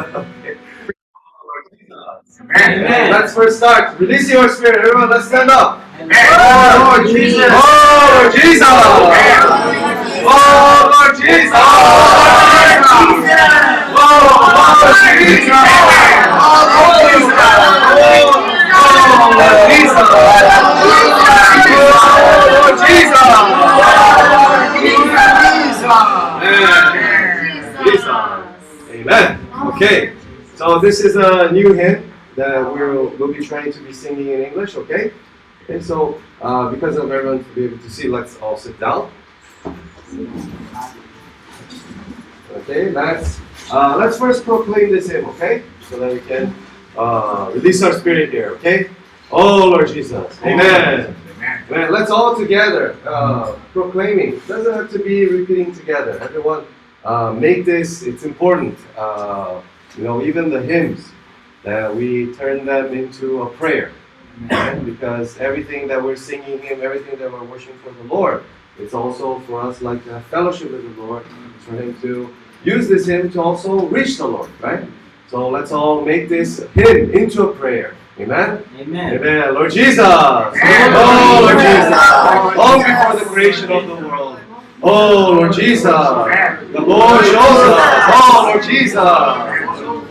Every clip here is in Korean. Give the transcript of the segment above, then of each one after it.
Okay. Amen. Let's first start. Release your spirit. Everyone, let's stand up. Oh, Lord oh, oh, Jesus. Oh, Lord Jesus. Oh, Lord Jesus. Oh, Lord oh, Jesus. Oh, Lord Jesus. Oh, Lord Jesus. Amen. Jesus. Amen. Okay. So this is a new hymn that we'll, we'll be trying to be singing in English, okay? Okay, so uh, because of everyone to be able to see, let's all sit down. Okay, let's uh, let's first proclaim this hymn, okay? So that we can uh, release our spirit here, okay? Oh Lord Jesus, Amen. Amen. Let's all together uh, proclaiming. Doesn't have to be repeating together. Everyone, uh, make this. It's important. You know, even the hymns that we turn them into a prayer, right? Because everything that we're singing Him, everything that we're worshiping for the Lord, it's also for us like to have fellowship with the Lord, it's for Him to use this hymn to also reach the Lord, right? So let's all make this hymn into a prayer. Amen. Amen. Amen. Lord Jesus. Oh, Lord Jesus. Long before the creation of the world. Oh, Lord Jesus. The Lord shows us. Oh, Lord Jesus.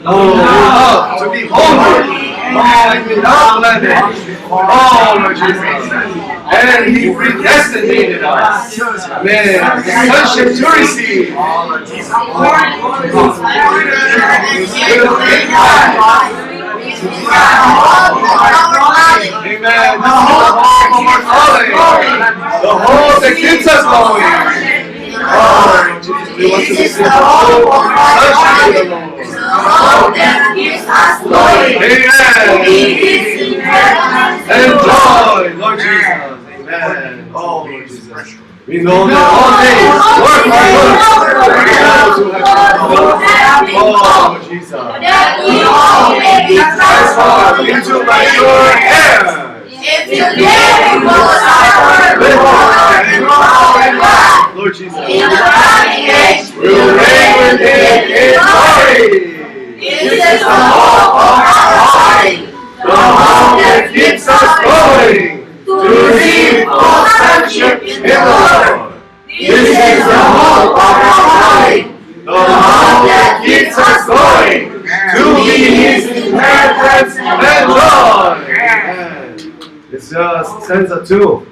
Oh, love to be holy. And without blemish. Oh, Lord Jesus. And He predestinated us. Amen. Sonship to receive. Amen. The hope of our calling. The hope that keeps us going. Oh, Jesus, we want to receive the hope of of our sonship to the calling. Lord. The hope that gives us glory. Amen. He is inheritance And to joy, Lord Jesus. Amen. Oh, Lord Jesus. We know that all things work for good. For those who have been called. Oh, Lord oh, Jesus. that we all may be Transformed transformed into mature heirs. If today we will suffer With before and grow in God. Lord Jesus. In the coming age, we We will will reign with Him in glory. This is the hope of our calling. The hope that keeps us going To receive full sonship in the Lord. This is the hope of our calling. The hope that keeps us going to be His inheritance and joy. It's just stanza two.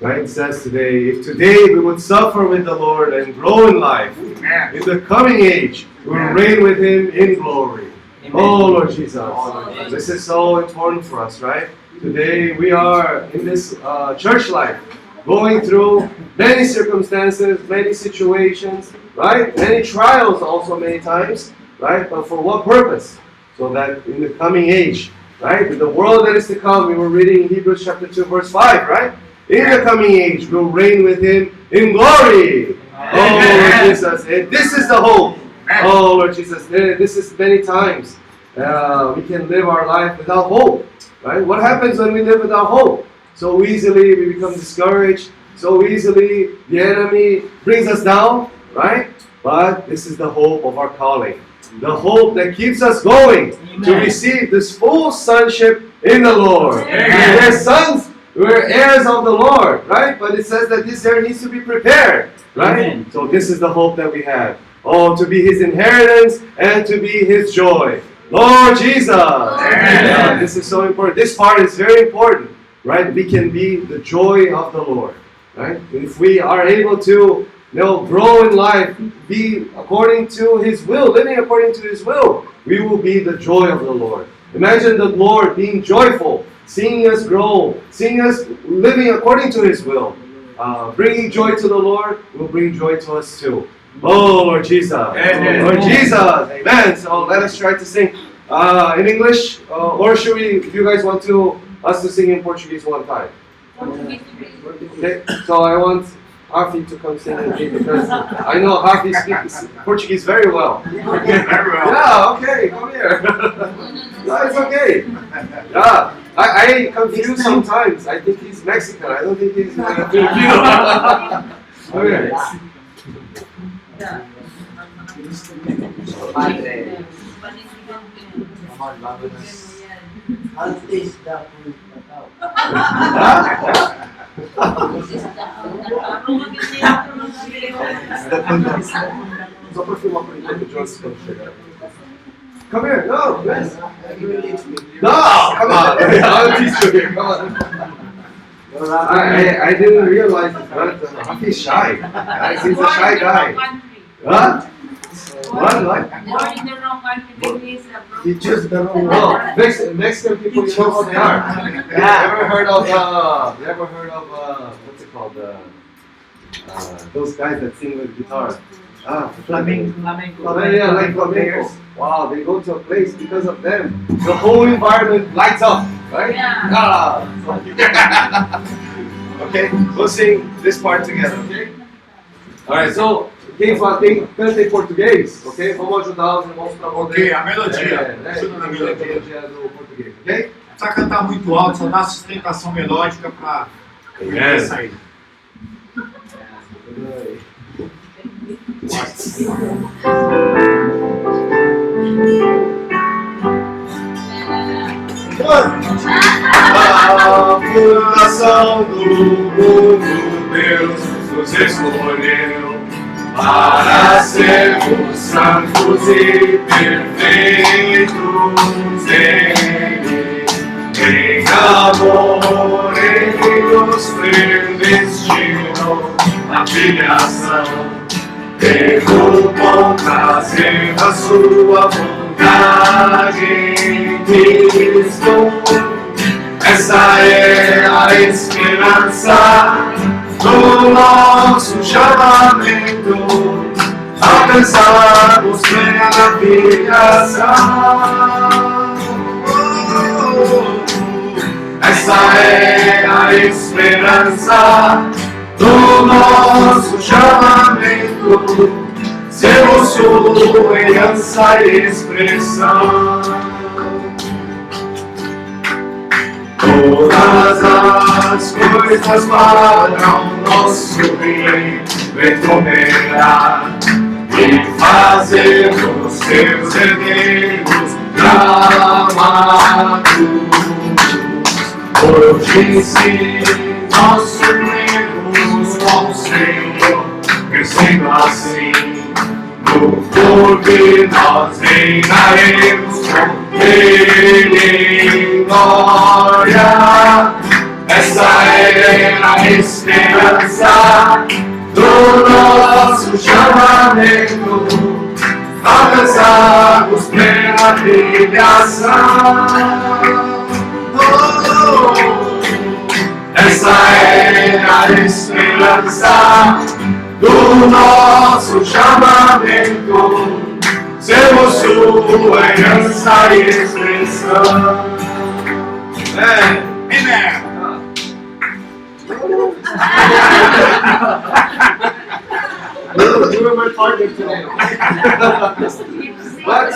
Right? It says today, if today we would suffer with the Lord and grow in life, in the coming age we will reign with Him in glory. Oh Lord Jesus, this is so important for us, right? Today we are in this uh, church life, going through many circumstances, many situations, right? Many trials also many times, right? But for what purpose? So that in the coming age, right? In the world that is to come, we were reading Hebrews chapter 2, verse 5, right? In the coming age, we'll reign with him in glory. Oh Lord Jesus. And this is the hope. Oh Lord Jesus. This is many times uh, we can live our life without hope. Right? What happens when we live without hope? So easily we become discouraged. So easily the enemy brings us down, right? But this is the hope of our calling. The hope that keeps us going to receive this full sonship in the Lord. Amen. Sons, we're heirs of the Lord, right? But it says that this heir needs to be prepared, right? Amen. So this is the hope that we have. Oh, to be his inheritance and to be his joy. Lord Jesus. Yeah, this is so important. This part is very important, right? We can be the joy of the Lord, right? If we are able to you know, grow in life, be according to His will, living according to His will, we will be the joy of the Lord. Imagine the Lord being joyful, seeing us grow, seeing us living according to His will. Uh, bringing joy to the Lord will bring joy to us too. Oh, Lord Jesus. Amen. Lord Jesus. Amen. So let us try to sing uh, in English, uh, or should we, if you guys want to, us to sing in Portuguese one time. Okay, so I want Hafi to come sing with me because I know Hafi speaks Portuguese very well. Very well. Yeah, okay, come here. no, it's okay. Yeah, I, I confuse sometimes. I think he's Mexican. I don't think he's uh, Filipino. okay. Padre. Só pra filmar por enquanto o Jones quando chegar. Come here, no, yes. No, come on. I'll teach you here, come on. I, I, I didn't realize it, but uh, he's shy. Guys, he's a shy guy. Huh? What? What? Born in the wrong country, baby is a broken. You just don't No, Mex- Mexican people, you know how they are. Yeah. You ever heard of, uh, you ever heard of, uh, what's it called? Uh, uh, those guys that sing with guitar. Ah, Flamenco, flamenco. Yeah, yeah, like flamenco. Wow, they go to a place because of them. The whole environment lights up, right? Yeah. Ah. okay, we'll sing this part together, okay? Alright, so, quem fala, quem canta em português, ok? Vamos ajudar os irmãos para Ok, a melodia. É, né? Ajuda na A melodia. melodia do português, ok? Não precisa cantar muito alto, só dá sustentação melódica para Amen. sair. A fundação do mundo, Deus nos escolheu para sermos santos e perfeitos nele. Em amor, ele nos predestinou a filiação. Pelo bom prazer da sua vontade Cristo. Essa é a esperança do nosso chamamento. Alcançarmos plena filiação. Essa é a esperança do nosso chamamento, sermos sua herança e expressão. Todas as coisas para o nosso bem, retornará e fazermos seus herdeiros amados. Hoje sim suprimos com o Senhor, crescendo assim. No porvir nós reinaremos com Ele em glória. Essa é a esperança do nosso chamamento. Alcançarmos plena filiação. Essa é jamais me do nosso chamamento. Sermos sua herança e expressão. É, Minerva. Não, não é mais forte than today. But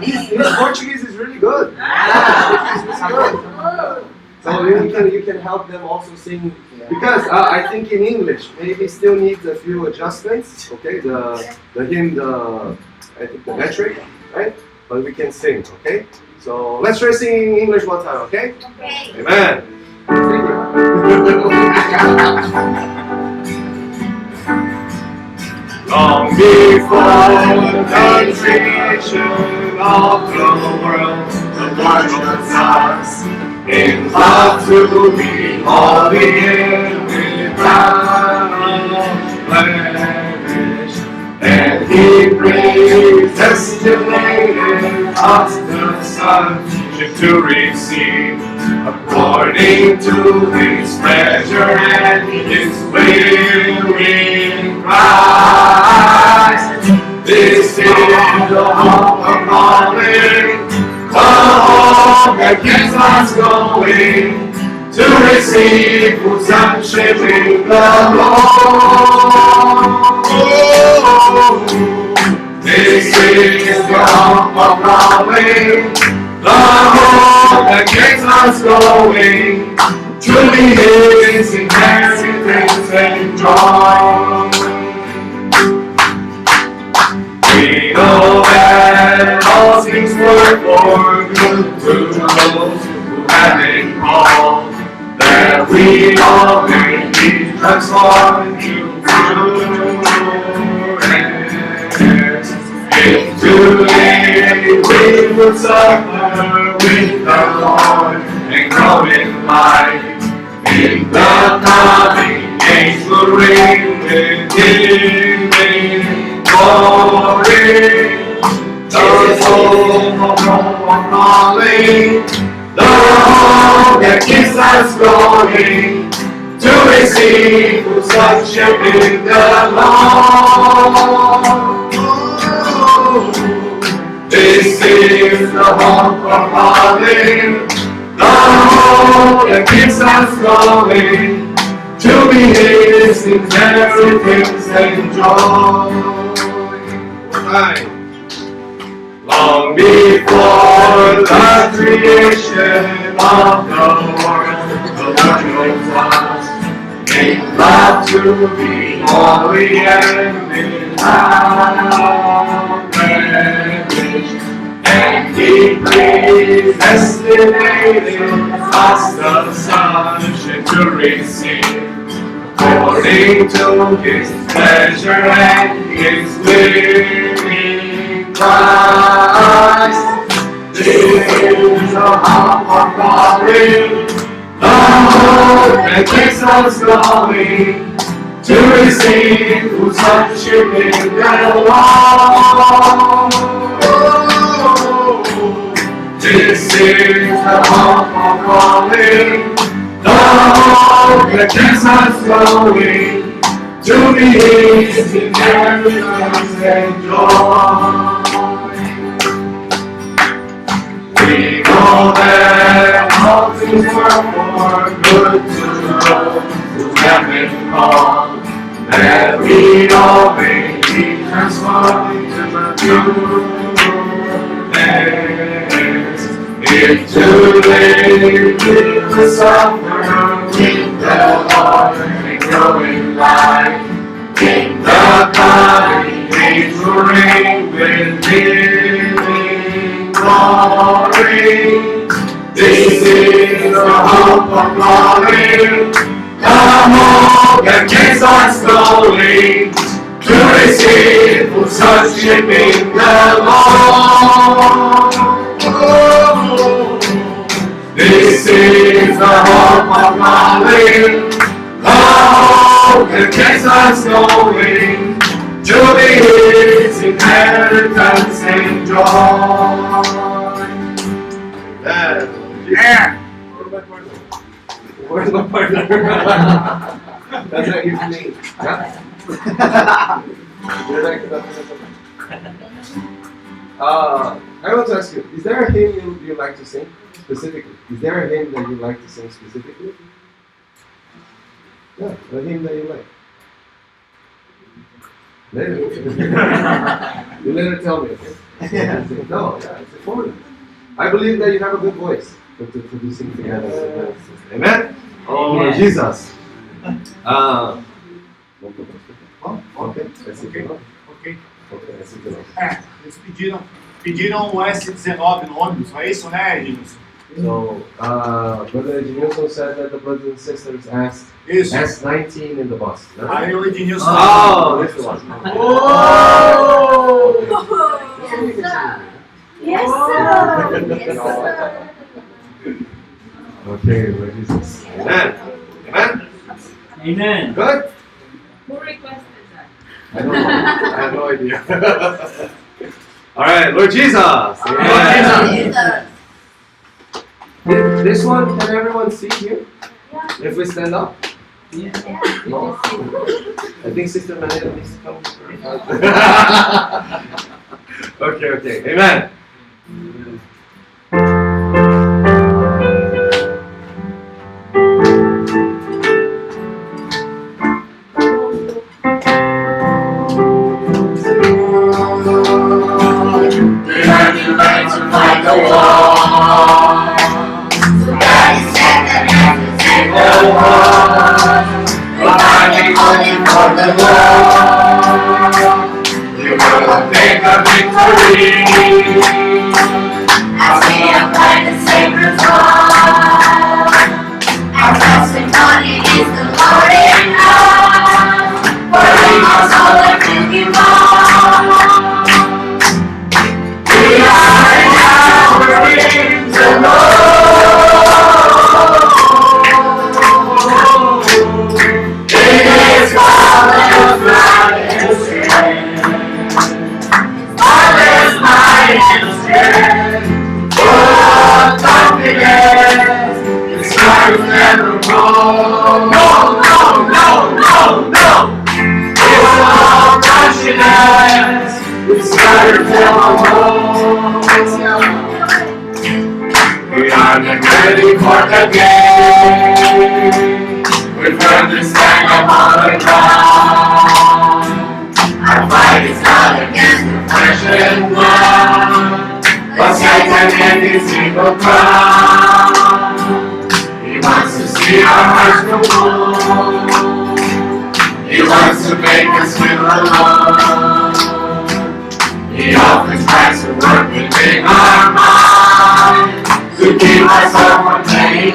this, Portuguese is really good. Ah. Is really good. So you can you can help them also sing because uh, I think in English maybe still needs a few adjustments. Okay, the the hymn, the I think the metric, right? But we can sing. Okay, so let's try singing English one time. Okay, Okay. Amen. Long before the creation of the world, the Lord was us in love to be all the blemish. And He predestinated us the sonship to receive according to His pleasure and His will in Christ. This is the hope of calling, the hope that keeps us going to receive sonship in the Lord. This is the hope of the hope that keeps us going joy. things work for good to those who have been called, that we all may be transformed to goodness. If today we would suffer with the Lord and grow in light, in the coming age will reign with Him in glory. That us to receive such a big Lord. This is the hope of our the hope that keeps us going. to be His in everything's enjoy. Right. Long before the creation of the world, the Lord knows us, made love to be holy and blemish. And He predestinated us the sonship to receive. According to his pleasure and his will Christ. Hope of calling, the hope that keeps us going to receive whose sonship in the Lord. This is the hope of calling, the hope that keeps us going to be His inheritance and joy. Know that all things work for good to those who have been called, that we all may be transformed into goodness. If today we will suffer with the Lord and grow in life, in the coming age will reign with living glory. This is the hope of glory, the hope that keeps us going to receive full sonship in the Lord. This is the hope of calling, the hope that keeps us going to be His inheritance and joy. Where's my partner? That's not your name. Uh, I want to ask you, is there a hymn you, you like to sing specifically? Is there a hymn that you like to sing specifically? Yeah, a hymn that you like. Later. you later tell me, okay? No, yeah, it's important. I believe that you have a good voice do sing together. Amen? Oh, Lord Jesus. Uh, it. Ok. Okay, that's it. É, eles pediram, pediram o S19 no ônibus, não é isso, né, Edilson? So, uh, Brother Edmilson said that the brothers and sisters asked Isso. S19 in the bus. no? Aí o Edilson. Oh, this one. Oh! Yes, sir. Yes, sir. Okay, Lord Jesus. Amen. Amen. Amen. Good? Who requested that? I don't know. I have no idea. All right, Lord Jesus. Amen. Jesus. This one, can everyone see here? If we stand up? Yeah. No. I think Sister Manila needs to come. okay, okay. Amen. We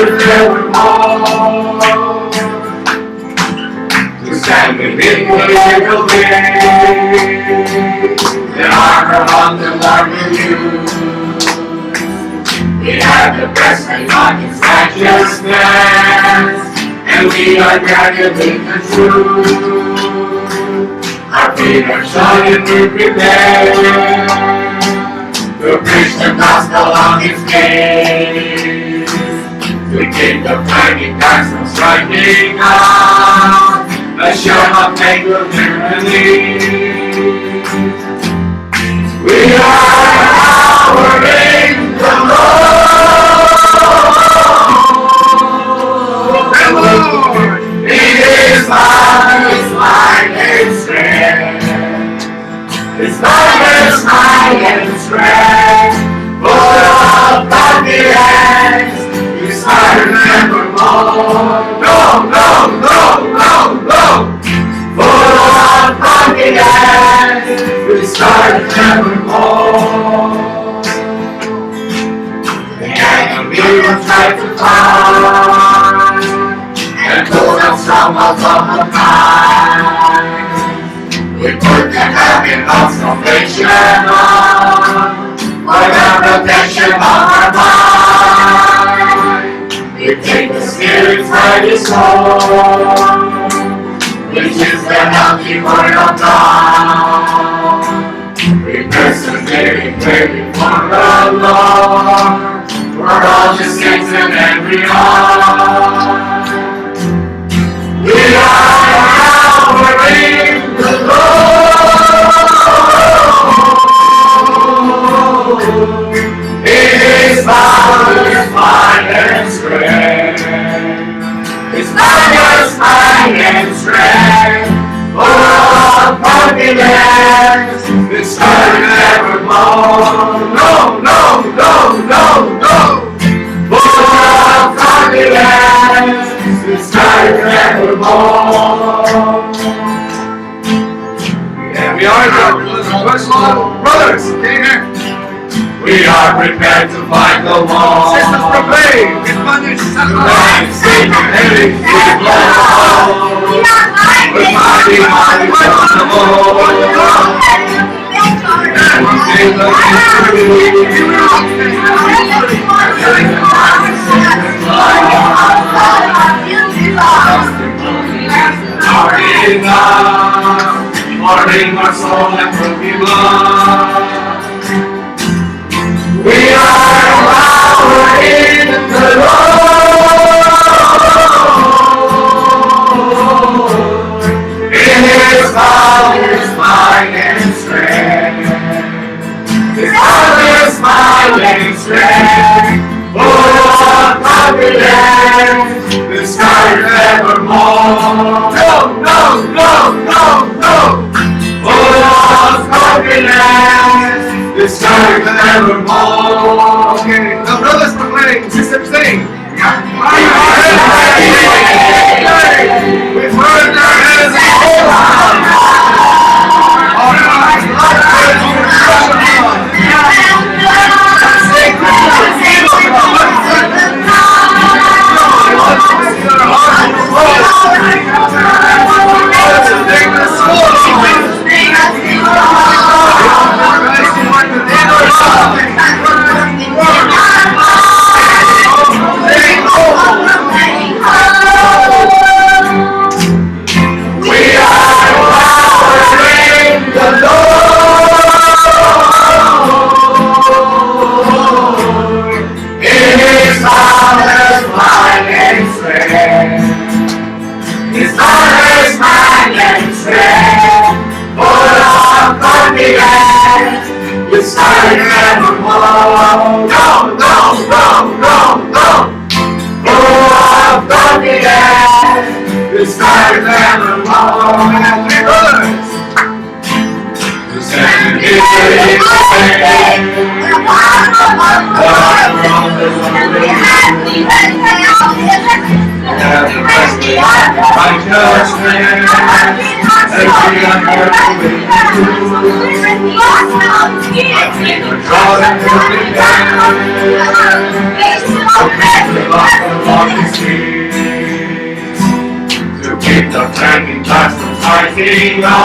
prepared to preach the gospel on His gates. The kingdom tiny dies from striking out. I shall not make the tyranny. We are our His high and strength, full of the end evermore. No, no, no, no, no. Of confidence. He's higher than evermore. The enemy will to and. We put salvation on for the protection of our mind. We take the Spirit's mighty sword, which is the healthy word of God. We persevere in praying for the Lord, for all the saints and every heart. We are powering the Lord. In and strength. Oh, Pompey lands, this time evermore. No, no, no, no, no. Oh, Pompey lands, this time evermore. And we are brothers. Here. We are prepared to fight the war. Systems proclaim, we punish the hate, we blow the wall. We are mighty, mighty, mighty, untouchable. And we save the history. Morning, our soul and will be loved. No, no, no, no, no. Oh, happy land. It's time than evermore. Okay. Now, brothers proclaim, sisters sing. We've heard our all Our the ¡Amén! is saved evermore. No, The same have we are you. We the the the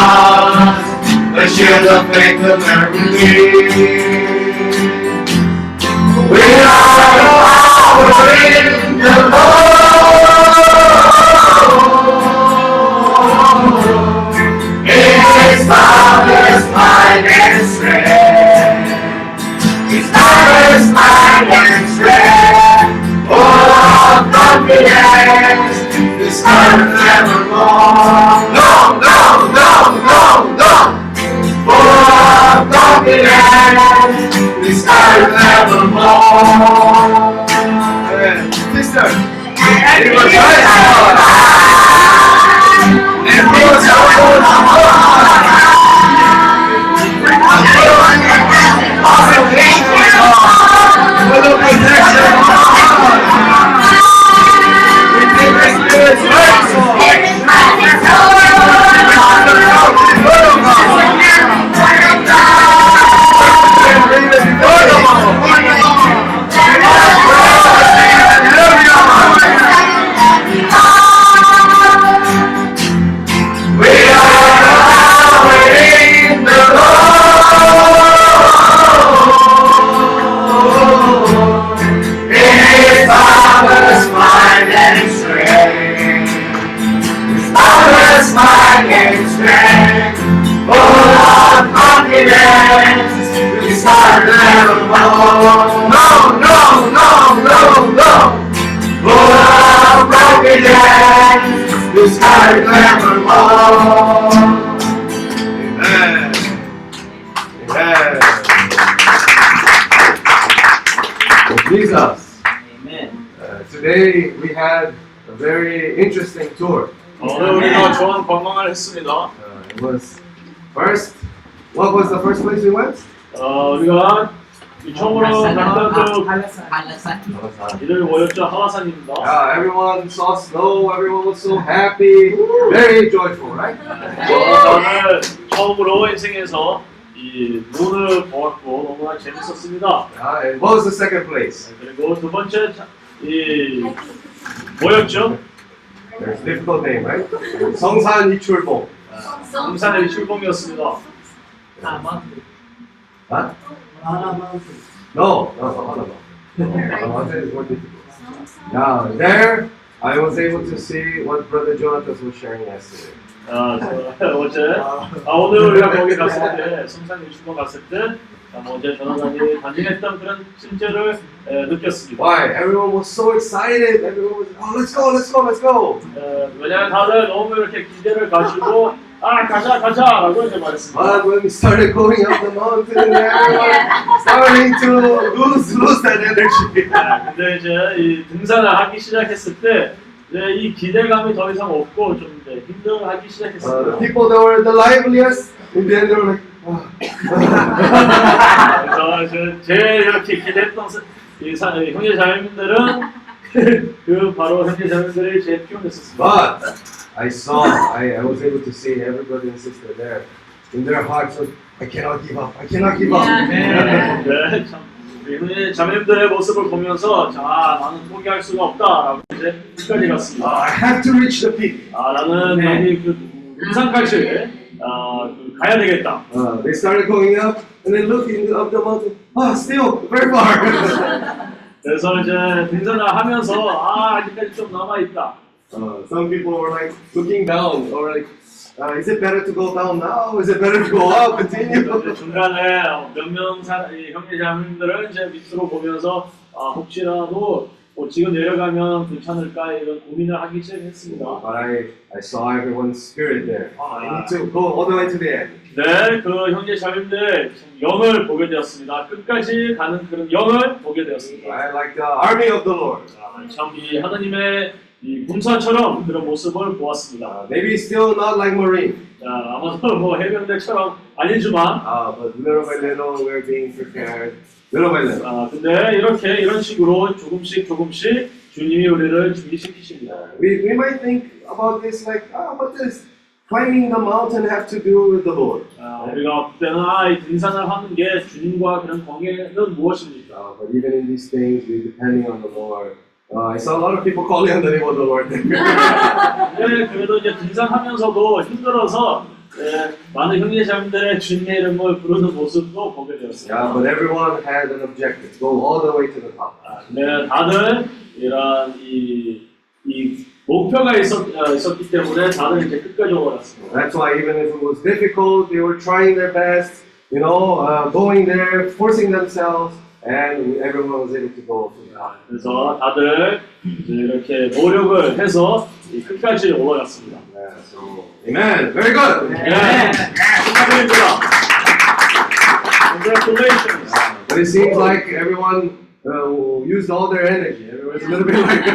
the shield of faith that never We are the in the Lord. His is my and. His love is mine and strength. Oh, all confidence is found evermore. No, no, no, no, no. Oh, all confidence is found evermore. Amen. Sister, it was your Deus é o confidence. His heart never alone. No, no, no, no, no. Full of confidence. His heart never alone. Amen. Amen. Well, Jesus. Amen. Uh, today we had a very interesting tour. 오늘 우리가 좋은 관광을 했습니다. Uh, it was first. What was the first place we went? 어, 우리가 이 처음으로 갔던 그. 이들 모였죠 하와산입니다. Yeah, everyone saw snow. Everyone was so happy, very joyful, right? 어, 저는 처음으로 인생에서 이 눈을 보았고 너무나 재밌었습니다. Yeah, and what was the second place? 그리고 두 번째 자- 이 뭐였죠? There's a difficult name, right? 성산 이출봉. 등산의 출봉이었습니다. Huh? No, no, no, no, no. Mountain is more difficult. Yeah, there I was able to see what Brother Jonathan was sharing yesterday. 아, 저, 어제 아, 오늘 우리가 거기 갔을 때 성산 유출봉 갔을 때 아, 뭐 어제 전화관이 단진했던 그런 심정을 에, 느꼈습니다. Why? Everyone was so excited. Everyone was, oh, let's go, let's go, let's go. 에, 왜냐하면 다들 너무 이렇게 기대를 가지고 아 가자 가자라고 이제 말했습니다. But when we started going up the mountain, everyone starting to lose, lose that energy. 아, 근데 이제 이 등산을 하기 시작했을 때 이제 이 기대감이 더 이상 없고 좀 이제 힘들어하기 Uh, the 시작했습니다. people that were the liveliest, in the end, they were like, oh. 그래서 저- 제 이렇게 기대했던 사- 이 사- 이 형제 자매님들은 그 바로 형제 자매들이 제 피곤했었습니다. But I saw, I, I was able to see every brother and sister there. In their hearts, was, I cannot give up. I cannot give up. 네, 참 우리 자매님들의 모습을 보면서 자 나는 포기할 수가 없다라고 이제 끝까지 Uh, 갔습니다. I have to reach the peak. 아 나는 여기 그 등산까지 아, 그 가야 되겠다. Uh, they started going up and then looking up the mountain. Ah, still very far. 그래서 이제 등산을 하면서 아 아직까지 좀 남아 있다. Uh, some people were like looking down or like, uh, is it better to go down now? Is it better to go up? Continue. 중간에 몇명 형제자매들은 이제 밑으로 보면서 아, 혹시라도 뭐 지금 내려가면 괜찮을까 이런 고민을 하기 시작했습니다. But I, I saw everyone's spirit there. Oh, I need to go all the way to the end. 네, 그 형제 자매들 영을 보게 되었습니다. 끝까지 가는 그런 영을 보게 되었습니다. Right? Like the army of the Lord. 참 이 하나님의 이 군사처럼 그런 모습을 보았습니다. Uh, maybe still not like Marine, 자, 아마도 뭐 해병대처럼 아니지만, uh, but little by little we're being prepared. Little by little. 아, 근데 이렇게 이런 식으로 조금씩 조금씩 주님이 우리를 준비시키십니다. We, we might think about this like, ah, what does climbing the mountain have to do with the Lord? 아, 우리가 그때는 아, 이 등산을 하는 게 주님과 그런 관계는 무엇입니까? Uh, but even in these things, we're depending on the Lord. Uh, I saw a lot of people calling on the name of the Lord. 네, 그래도 이제 등산하면서도 힘들어서 예, 많은 형제자매들의 주님의 이름을 부르는 모습도 보게 되었습니다. yeah, but everyone had an objective, go all the way to the top. 아, 근데 다들 이런 이, 이 목표가 있었, 어, 있었기 때문에 다들 이제 끝까지 올랐습니다. That's why even if it was difficult, they were trying their best, you know, uh, going there, forcing themselves, and everyone was able to go Top. 그래서 다들 이렇게 노력을 해서 이 끝까지 올라갔습니다. Yeah, so, amen. Very good. 네, 축하드립니다. Congratulations. But it seems like everyone uh, used all their energy. Everyone's a little bit like.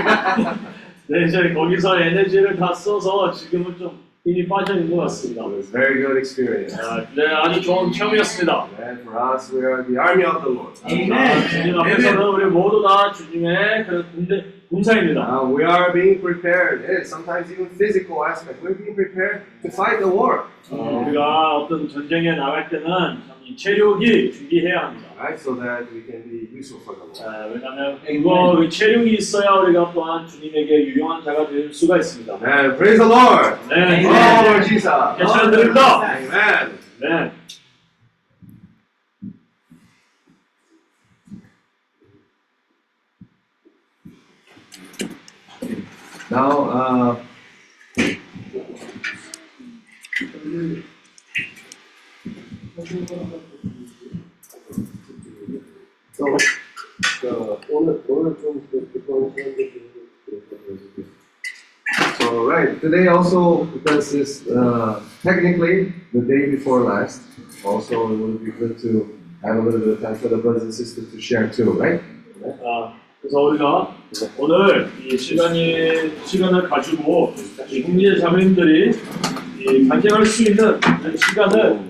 네, 이제 거기서 에너지를 다 써서 지금은 좀 힘이 빠져 있는 것 같습니다. it was a very good experience. 아, 네, 아주 좋은 체험이었습니다. And for us, we are the army of the Lord. 아, 주님 앞에서는 우리 모두 다 주님의 그런 군대, 군사입니다. Uh, we are being prepared. Yes, sometimes even physical aspect. We're being prepared to fight the war. 어, 우리가 어떤 전쟁에 나갈 때는 참 이 체력이 준비해야 합니다. Right, so that we can be useful for the Lord. 아, 왜냐하면 그거 그 체력이 있어야 우리가 또한 주님에게 유용한 자가 될 수가 있습니다. And praise the Lord. 네, Oh, Lord Jesus. 괜찮은 드립니다. Amen. 네. Now, uh, so, uh, right today also because it's uh, technically the day before last. Also, it would be good to have a little bit of time for the brothers and sisters to share too, right? 아, 그래서 우리가 오늘 이 시간이 시간을 가지고 이 국민의 자매님들이 이 간증할 수 있는 시간을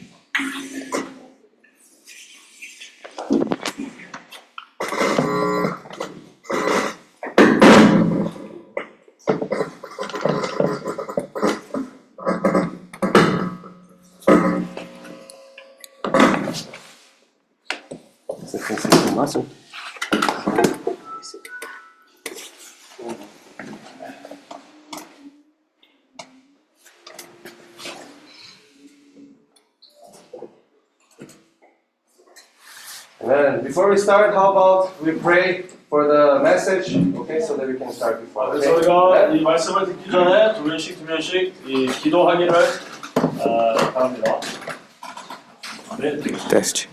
we start, how about we pray for the message, okay, so that we can start before. 그래서 우리가 이 말씀을 듣기 전에 두 명씩 두 명씩 이 기도하기를 어, 바랍니다. 네. Teste.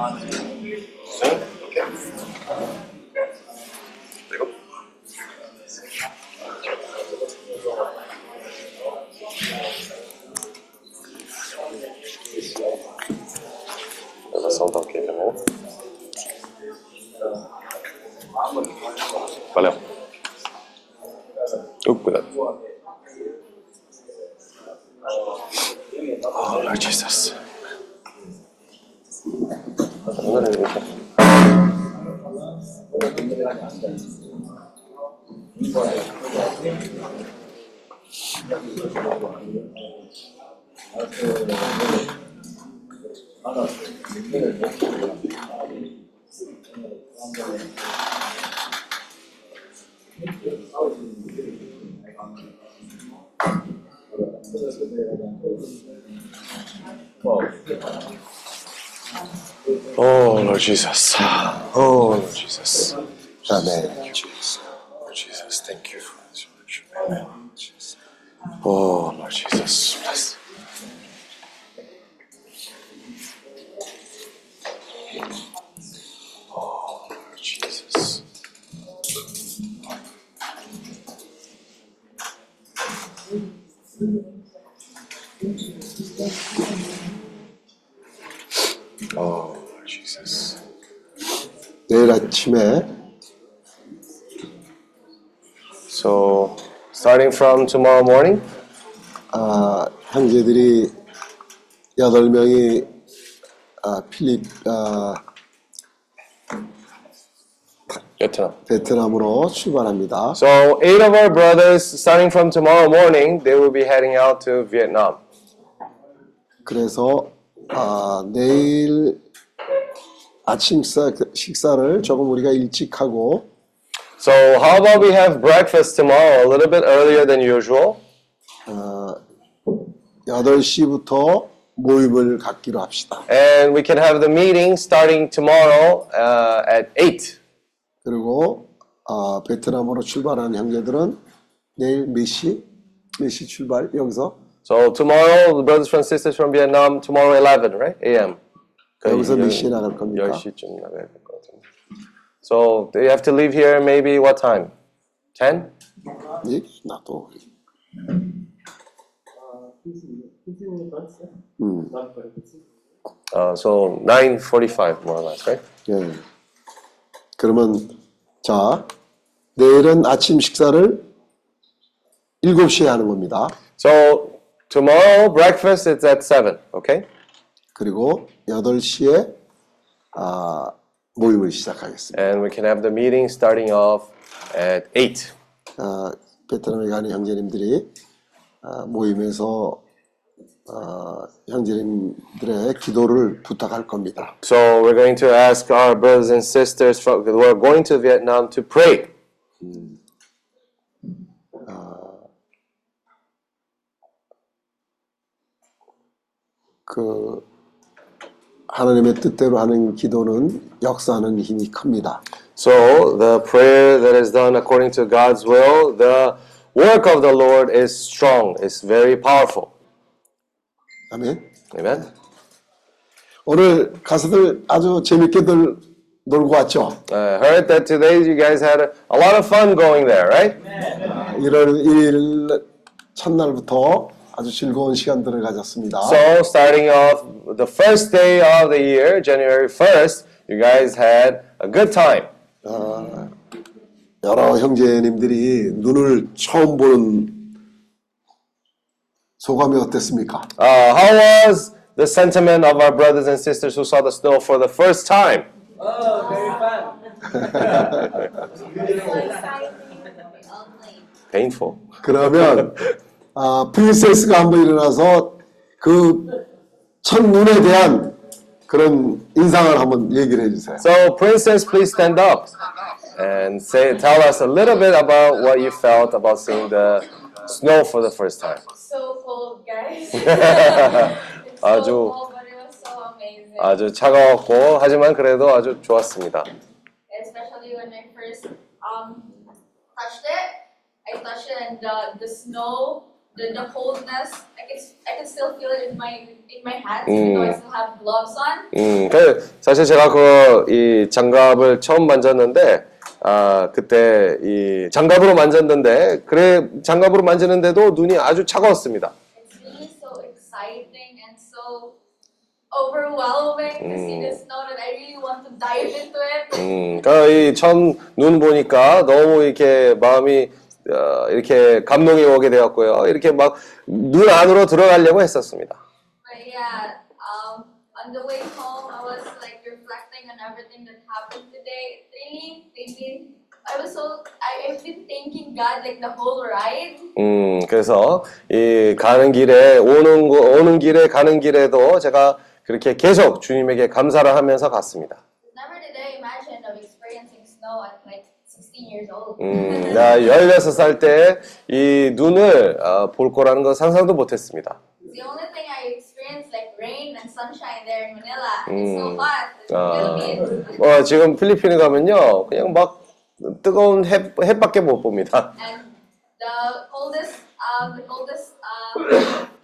on Jesus. From tomorrow morning, 아, 형제들이 여덟 명이 아, 필립 아, Vietnam. 베트남으로 출발합니다. So, eight of our brothers, starting from tomorrow morning, they will be heading out to Vietnam. 그래서 아, 내일 아침 식사, 식사를 조금 우리가 일찍 하고 So, how about we have breakfast tomorrow a little bit earlier than usual? 어, 8시부터 모임을 갖기로 합시다. And we can have the meeting starting tomorrow uh, at 8. 그리고 아, 베트남으로 출발하는 형제들은 내일 몇 시? 몇 시 출발? 여기서? So, tomorrow, the brothers and sisters from Vietnam, tomorrow 11, right? a.m. 여기서 몇 시에 나갈 겁니까? 10시쯤 나가야 될 것 같은데. So, they have to leave here maybe what time? 10? 예? 나도. Uh, so, 9.45 more or less, right? 예. 그러면 자 내일은 아침 식사를 7시에 하는 겁니다. So, tomorrow, breakfast is at 7, okay? 그리고 8시에 아, 모임을 시작하겠습니다. And we can have the meeting starting off at 8. 아, 베트남에 가는 형제님들이 아, 모임에서 아, 형제님들의 기도를 부탁할 겁니다. So we're going to ask our brothers and sisters from, who are going to Vietnam to pray. 그 하나님의 뜻대로 하는 기도는 역사하는 힘이 큽니다. So the prayer that is done according to God's will, the work of the Lord is strong, is very powerful. 아멘. Amen. 오늘 가수들 아주 재밌게들 놀고 왔죠. I heard that today you guys had a, a lot of fun going there, right? 1월 1일 첫날부터 아주 즐거운 시간들을 가졌습니다. So starting off the first day of the year, January 1st, you guys had a good time. 여러 형제님들이 눈을 처음 보는 소감이 어땠습니까? Uh, how was the sentiment of our brothers and sisters who saw the snow for the first time? Oh, very fun. Painful. 그러면 아, 프린세스가 한번 일어나서 그 첫눈에 대한 그런 인상을 한번 얘기를 해주세요. So, Princess, please stand up and say, tell us a little bit about what you felt about seeing the snow for the first time. So cold, guys. it's 아주- so cold, but it was so amazing. 아주 차가웠고 하지만 그래도 아주 좋았습니다. Especially when I first um touched it. I touched it and the the snow, the, the coldness, I can I can still feel it in my in my hands, even though I still have gloves on. 음, 그 사실 제가 그 이 장갑을 처음 만졌는데 아 그때 이 장갑으로 만졌는데 그래 장갑으로 만지는데도 눈이 아주 차가웠습니다. It's really so exciting and so overwhelming to see the snow that I really want to dive into it. 음, 그러니까 이 처음 눈 보니까 너무 이렇게 마음이 어, 이렇게 감동이 오게 되었고요. 이렇게 막 눈 안으로 들어가려고 했었습니다. But yeah, um, on the way home, I was like reflecting on everything that happened today. It really made me I was so I, I've been thanking God like the whole ride. 음, 그래서 이 가는 길에 오는 거 오는 길에 가는 길에도 제가 그렇게 계속 주님에게 감사를 하면서 갔습니다. Never did I imagine of experiencing snow at 16 years old. 음, 나 16살 때 이 눈을 아, 볼 거라는 건 상상도 못 했습니다. The only thing I experienced like rain and sunshine there in Manila. It's so Mm. hot in the 아, Philippines. 어, 지금 필리핀에 가면요, 그냥 막 뜨거운 해, 햇밖에 못 봅니다. And the coldest, um, the coldest, um,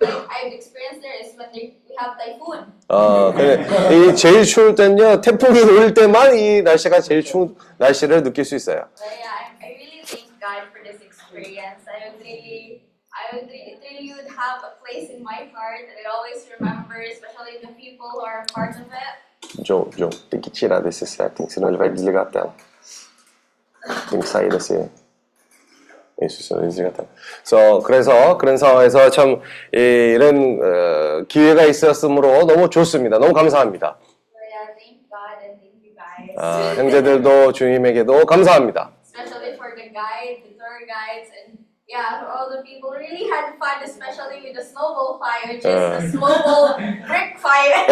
like I've experienced there is when they, we have typhoon. 어, 그래, 이 제일 추울 때는요, 태풍이 올 때만 이 날씨가 제일 추운 날씨를 느낄 수 있어요. But yeah, I, I really thank God for this experience. I would really, I would really, it really would have a place in my heart that I always remember, especially the people who are a part of it. Joe, Joe, tem que tirar desses settings, senão ele vai desligar a tela. Tem que sair desse. Desliga a tela. So, 그래서 그런 상황에서 참 이, 이런 어, 기회가 있었으므로 너무 좋습니다. 너무 감사합니다. 아, 형제들도 주님에게도 감사합니다. yeah, for all the people really had fun, especially with the snowball fire, Uh. the snowball brick fire.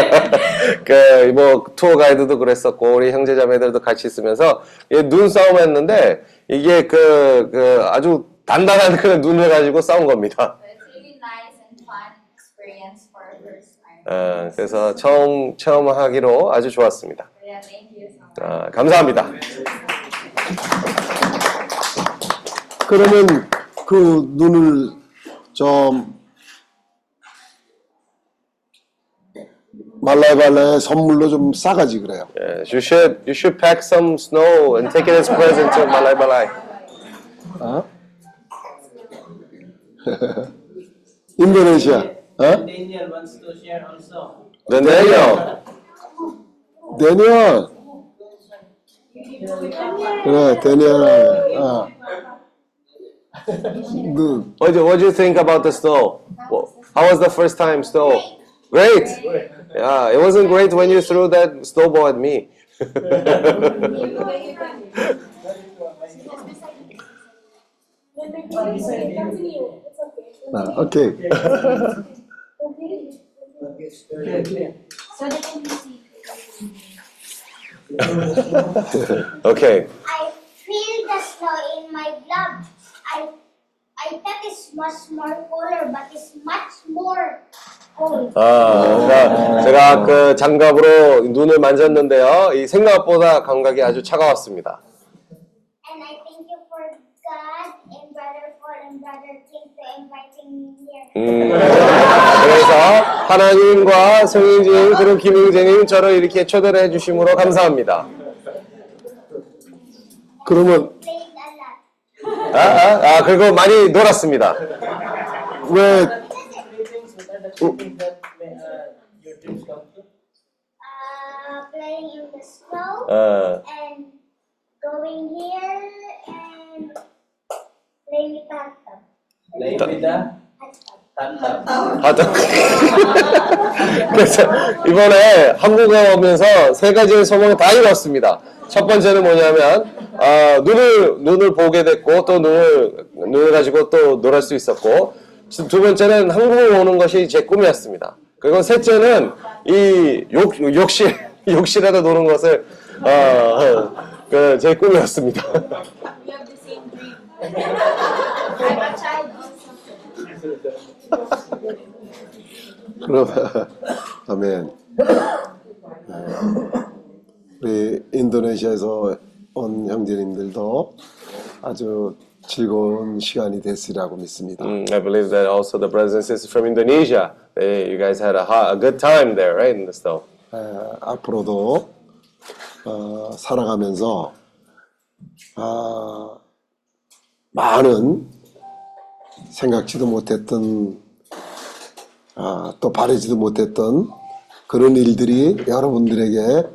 그뭐 투어 가이드도 그랬었고 우리 형제자매들도 같이 있으면서 이 눈싸움 했는데 이게 그, 그 아주 단단한 그 눈을 가지고 싸운 겁니다. 어, 그래서 처음 처음 하기로 아주 좋았습니다. 아, 감사합니다. 그러면 그 눈을 좀 말라발라의 선물로 좀 싸가지 그래요. Yes, you should you should pack some snow and take it as present to Malay Balay. 어? 인도네시아, 어? Daniel wants to share also. Then there you go. 데니얼. 그래, 데니얼. 어. 눈. What do, what do you think about the snow? Wha- How was the first time snow? Great. Yeah, it wasn't great when you threw that snowball at me. ah, okay. okay. I feel the snow in my blood. I I thought it's much more color, but it's much more 아, 제가, 제가 그 장갑으로 눈을 만졌는데요. 이 생각보다 감각이 아주 차가웠습니다. And I thank you for God and Brother Paul and Brother Tim for inviting me here. 음, 그래서 하나님과 성인님 그리고 김영재님 저를 이렇게 초대를 해주심으로 감사합니다. 그러면 Played a lot. 아, 아, 아, 그리고 많이 놀았습니다. 왜 things, what are the three things that uh, your dreams come true? Uh, playing in the snow 어, and going here and playing with Tatam. Playing with the Tatam. tap-tap. 아, 또- 그래서 이번에 한국에 오면서 세 가지의 소망을 다 이뤘습니다. 첫 번째는 뭐냐면 아, 눈을 눈을 보게 됐고 또 눈을 눈을 가지고 또놀수 있었고 두 번째는 한국에 오는 것이 제 꿈이었습니다. 그리고 셋째는 이 욕, 욕실 욕실에다 노는 것을 어, 그제 꿈이었습니다. 그럼 아멘. 어, 우리 인도네시아에서 온 형제님들도 아주 즐거운 시간이 됐으리라고 믿습니다. Mm, I believe that also the brothers and sisters from Indonesia, they, you guys had a, hot, a good time there, right, in the snow. 에, 앞으로도 어, 살아가면서 아, 많은 생각지도 못했던 아, 또 바라지도 못했던 그런 일들이 여러분들에게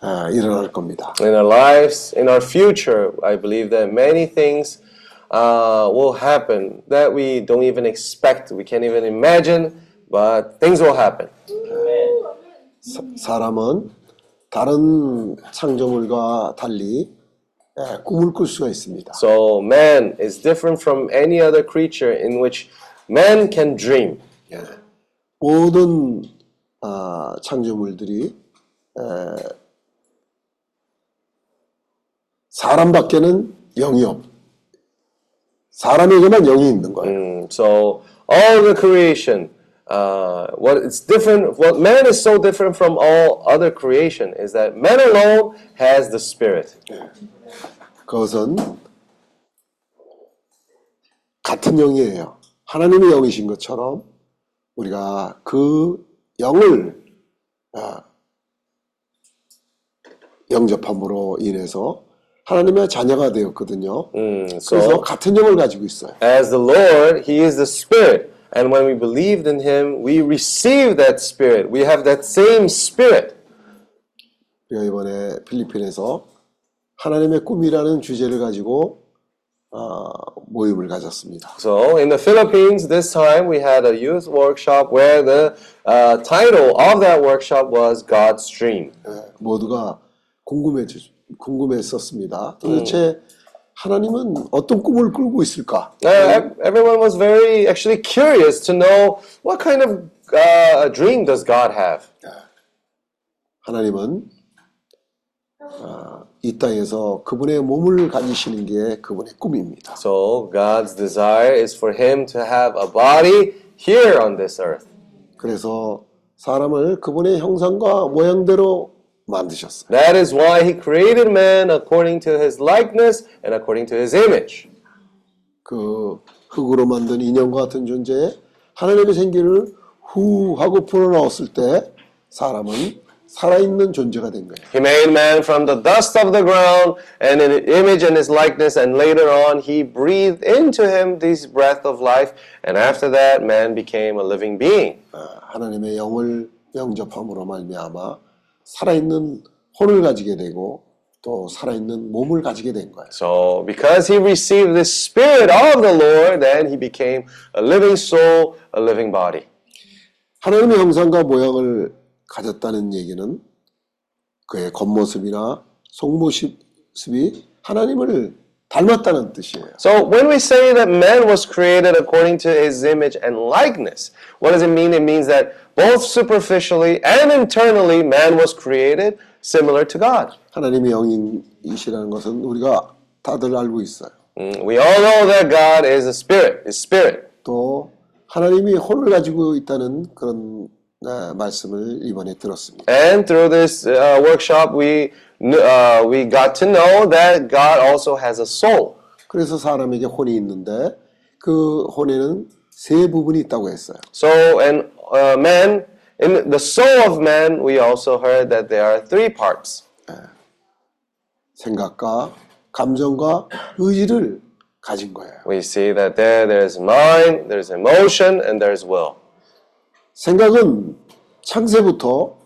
아, 일어날 겁니다. In our lives, in our future, I believe that many things uh, will happen that we don't even expect, we can't even imagine, but things will happen. 사- 사람은 다른 창조물과 달리 예, 꿈을 꿀 수가 있습니다. So man is different from any other creature in which man can dream. 예. 모든 아, 창조물들이 에, 사람밖에는 영이 없. 사람에게만 영이 있는 거예요. Mm, so all the creation, uh, what it's different, what man is so different from all other creation is that man alone has the spirit. 그것은 같은 영이에요. 하나님의 영이신 것처럼 우리가 그 영을 아, 영접함으로 인해서 하나님의 자녀가 되었거든요. Mm, 그래서 so 같은 영을 가지고 있어요. as the Lord, He is the Spirit, and when we believed in Him, we receive that Spirit. We have that same Spirit. 우리가 이번에 필리핀에서 하나님의 꿈이라는 주제를 가지고 아, 모임을 가졌습니다. So in the Philippines, this time we had a youth workshop where the uh, title of that workshop was God's Dream. 예, 모두가 궁금해 궁금했었습니다. 도대체 하나님은 어떤 꿈을 꾸고 있을까? Uh, ev- everyone was very actually curious to know what kind of uh, dream does God have. 하나님은 아, 이 땅에서 그분의 몸을 가지시는 게 그분의 꿈입니다. So God's desire is for Him to have a body here on this earth. 그래서 사람을 그분의 형상과 모양대로 만드셨어요. That is why He created man according to His likeness and according to His image. 그 흙으로 만든 인형과 같은 존재에 하나님의 생기를 후 하고 불어넣었을 때 사람은 살아있는 존재가 된 거예요. He made man from the dust of the ground and in his image and his likeness, and later on he breathed into him this breath of life, and after that man became a living being. 아, 하나님의 영을 영접함으로 말미암아 살아있는 혼을 가지게 되고 또 살아있는 몸을 가지게 된 거예요. So because he received the spirit of the Lord, then he became a living soul, a living body. 하나님의 형상과 모양을 가졌다는 얘기는 그의 겉모습이나 속모습이 하나님을 닮았다는 뜻이에요. So when we say that man was created according to his image and likeness, what does it mean? It means that both superficially and internally man was created similar to God. 하나님의 영이시라는 것은 우리가 다들 알고 있어요. Mm, We all know that God is a spirit, is spirit. 또 하나님이 혼을 가지고 있다는 그런 아, 말씀을 이번에 들었습니다. And through this uh, workshop, we kn- uh, we got to know that God also has a soul. 그래서 사람에게 혼이 있는데 그 혼에는 세 부분이 있다고 했어요. So, and uh, man, in the soul of man, we also heard that there are three parts: 생각과 감정과 의지를 가진 거예요. we see that there there's mind, there's emotion, and there's will. 생각은 창세부터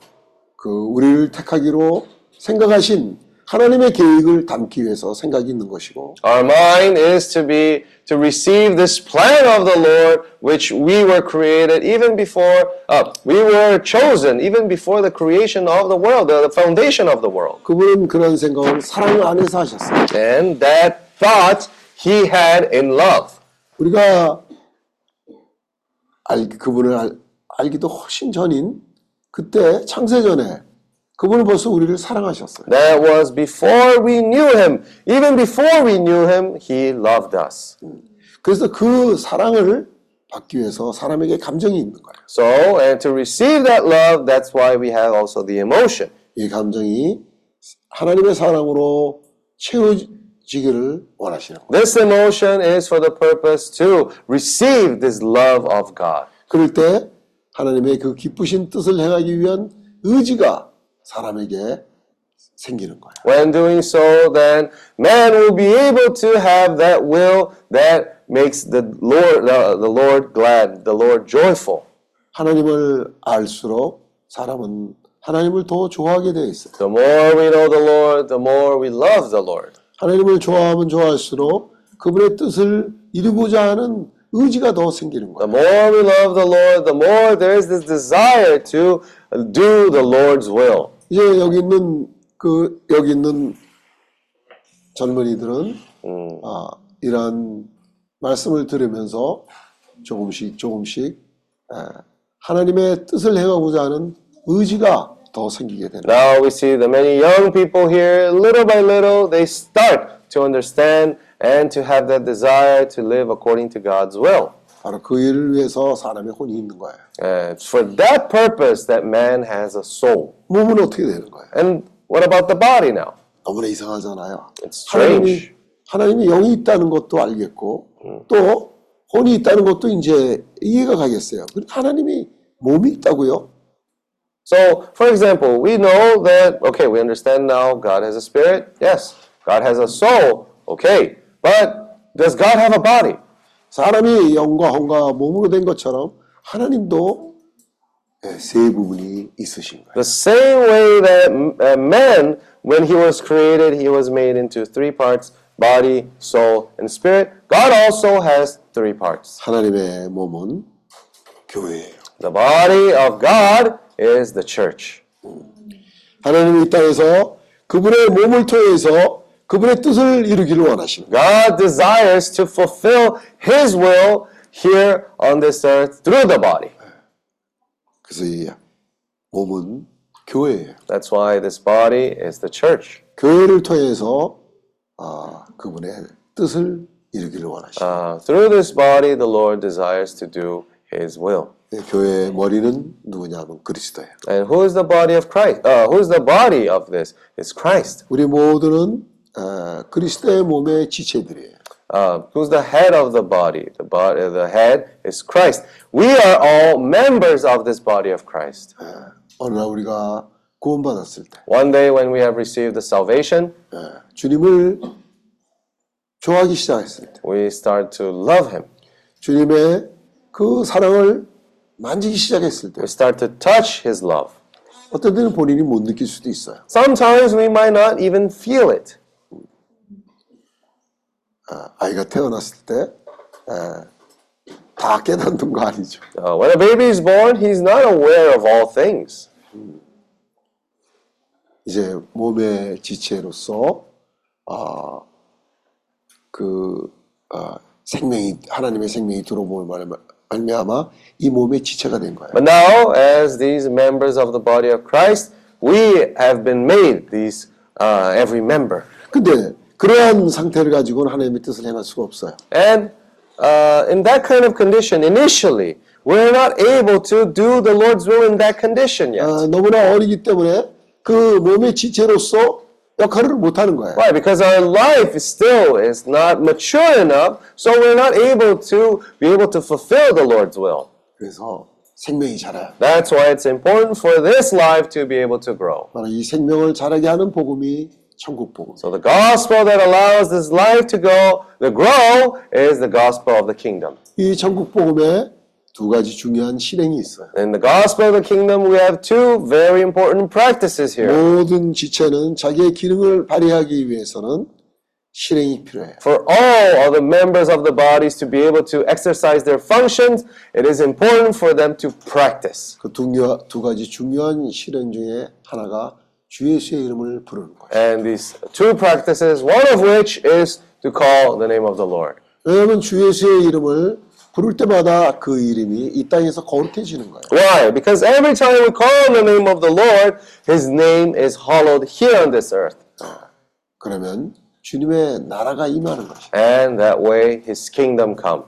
그 우리를 택하기로 생각하신 하나님의 계획을 담기 위해서 생각이 있는 것이고 Our mind is to be to receive this plan of the Lord, which we were created even before uh, we were chosen, even before the creation of the world, the, foundation of the world. 그분은 그런 생각을 사랑 안에서 하셨어요. And that thought he had in love. 우리가 알, 그분을 알, 알기도 훨씬 전인 그때 창세 전에 그분은 벌써 우리를 사랑하셨어요. That was before we knew him. Even before we knew him, he loved us. 그래서 그 사랑을 받기 위해서 사람에게 감정이 있는 거예요. So, and to receive that love, that's why we have also the emotion. 이 감정이 하나님의 사랑으로 채워지기를 원하시는 거예요. This emotion is for the purpose to receive this love of God. 그럴 때 하나님의 그 기쁘신 뜻을 행하기 위한 의지가 사람에게 생기는 거예요. When doing so, then man will be able to have that will that makes the Lord, the, the Lord glad, the Lord joyful. 하나님을 알수록 사람은 하나님을 더 좋아하게 되어 있어요. The more we know the Lord, the more we love the Lord. 하나님을 좋아하면 좋아할수록 그분의 뜻을 이루고자 하는 의지가 더 생기는 The 거예요. more we love the Lord, the more there is this desire to do the Lord's will. 이제 여기 있는 그 여기 있는 젊은이들은 음, 아, 이러한 말씀을 들으면서 조금씩 조금씩 에, 하나님의 뜻을 행하고자 하는 의지가 더 생기게 된다. Now we see the many young people here, little by little, they start to understand and to have that desire to live according to God's will. 바로 그 일을 위해서 사람의 혼이 있는 거예요. And it's for that purpose that man has a soul. 몸은 어떻게 되는 거예요? And what about the body now? 너무나 이상하잖아요. It's 하나님이 strange. 하나님이 영이 있다는 것도 알겠고 또 혼이 있다는 것도 이제 이해가 가겠어요. 근데 하나님이 몸이 있다고요? So, for example, we know that, okay, we understand now God has a spirit. Yes. God has a soul. Okay. But does God have a body? 사람이 영과 혼과 몸으로 된 것처럼 하나님도 예, 세 부분이 있으신 거예요. The same way that uh, man, when he was created, he was made into three parts body, soul, and spirit. God also has three parts. 하나님의 몸은 교회예요. The body of God is the church. 하나님이 이 땅에서 그분의 몸을 통해서 그분의 뜻을 이루기를 원하시는 거예요. God desires to fulfill his will here on this earth through the body. 그래서 이 몸은 교회예요. That's why this body is the church. 교회를 통해서 아, 그분의 뜻을 이루기를 원하시는 거예요. Uh, through this body, the Lord desires to do his will. 네, 교회의 머리는 누구냐면 그리스도예요. And who is the body of Christ? Uh, who is the body of this? It's Christ. 우리 모두는 아, 그리스도의 몸의 지체들이에요. Uh, who's the head of the body? The body, the head is Christ. We are all members of this body of Christ. 아, 어느 날 우리가 구원받았을 때 One day, when we have received the salvation, 아, 주님을 좋아하기 시작했을 때 we start to love Him. 주님의 그 사랑을 만지기 시작했을 때 We start to touch His love. 어떤 때는 본인이 못 느낄 수도 있어요. Sometimes we might not even feel it. 아, 아이가 태어났을 때 다 깨닫는 거 아니죠. Uh, when a baby is born, he's not aware of all things. 이제 몸의 지체로서 아, 그 아, 생명이 하나님의 생명이 들어오면 말미암아 이 몸의 지체가 된 거예요. But now, as these members of the body of Christ, we have been made these uh, every member. 근데 그러한 상태를 가지고는 하나님의 뜻을 행할 수가 없어요. And uh, in that kind of condition, initially, we're not able to do the Lord's will in that condition yet. 아, 너무나 어리기 때문에 그 몸의 지체로서 역할을 못 하는 거예요. Why? Because our life is still is not mature enough, so we're not able to be able to fulfill the Lord's will. 그래서 생명이 자라요. That's why it's important for this life to be able to grow. 바로 이 생명을 자라게 하는 복음이 천국 복음. So the gospel that allows this life to go, to grow, is the gospel of the kingdom. 이 천국 복음에 두 가지 중요한 실행이 있어요. In the gospel of the kingdom, we have two very important practices here. 모든 지체는 자기의 기능을 발휘하기 위해서는 실행이 필요해요. For all of the members of the bodies to be able to exercise their functions, it is important for them to practice. 그두 두 가지 중요한 실행 중에 하나가 주 예수의 이름을 부르는 거예요. And these two practices, one of which is to call the name of the Lord. 왜냐하면 주 예수의 이름을 부를 때마다 그 이름이 이 땅에서 거룩해지는 거예요. Why? Because every time we call on the name of the Lord, His name is hallowed here on this earth. 그러면 주님의 나라가 임하는 것이에요. And that way His kingdom come.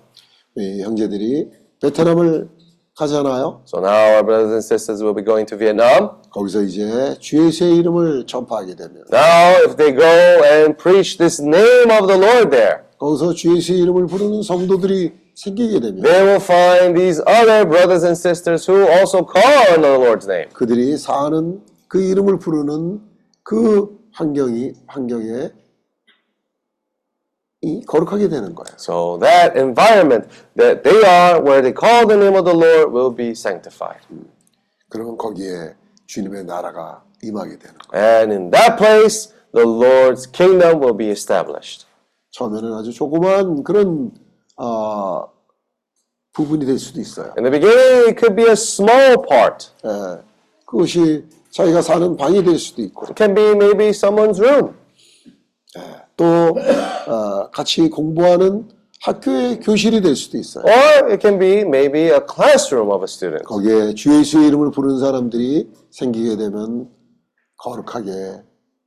우리 형제들이 베트남을 가잖아요. So now our brothers and sisters will be going to Vietnam. 거기서 이제 주 예수의 이름을 전파하게 되면 Now, if they go and preach this name of the Lord there, 거기서 주 예수의 이름을 부르는 성도들이 생기게 되면 they will find these other brothers and sisters who also call on the Lord's name. 그들이 사는 그 이름을 부르는 그 환경이 환경에 이 거룩하게 되는 거예요. So that environment that they are, where they call the name of the Lord, will be sanctified. 그러면 거기에 주님의 나라가 임하게 되는 거예요. And in that place, the Lord's kingdom will be established. 처음에는 아주 조그만 그런 아, 부분이 될 수도 있어요. In the beginning, it could be a small part. 예, 그것이 자기가 사는 방이 될 수도 있고 It can be maybe someone's room. 또 어, 같이 공부하는 학교의 교실이 될 수도 있어요. Or it can be maybe a classroom of a student. 거기에 주 예수의 이름을 부르는 사람들이 생기게 되면 거룩하게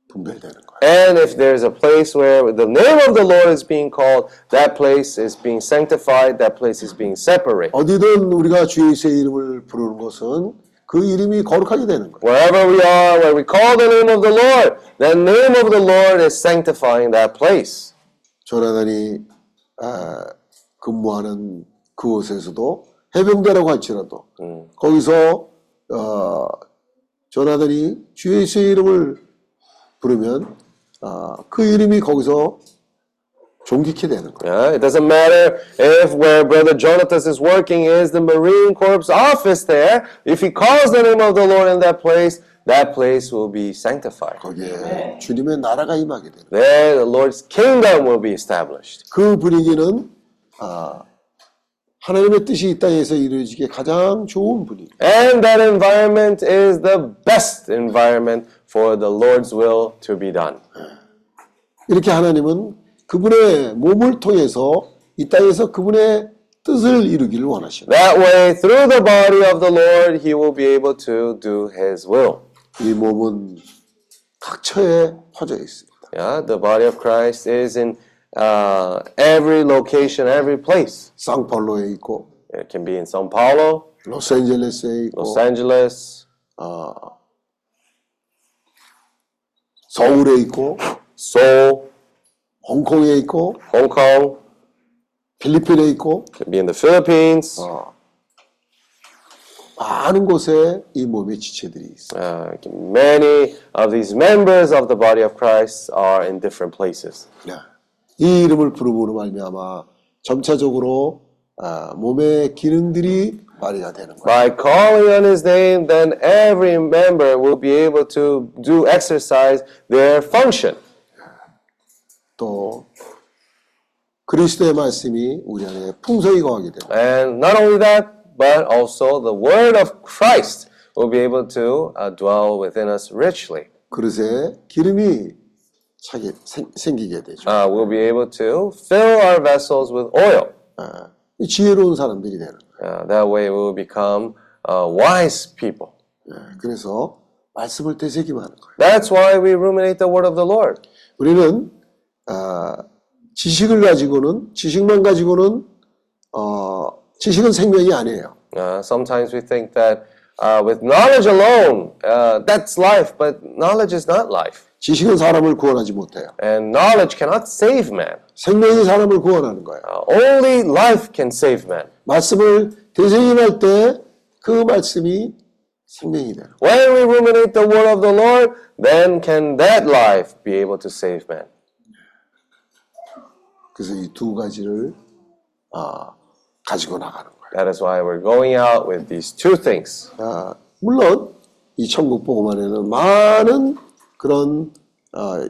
분별되는 거예요. And if there's a place where the name of the Lord is being called, that place is being sanctified, that place is being separated. 어디든 우리가 주 예수의 이름을 부르는 것은 그 이름이 거룩하게 되는 거예요. Wherever we are, where we call the name of the Lord, the name of the Lord is sanctifying that place. 조나단이 아, 근무하는 그곳에서도 해병대라고 할지라도 거기서 어, 조나단이 주 예수의 이름을 부르면 아, 그 이름이 거기서 존귀케 되는 거예요. Yeah, it doesn't matter if where Brother Jonathan is working is the Marine Corps office there. If he calls the name of the Lord in that place, that place will be sanctified. 거기에 주님의 나라가 임하게 되는 거예요. There, the Lord's kingdom will be established. 그 분위기는 아, 하나님의 뜻이 이 땅에서 이루어지기에 가장 좋은 분위기. And that environment is the best environment for the Lord's will to be done. 이렇게 하나님은 그분의 몸을 통해서 이 땅에서 그분의 뜻을 이루기를 원하시는 That way, through the body of the Lord, he will be able to do his will. 이 몸은 각처에 퍼져 있습니다. Yeah, the body of Christ is in uh, every location, every place. 상파울로에 있고 It can be in Sao Paulo, 로스앤젤레스에 있고 Los Angeles, 서울에 있고 Seoul, 홍콩에 있고 Hong Kong, 필리핀에 있고 can be in the Philippines. 많은 곳에 이 몸의 지체들이 있어요. Uh, many of these members of the body of Christ are in different places. 네. 이 이름을 부름으로 말미암아 점차적으로 아, 몸의 기능들이 발휘가 되는 거예요. By calling on his name, then every member will be able to do exercise their function. 또 그리스도의 말씀이 우리 안에 풍성히 거하게 되고 And not only that, but also the word of Christ will be able to uh, dwell within us richly. 그릇에 기름이 차게 생, 생기게 되죠. Uh, we'll be able to fill our vessels with oil. 아, 이 지혜로운 사람들이 되는. Uh, that way, we will become uh, wise people. 예, 그래서 말씀을 되새기만 하는 거예요. That's why we ruminate the word of the Lord. 우리는 아, 지식을 가지고는 지식만 가지고는 어, 지식은 생명이 아니에요. Uh, sometimes we think that uh, with knowledge alone, uh, that's life, but knowledge is not life. 지식은 사람을 구원하지 못해요. And knowledge cannot save man. 생명이 사람을 구원하는 거예요. Uh, only life can save man. 말씀을 되새김할 때 그 말씀이 생명이 거예요. When we ruminate the word of the Lord, then can that life be able to save man. 그래서 이 두 가지를 아, 가지고 나가는 거예요. That is why we're going out with these two things. 아, 물론 이 천국 복음 안에는 많은 그런 아,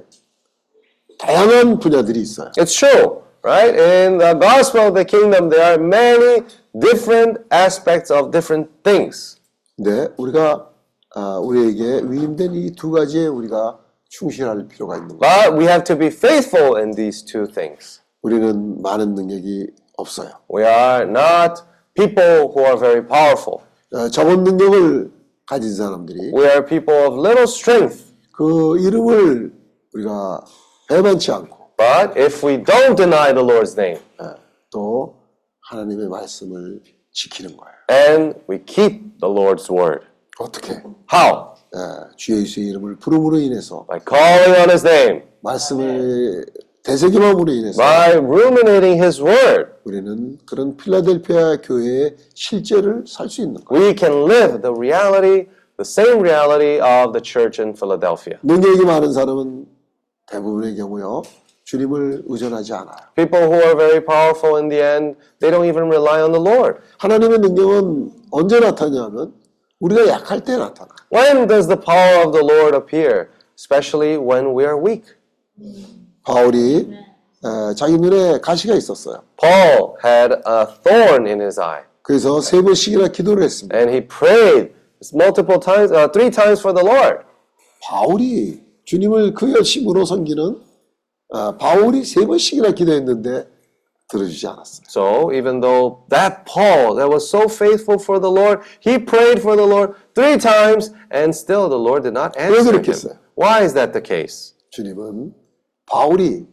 다양한 분야들이 있어요. It's true, right? In the gospel of the kingdom, there are many different aspects of different things. 근데 우리가 아, 우리에게 위임된 이 두 가지에 우리가 충실할 필요가 있는 거예요. But we have to be faithful in these two things. 우리는 많은 능력이 없어요. We are not people who are very powerful. 어, 적은 능력을 가진 사람들이 We are people of little strength. 그 이름을 우리가 배반치 않고 But if we don't deny the Lord's name 어, 또 하나님의 말씀을 지키는 거예요. and we keep the Lord's word, 어떻게? how? 어, 주 예수의 이름을 부름으로 인해서 By calling on His name, 말씀을 되새김함으로 인해서 by ruminating His word, 우리는 그런 필라델피아 교회의 실제를 살 수 있는 거예요. we can live the reality, the same reality of the church in Philadelphia. 능력이 많은 사람은 대부분의 경우요 주님을 의존하지 않아요. People who are very powerful in the end, they don't even rely on the Lord. 하나님의 능력은 언제 나타나냐면 우리가 약할 때 나타나. When does the power of the Lord appear? Especially when we are weak. 바울이 에, 자기 눈에 가시가 있었어요. Paul had a thorn in his eye, 그래서 세 번씩이나 기도를 했습니다. and he prayed multiple times, uh, three times for the Lord. 바울이 주님을 그 열심으로 섬기는 아, 바울이 세 번씩이나 기도했는데 들어주지 않았어요. So even though that Paul that was so faithful for the Lord, he prayed for the Lord three times and still the Lord did not answer him. 그렇겠어요? Why is that the case? 주님은 바울이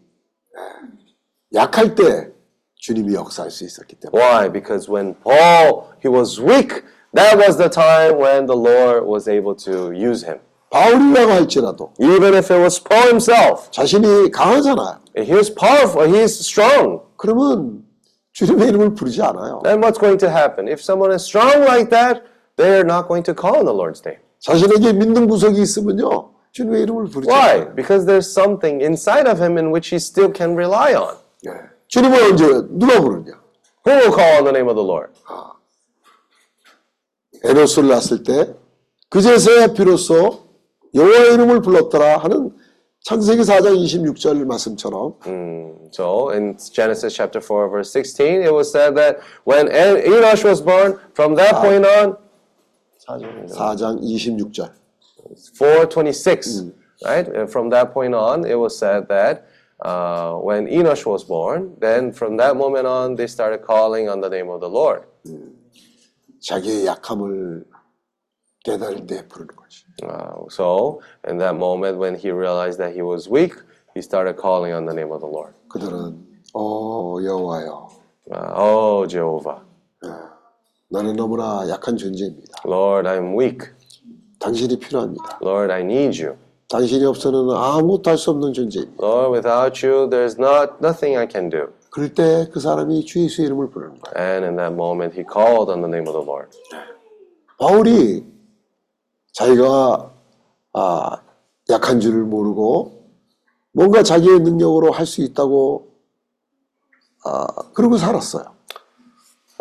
약할 때 주님이 역사할 수 있었기 때문에 Why? Because when Paul he was weak, that was the time when the Lord was able to use him. 바울이라고 할지라도 Even if it was Paul himself, 자신이 강하잖아요. he is powerful, he is strong. 그러면 주님의 이름을 부르지 않아요. Then what's going to happen? If someone is strong like that, they're not going to call on the Lord's name. 자신에게 믿는 구석이 있으면요. 주님의 이름을 부르지 Why? 않아요. Because there's something inside of him in which he still can rely on. 예. 주님을 언제 누가 부르냐? Who will call on the name of the Lord? 에노스를 낳았을 때 그제서야 비로소 여호와의 이름을 불렀더라 하는 창세기 4장 26절 말씀처럼 So in Genesis chapter 4, verse 16, it was said that when En- Enosh was born, from that point on, 4장 26절 426, right? And from that point on, it was said that uh, when Enosh was born, then from that moment on, they started calling on the name of the Lord. 자기의 약함을 깨달을 때 부르는 거지. Uh, so in that moment, when he realized that he was weak, he started calling on the name of the Lord. 그들은 어 여호와여 Uh, oh, Jehovah, 나는 너무나 약한 존재입니다. Lord, I'm weak. 당신이 필요합니다. Lord, I need you. 당신이 없어서는 아무것도 할 수 없는 존재입니다. Lord, without you, there's not nothing I can do. 그럴 때 그 사람이 주 예수의 이름을 부르는 거예요. And in that moment, he called on the name of the Lord. 바울이 자기가 아, 약한 줄을 모르고 뭔가 자기의 능력으로 할 수 있다고 아, 그러고 살았어요.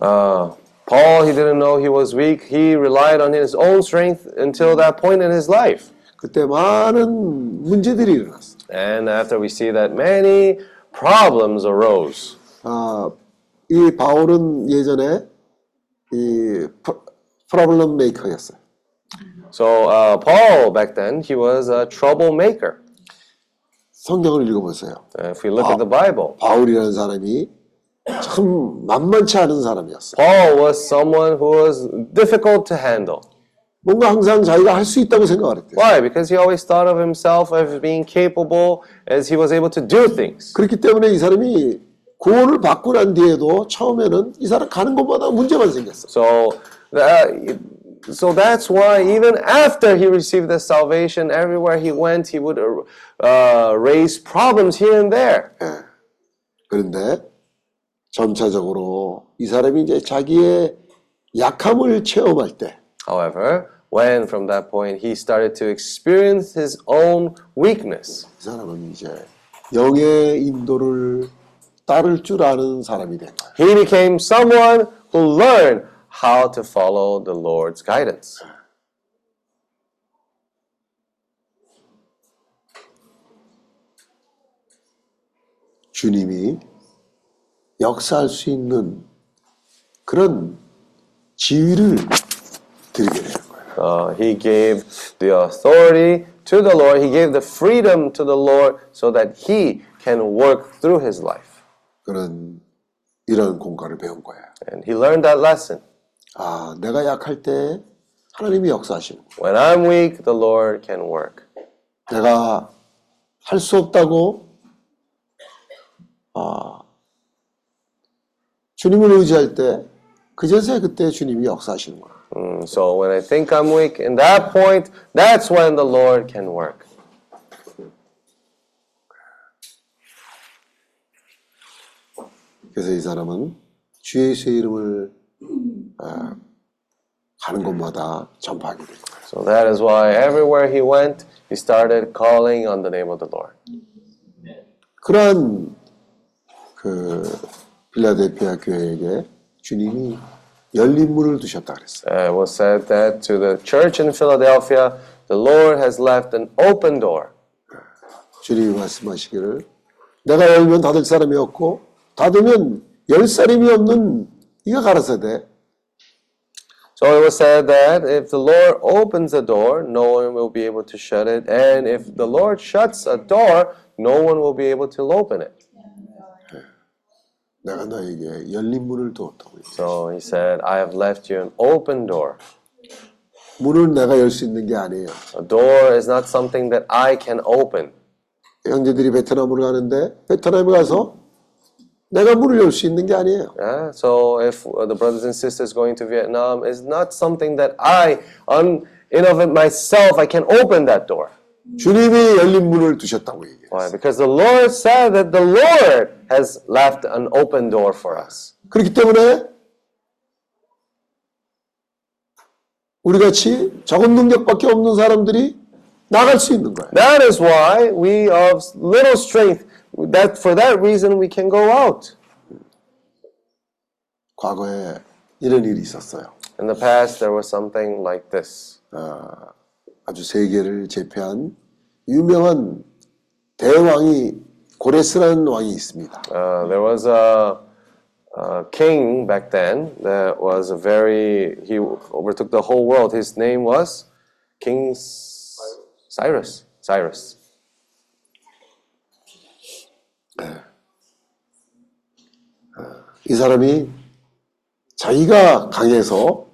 Uh, Paul, he didn't know he was weak. He relied on his own strength until that point in his life. 그때 많은 문제들이 일어났어요. And after we see that many problems arose. 아, 이 바울은 예전에 이 프로블럼 메이커였어요. So uh, Paul back then, he was a troublemaker. 성경을 읽어보세요. Uh, if we look at the Bible, 바울이라는 사람이 참 만만치 않은 사람이었어요. Paul was someone who was difficult to handle. 뭔가 항상 자기가 할 수 있다고 생각을 했대요. Why? Because he always thought of himself as being capable, as he was able to do things. 그렇기 때문에 이 사람이 구원을 받고 난 뒤에도 처음에는 이 사람 가는 곳마다 문제만 생겼어. So that, so that's why even after he received the salvation, everywhere he went, he would uh, raise problems here and there. 예. 그런데 점차적으로 이 사람이 이제 자기의 약함을 체험할 때 However, when from that point he started to experience his own weakness, 이 사람은 이제 영의 인도를 따를 줄 아는 사람이 된 거예요. he became someone who learned how to follow the Lord's guidance. 주님이 역사할 수 있는 그런 지위를 드리게 되는 거예요. Uh, he gave the authority to the Lord. He gave the freedom to the Lord so that he can work through his life. 그런 이런 공간을 배운 거예요. And he learned that lesson. 아, 내가 약할 때 하나님이 역사하시는. When I'm weak, the Lord can work. 내가 할 수 없다고 아, 주님을 의지할 때 그제서야 그때 주님이 역사하시는 거예요. Mm, so when I think I'm weak, in that point, that's when the Lord can work. 그래서 이 사람은 주 예수의 이름을 아, 가는 곳마다 전파하게 된 거예요. So that is why everywhere he went, he started calling on the name of the Lord. 그러한 그 필라델피아 교회에게 주님이 열린 문을 두셨다 그랬어요. Uh, it was said that to the church in Philadelphia, the Lord has left an open door. 주님이 말씀하시기를 내가 열면 닫을 사람이 없고 닫으면 열 사람이 없는 이가 가라사대 So it was said that if the Lord opens a door, no one will be able to shut it. And if the Lord shuts a door, no one will be able to open it. 내가 너에게 열린 문을 두었다고. 했어요. So he said, I have left you an open door. 문을 내가 열 수 있는 게 아니에요. A door is not something that I can open. 형제들이 베트남으로 가는데 베트남에 가서 내가 문을 열 수 있는 게 아니에요. Yeah? So if uh, the brothers and sisters going to Vietnam is not something that I, on, in of it myself, I can open that door. 주님이 열린 문을 두셨다고. Why? Because the Lord said that the Lord has left an open door for us. 그렇기 때문에 우리 같이 적은 능력밖에 없는 사람들이 나갈 수 있는 거예요. That is why we of little strength, that for that reason we can go out. 과거에 이런 일이 있었어요. In the past, there was something like this. 아, 아주 세계를 제패한 유명한 대왕이 고레스라는 왕이 있습니다. Uh, there was a, a king back then that was a very, he overtook the whole world. His name was King Cyrus. Cyrus. 이 사람이 자기가 강해서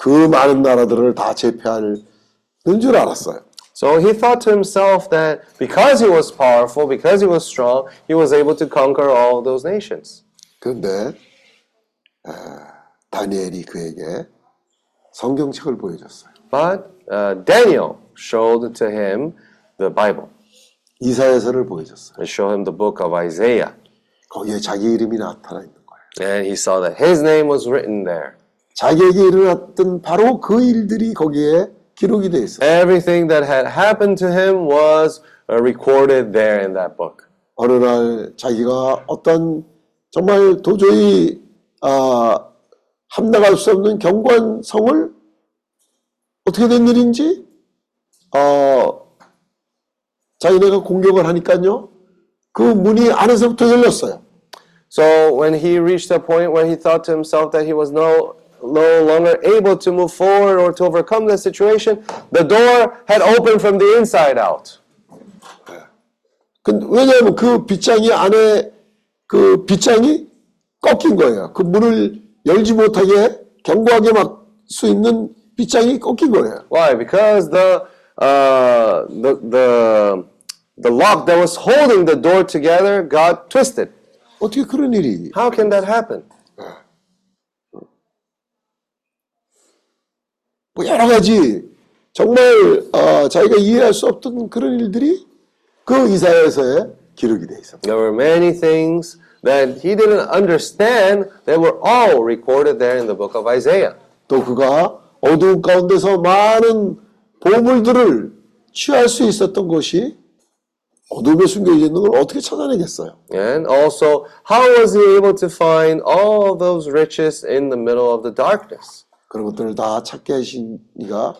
그 많은 나라들을 다 제패하는 줄 알았어요. So he thought to himself that because he was powerful, because he was strong, he was able to conquer all those nations. 그런데 아, 다니엘이 그에게 성경책을 보여줬어요. But uh, Daniel showed to him the Bible. 이사야서를 보여줬어요. He showed him the book of Isaiah. 거기에 자기 이름이 나타나 있는 거예요. And he saw that his name was written there. 자기에게 일어났던 바로 그 일들이 거기에 기록이 돼 있어요. Everything that had happened to him was uh, recorded there in that book. 어느 날 자기가 어떤 정말 도저히 아, 함나갈 수 없는 경관 성을 어떻게 된 일인지 어, 자기네가 공격을 하니까요 그 문이 안에서부터 열렸어요. So when he reached a point where he thought to himself that he was no no longer able to move forward or to overcome the situation, the door had opened from the inside out. 근- 왜냐하면 그 빗장이 안에 그 빗장이 꺾인 거예요. 그 문을 열지 못하게 견고하게 막 수 있는 빗장이 꺾인 거예요. Why? Because the uh, the the the lock that was holding the door together got twisted. 어떻게 그런 일이? How can that happen? 뭐 여러 가지 정말 어, 자기가 이해할 수 없던 그런 일들이 그 이사야서에 기록이 돼 있어. There were many things that he didn't understand that were all recorded there in the book of Isaiah. 또 그가 어두운 가운데서 많은 보물들을 취할 수 있었던 것이 어둠에 숨겨져 있는 걸 어떻게 찾아내겠어요? And also, how was he able to find all those riches in the middle of the darkness? 그런 것들을 다 찾게 하신 이가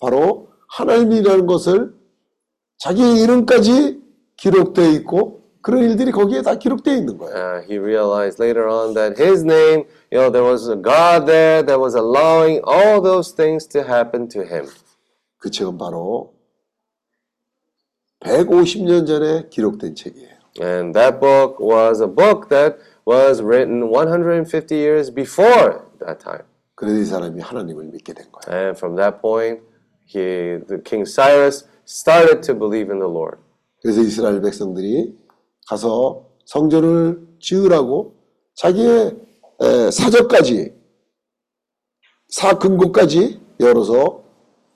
바로 하나님이라는 것을 자기 이름까지 기록되어 있고 그런 일들이 거기에 다 기록되어 있는 거예요. Uh, he realized later on that his name, you know, there was a God there that was allowing all those things to happen to him. 그 책은 바로 150년 전에 기록된 책이에요. And that book was a book that was written 150 years before that time. 그래서 이 사람이 하나님을 믿게 된 거예요. And from that point, he, the King Cyrus started to believe in the Lord. 그래서 이스라엘 백성들이 가서 성전을 지으라고 자기의 에, 사적까지 사금고까지 열어서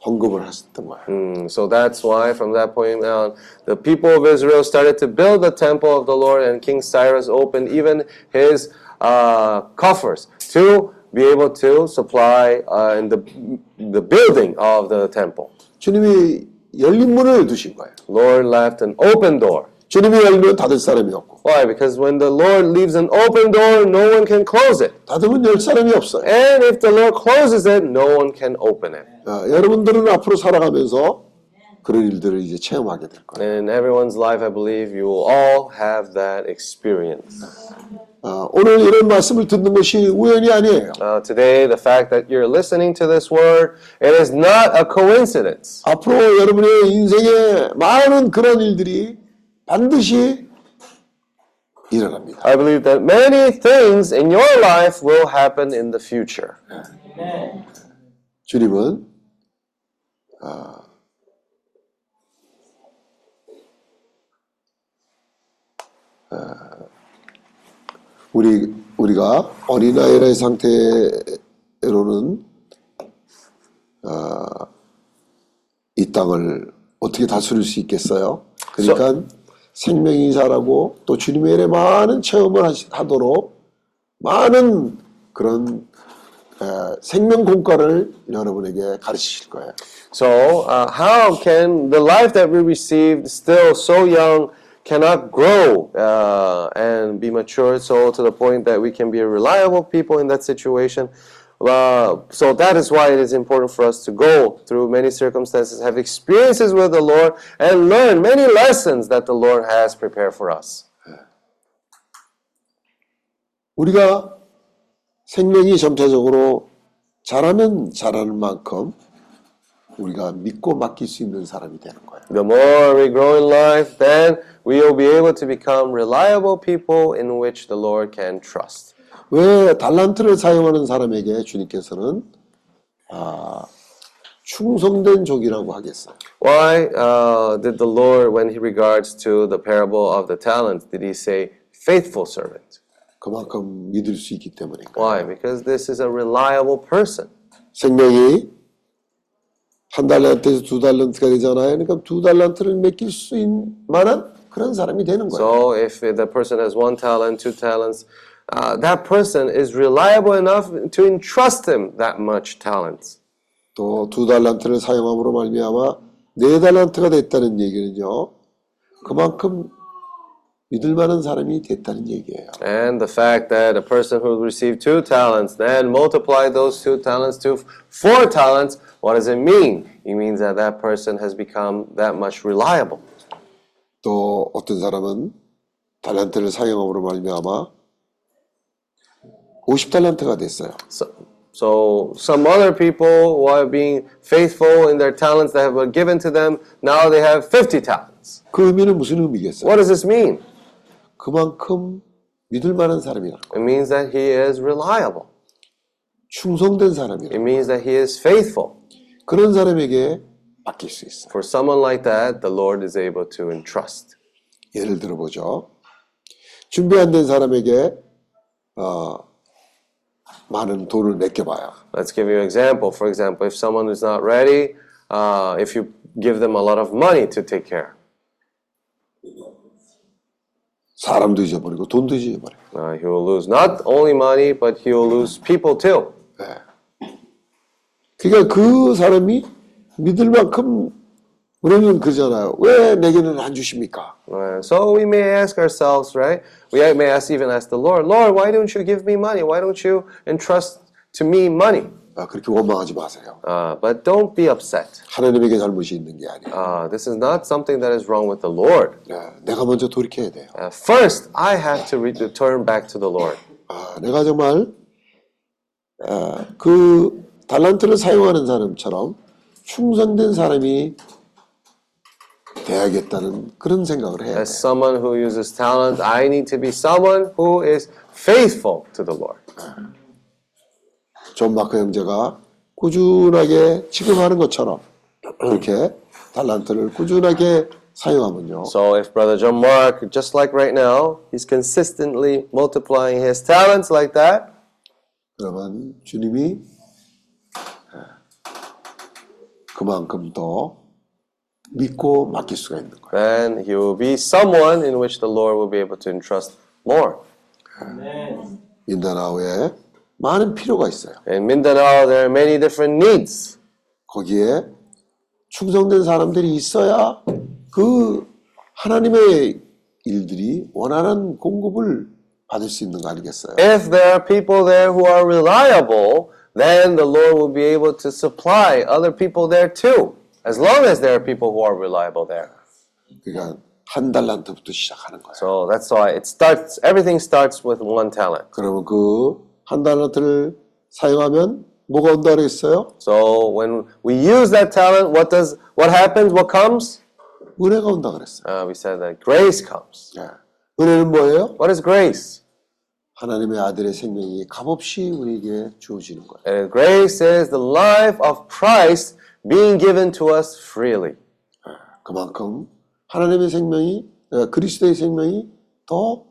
헌금을 했었던 거예요. Mm, so that's why, from that point on, the people of Israel started to build the temple of the Lord, and King Cyrus opened even his uh, coffers to be able to supply uh, in the the building of the temple. 주님이 열린 문을 두신 거예요. Lord left an open door. 주님이 열면 닫을 사람이 없고 Why? Because when the Lord leaves an open door, no one can close it. 닫으면 열 사람이 없어요. And if the Lord closes it, no one can open it. 아, 여러분들은 앞으로 살아가면서 그런 일들을 이제 체험하게 될 거예요. And in everyone's life, I believe you will all have that experience. 아, 오늘 이런 말씀을 듣는 것이 우연이 아니에요. Uh, today, the fact that you're listening to this word, it is not a coincidence. 앞으로 여러분의 인생에 많은 그런 일들이 반드시 일어납니다. I believe that many things in your life will happen in the future. 주님은 아, 우리 우리가 어린아이의 상태로는 아, 이 땅을 어떻게 다스릴 수 있겠어요? 그러니까 생명이 자라고 또 주님의 일에 많은 체험을 하시- 하도록 많은 그런 에, 생명 공과를 여러분에게 가르치실 거예요. So, uh, how can the life that we received, still so young, cannot grow uh, and be matured so to the point that we can be a reliable people in that situation? Uh, so that is why it is important for us to go through many circumstances, have experiences with the Lord, and learn many lessons that the Lord has prepared for us. 우리가 생명이 점차적으로 자라면 자라는 만큼 우리가 믿고 맡길 수 있는 사람이 되는 거예요. The more we grow in life, then we will be able to become reliable people in which the Lord can trust. 왜 달란트를 사용하는 사람에게 주님께서는 아, 충성된 족이라고 하겠어요? Why uh, did the Lord, when he regards to the parable of the talents, did he say faithful servant? 그만큼 믿을 수 있기 때문인가. Why? Because this is a reliable person. 생명이 한 달란트에서 두 달란트가 되잖아요. 그러니까 두 달란트를 맡길 수 있는 만한 그런 사람이 되는 거예요. So if the person has one talent, two talents, uh, that person is reliable enough to entrust him that much talents. 또두 달란트를 사용함으로 말미암아 네 달란트가 됐다는 얘기는요. 그만큼 믿을 만한 사람이 됐다는 얘기예요. And the fact that a person who received two talents then multiplied those two talents to four talents, what does it mean? It means that that person has become that much reliable. 또 어떤 사람은 달란트를 사용함으로 말미암아 50달란트가 됐어요. So, so some other people, while being faithful in their talents that have been given to them, now they have 50 talents. 그 의미는 무슨 의미겠어요? What does this mean? 그만큼 믿을 만한 사람이라. It means that he is reliable. 충성된 사람이라. It means that he is faithful. 그런 사람에게 맡길 수 있어요. For someone like that, the Lord is able to entrust. 예를 들어보죠. 준비 안 된 사람에게 어, 많은 돈을 맡겨봐요. Let's give you an example. For example, if someone is not ready, uh, if you give them a lot of money to take care, 사람도 잊어버리고 돈도 잊어버려요. uh, he will lose not only money, but he will lose people too. 그러니까 그 사람이 믿을 만큼 우리는 그러잖아요. 왜 내게는 안 주십니까? Uh, so we may ask ourselves, right? We may ask even ask the Lord, Lord, why don't you give me money? Why don't you entrust to me money? 아, 그렇게 원망하지 마세요. Uh, but don't be upset. 하나님에게 잘못이 있는 게 아니에요. Uh, this is not something that is wrong with the Lord. 네, 내가 먼저 돌이켜야 돼요. Uh, first, I have to return back to the Lord. 아, 내가 정말 아, 그 달란트를 사용하는 사람처럼 충성된 사람이 돼야겠다는 그런 생각을 해야 As 돼요. someone who uses talent, I need to be someone who is faithful to the Lord. 존 마크 형제가 꾸준하게 지금 하는 것처럼 그렇게 달란트를 꾸준하게 사용하면요. So if Brother John Mark, just like right now, he's consistently multiplying his talents like that, 그러면 주님이 그만큼 더 믿고 맡길 수가 있는 거예요. then he will be someone in which the Lord will be able to entrust more. 민다나오에 많은 필요가 있어요. In Mindanao, there are many different needs. 거기에 충성된 사람들이 있어야 그 하나님의 일들이 원하는 공급을 받을 수 있는 거 아니겠어요? If there are people there who are reliable, then the Lord will be able to supply other people there too. as long as there are people who are reliable there. 그러니까 한 달란트부터 시작하는 거예요. So that's why it starts. Everything starts with one talent. 그러면 그 한 달란트를 사용하면 뭐가 온다 그랬어요? So when we use that talent, what does what happens? What comes? 은혜가 온다 그랬어요. Uh, we said that grace comes. 예. 은혜는 뭐예요? What is grace? 하나님의 아들의 생명이 값없이 우리에게 주어지는 거예요. And grace is the life of Christ being given to us freely. 그만큼 하나님의 생명이 어, 그리스도의 생명이 더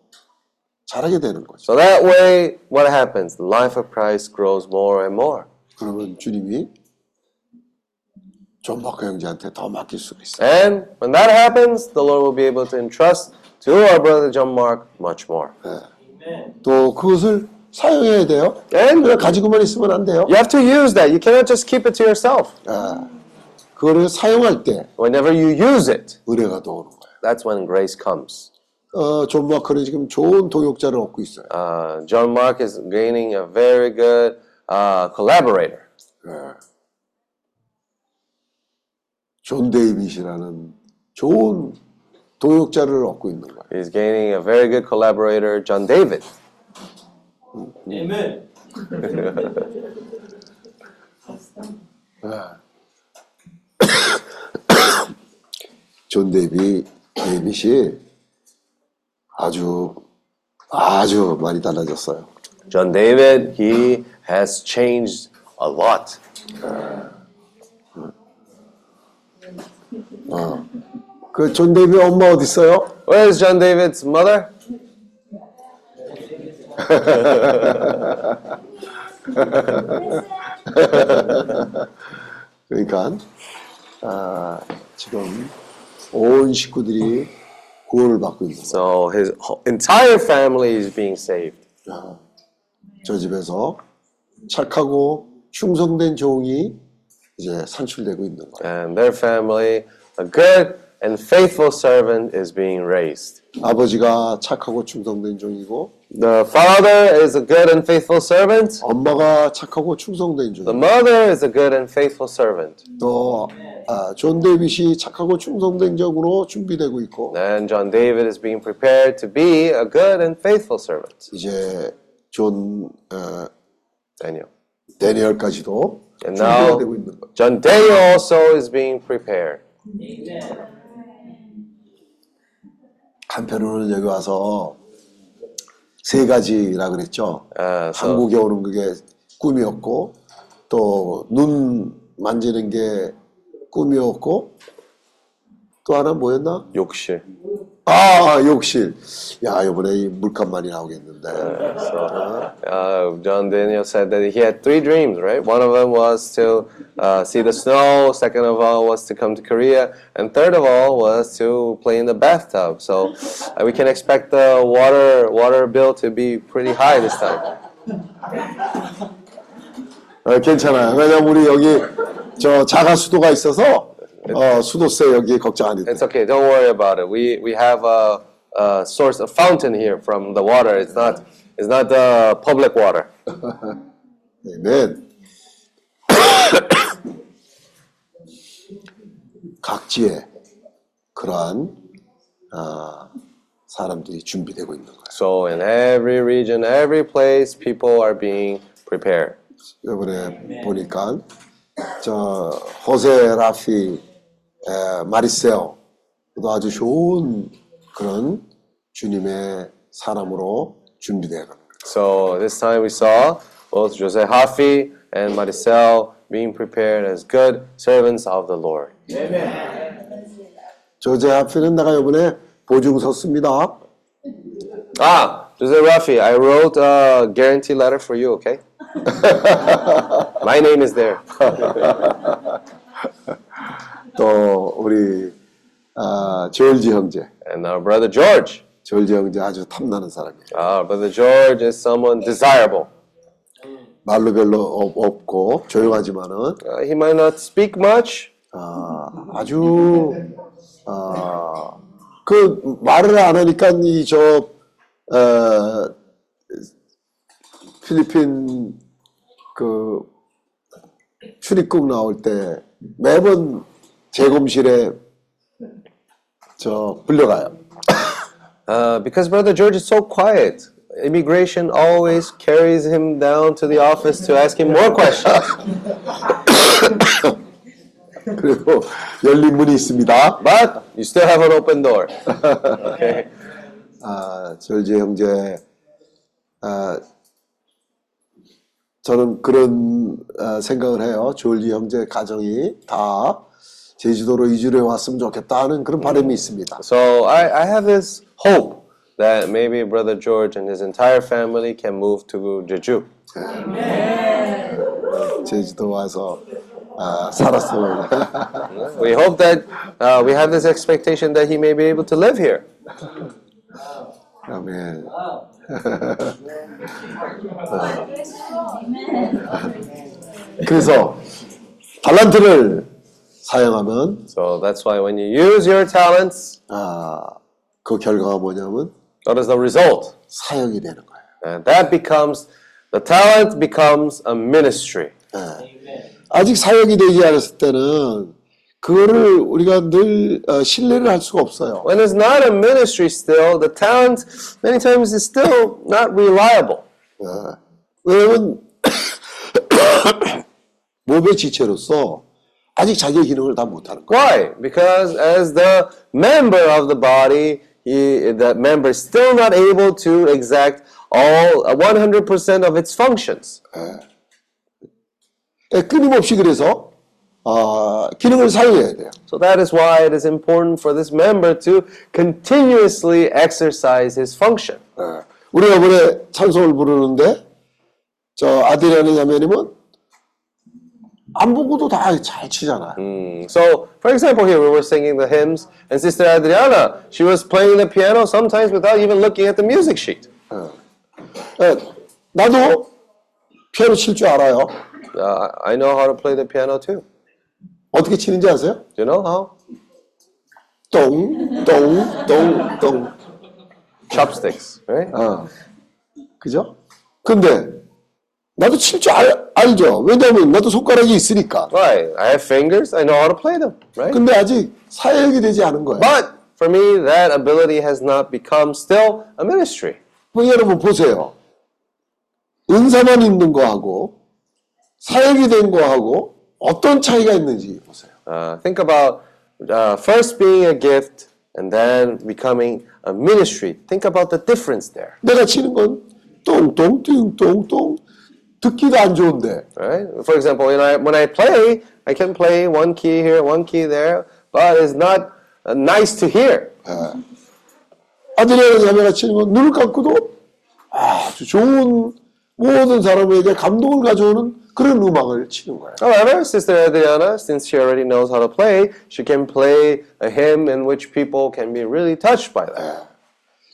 자라게 되는 거죠. So that way, what happens? The life of Christ grows more and more. 그러면 주님이 존 마크 형제한테 더 맡길 수가 있어요. And when that happens, the Lord will be able to entrust to our brother John Mark much more. 또 그것을 사용해야 돼요. And 그냥 가지고만 있으면 안 돼요. you have to use that. You cannot just keep it to yourself. 아, 그거를 사용할 때 Whenever you use it, 은혜가 더 오는 거예요. that's when grace comes. 어, 존 마크는 지금 좋은 동역자를 얻고 있어요. Uh, John Mark is gaining a very good uh, collaborator. 예. 존 데이빗이라는 좋은 동역자를 얻고 있는 거예요. He's gaining a very good collaborator, John David. Amen. 존 데이빗, 데이빗이 아주 아주 많이 달라졌어요. John David, he has changed a lot. 그 존 데이빗 엄마 어디 있어요? Where is John David's mother? 그러니까 아, 지금 온 식구들이 구원을 받고 있는 거예요. So his whole- entire family is being saved. 저 집에서 착하고 충성된 종이 이제 산출되고 있는 거예요. And their family, a good and faithful servant is being raised. 아버지가 착하고 충성된 종이고 The father is a good and faithful servant. 엄마가 착하고 충성된 The 종. mother is a good and faithful servant. 또존 데이빗이 착하고 충성된 종으로 준비되고 있고 And John David is being prepared to be a good and faithful servant. 이제 존 어, Daniel. 데니얼까지도 And 준비가 now 되고 있는 거예요. John Daniel also is being prepared. 한편으로는 여기 와서 세 가지라 그랬죠. So 한국에 오는 그게 꿈이었고 또 눈 만지는 게 꿈이었고 또 하나 뭐였나? 욕실. 아 욕실. 야 이번에 이 물감 많이 나오겠는데. So, uh, John Daniel said that he had three dreams, right? One of them was to uh, see the snow. Second of all was to come to Korea, and third of all was to play in the bathtub. So uh, we can expect the water water bill to be pretty high this time. 어, 괜찮아요. 왜냐면 우리 여기 저 자가 수도가 있어서 어, 수도세 여기 걱정 안 해도 돼. It's okay. Don't worry about it. We we have a, a source, a fountain here from the water. It's not it's not the public water. 아멘. 각지에 그러한 아, 사람들이 준비되고 있는 거예요. So in every region, every place, people are being prepared. 이번에 보니까 저 호세 라피 에, 마리세오도 아주 좋은 그런 주님의 사람으로 준비되어 가는 거예요. So this time we saw both Jose Hafi and Maricel being prepared as good servants of the Lord. 조제 하피는 내가 이번에 보증서 씁니다. Ah, Jose Rafi, I wrote a guarantee letter for you, okay? My name is there. 또 우리 아, 조일지 형제, And our brother George. 조일지 형제 아주 탐나는 사람이에요. Our brother George is someone desirable. 말로 별로 없- 없고 조용하지만은 Uh, he might not speak much, 아, 아주 아, 그 말을 안 하니까 이저 어, 필리핀 그 출입국 나올 때 매번 재검실에 저 불려가요. Uh, because Brother George is so quiet. Immigration always carries him down to the office to ask him more questions. 그리고 열린 문이 있습니다. But you still have an open door. okay. 아, 절지 형제, 아, 저는 그런 아, 생각을 해요. 졸지 형제 가정이 다 제주도로 이주를 왔으면 좋겠다 하는 그런 바람이 있습니다. So I, I have this hope that maybe Brother George and his entire family can move to Jeju. 제주도 와서 아, 살았으면 We hope that uh, we have this expectation that he may be able to live here. 아멘. 그래서 달란트를 사용하면 So that's why when you use your talents, 아, 그 결과가 뭐냐면 what is the result? 사역이 되는 거예요. And that becomes the talent becomes a ministry. 아직 사역이 되지 않았을 때는 그거를 우리가 늘 어, 신뢰를 할 수가 없어요. When it's not a ministry still, the talent many times is still not reliable. 어, 왜냐면 몸의 지체로서 아직 자기의 기능을 다 못하는 거예요. Why? Because as the member of the body, he, the member is still not able to exact all 100% of its functions. 예, 끊임없이 그래서 어, 기능을 사용해야 돼요. So that is why it is important for this member to continuously exercise his function. 예. 우리가 이번에 찬송을 부르는데 저 아드리아는 자매님은 안 보고도 다 잘 치잖아요. Mm, So, for example, here we were singing the hymns, and Sister Adriana, she was playing the piano sometimes without even looking at the music sheet. 예, 나도 피아노 칠 줄 알아요. Uh, I know how to play the piano too. 어떻게 치는지 아세요? Do you know how? 똥, 똥, 똥, 똥. Chopsticks, right? 어. 그죠? 근데 나도 칠 줄 알죠. 왜냐면 나도 손가락이 있으니까. Why? I have fingers. I know how to play them, right? 근데 아직 사역이 되지 않은 거예요. But for me, that ability has not become still a ministry. 뭐 여러분 보세요. 은사만 있는 거하고 사역이 된 거하고 어떤 차이가 있는지 보세요. Uh, think about uh, first being a gift and then becoming a ministry. Think about the difference there, 내가 치는 건 똥똥 띵똥똥 듣기도 안 좋은데 right? For example, when I when I play, I can play one key here, one key there, but it's not uh, nice to hear. 아들이랑 자매가 건 눈을 감고도 아주 좋은 모든 사람에게 감동을 가져오는 그런 음악을 치는 거예요. However, Sister Adriana, since she already knows how to play, she can play a hymn in which people can be really touched by that.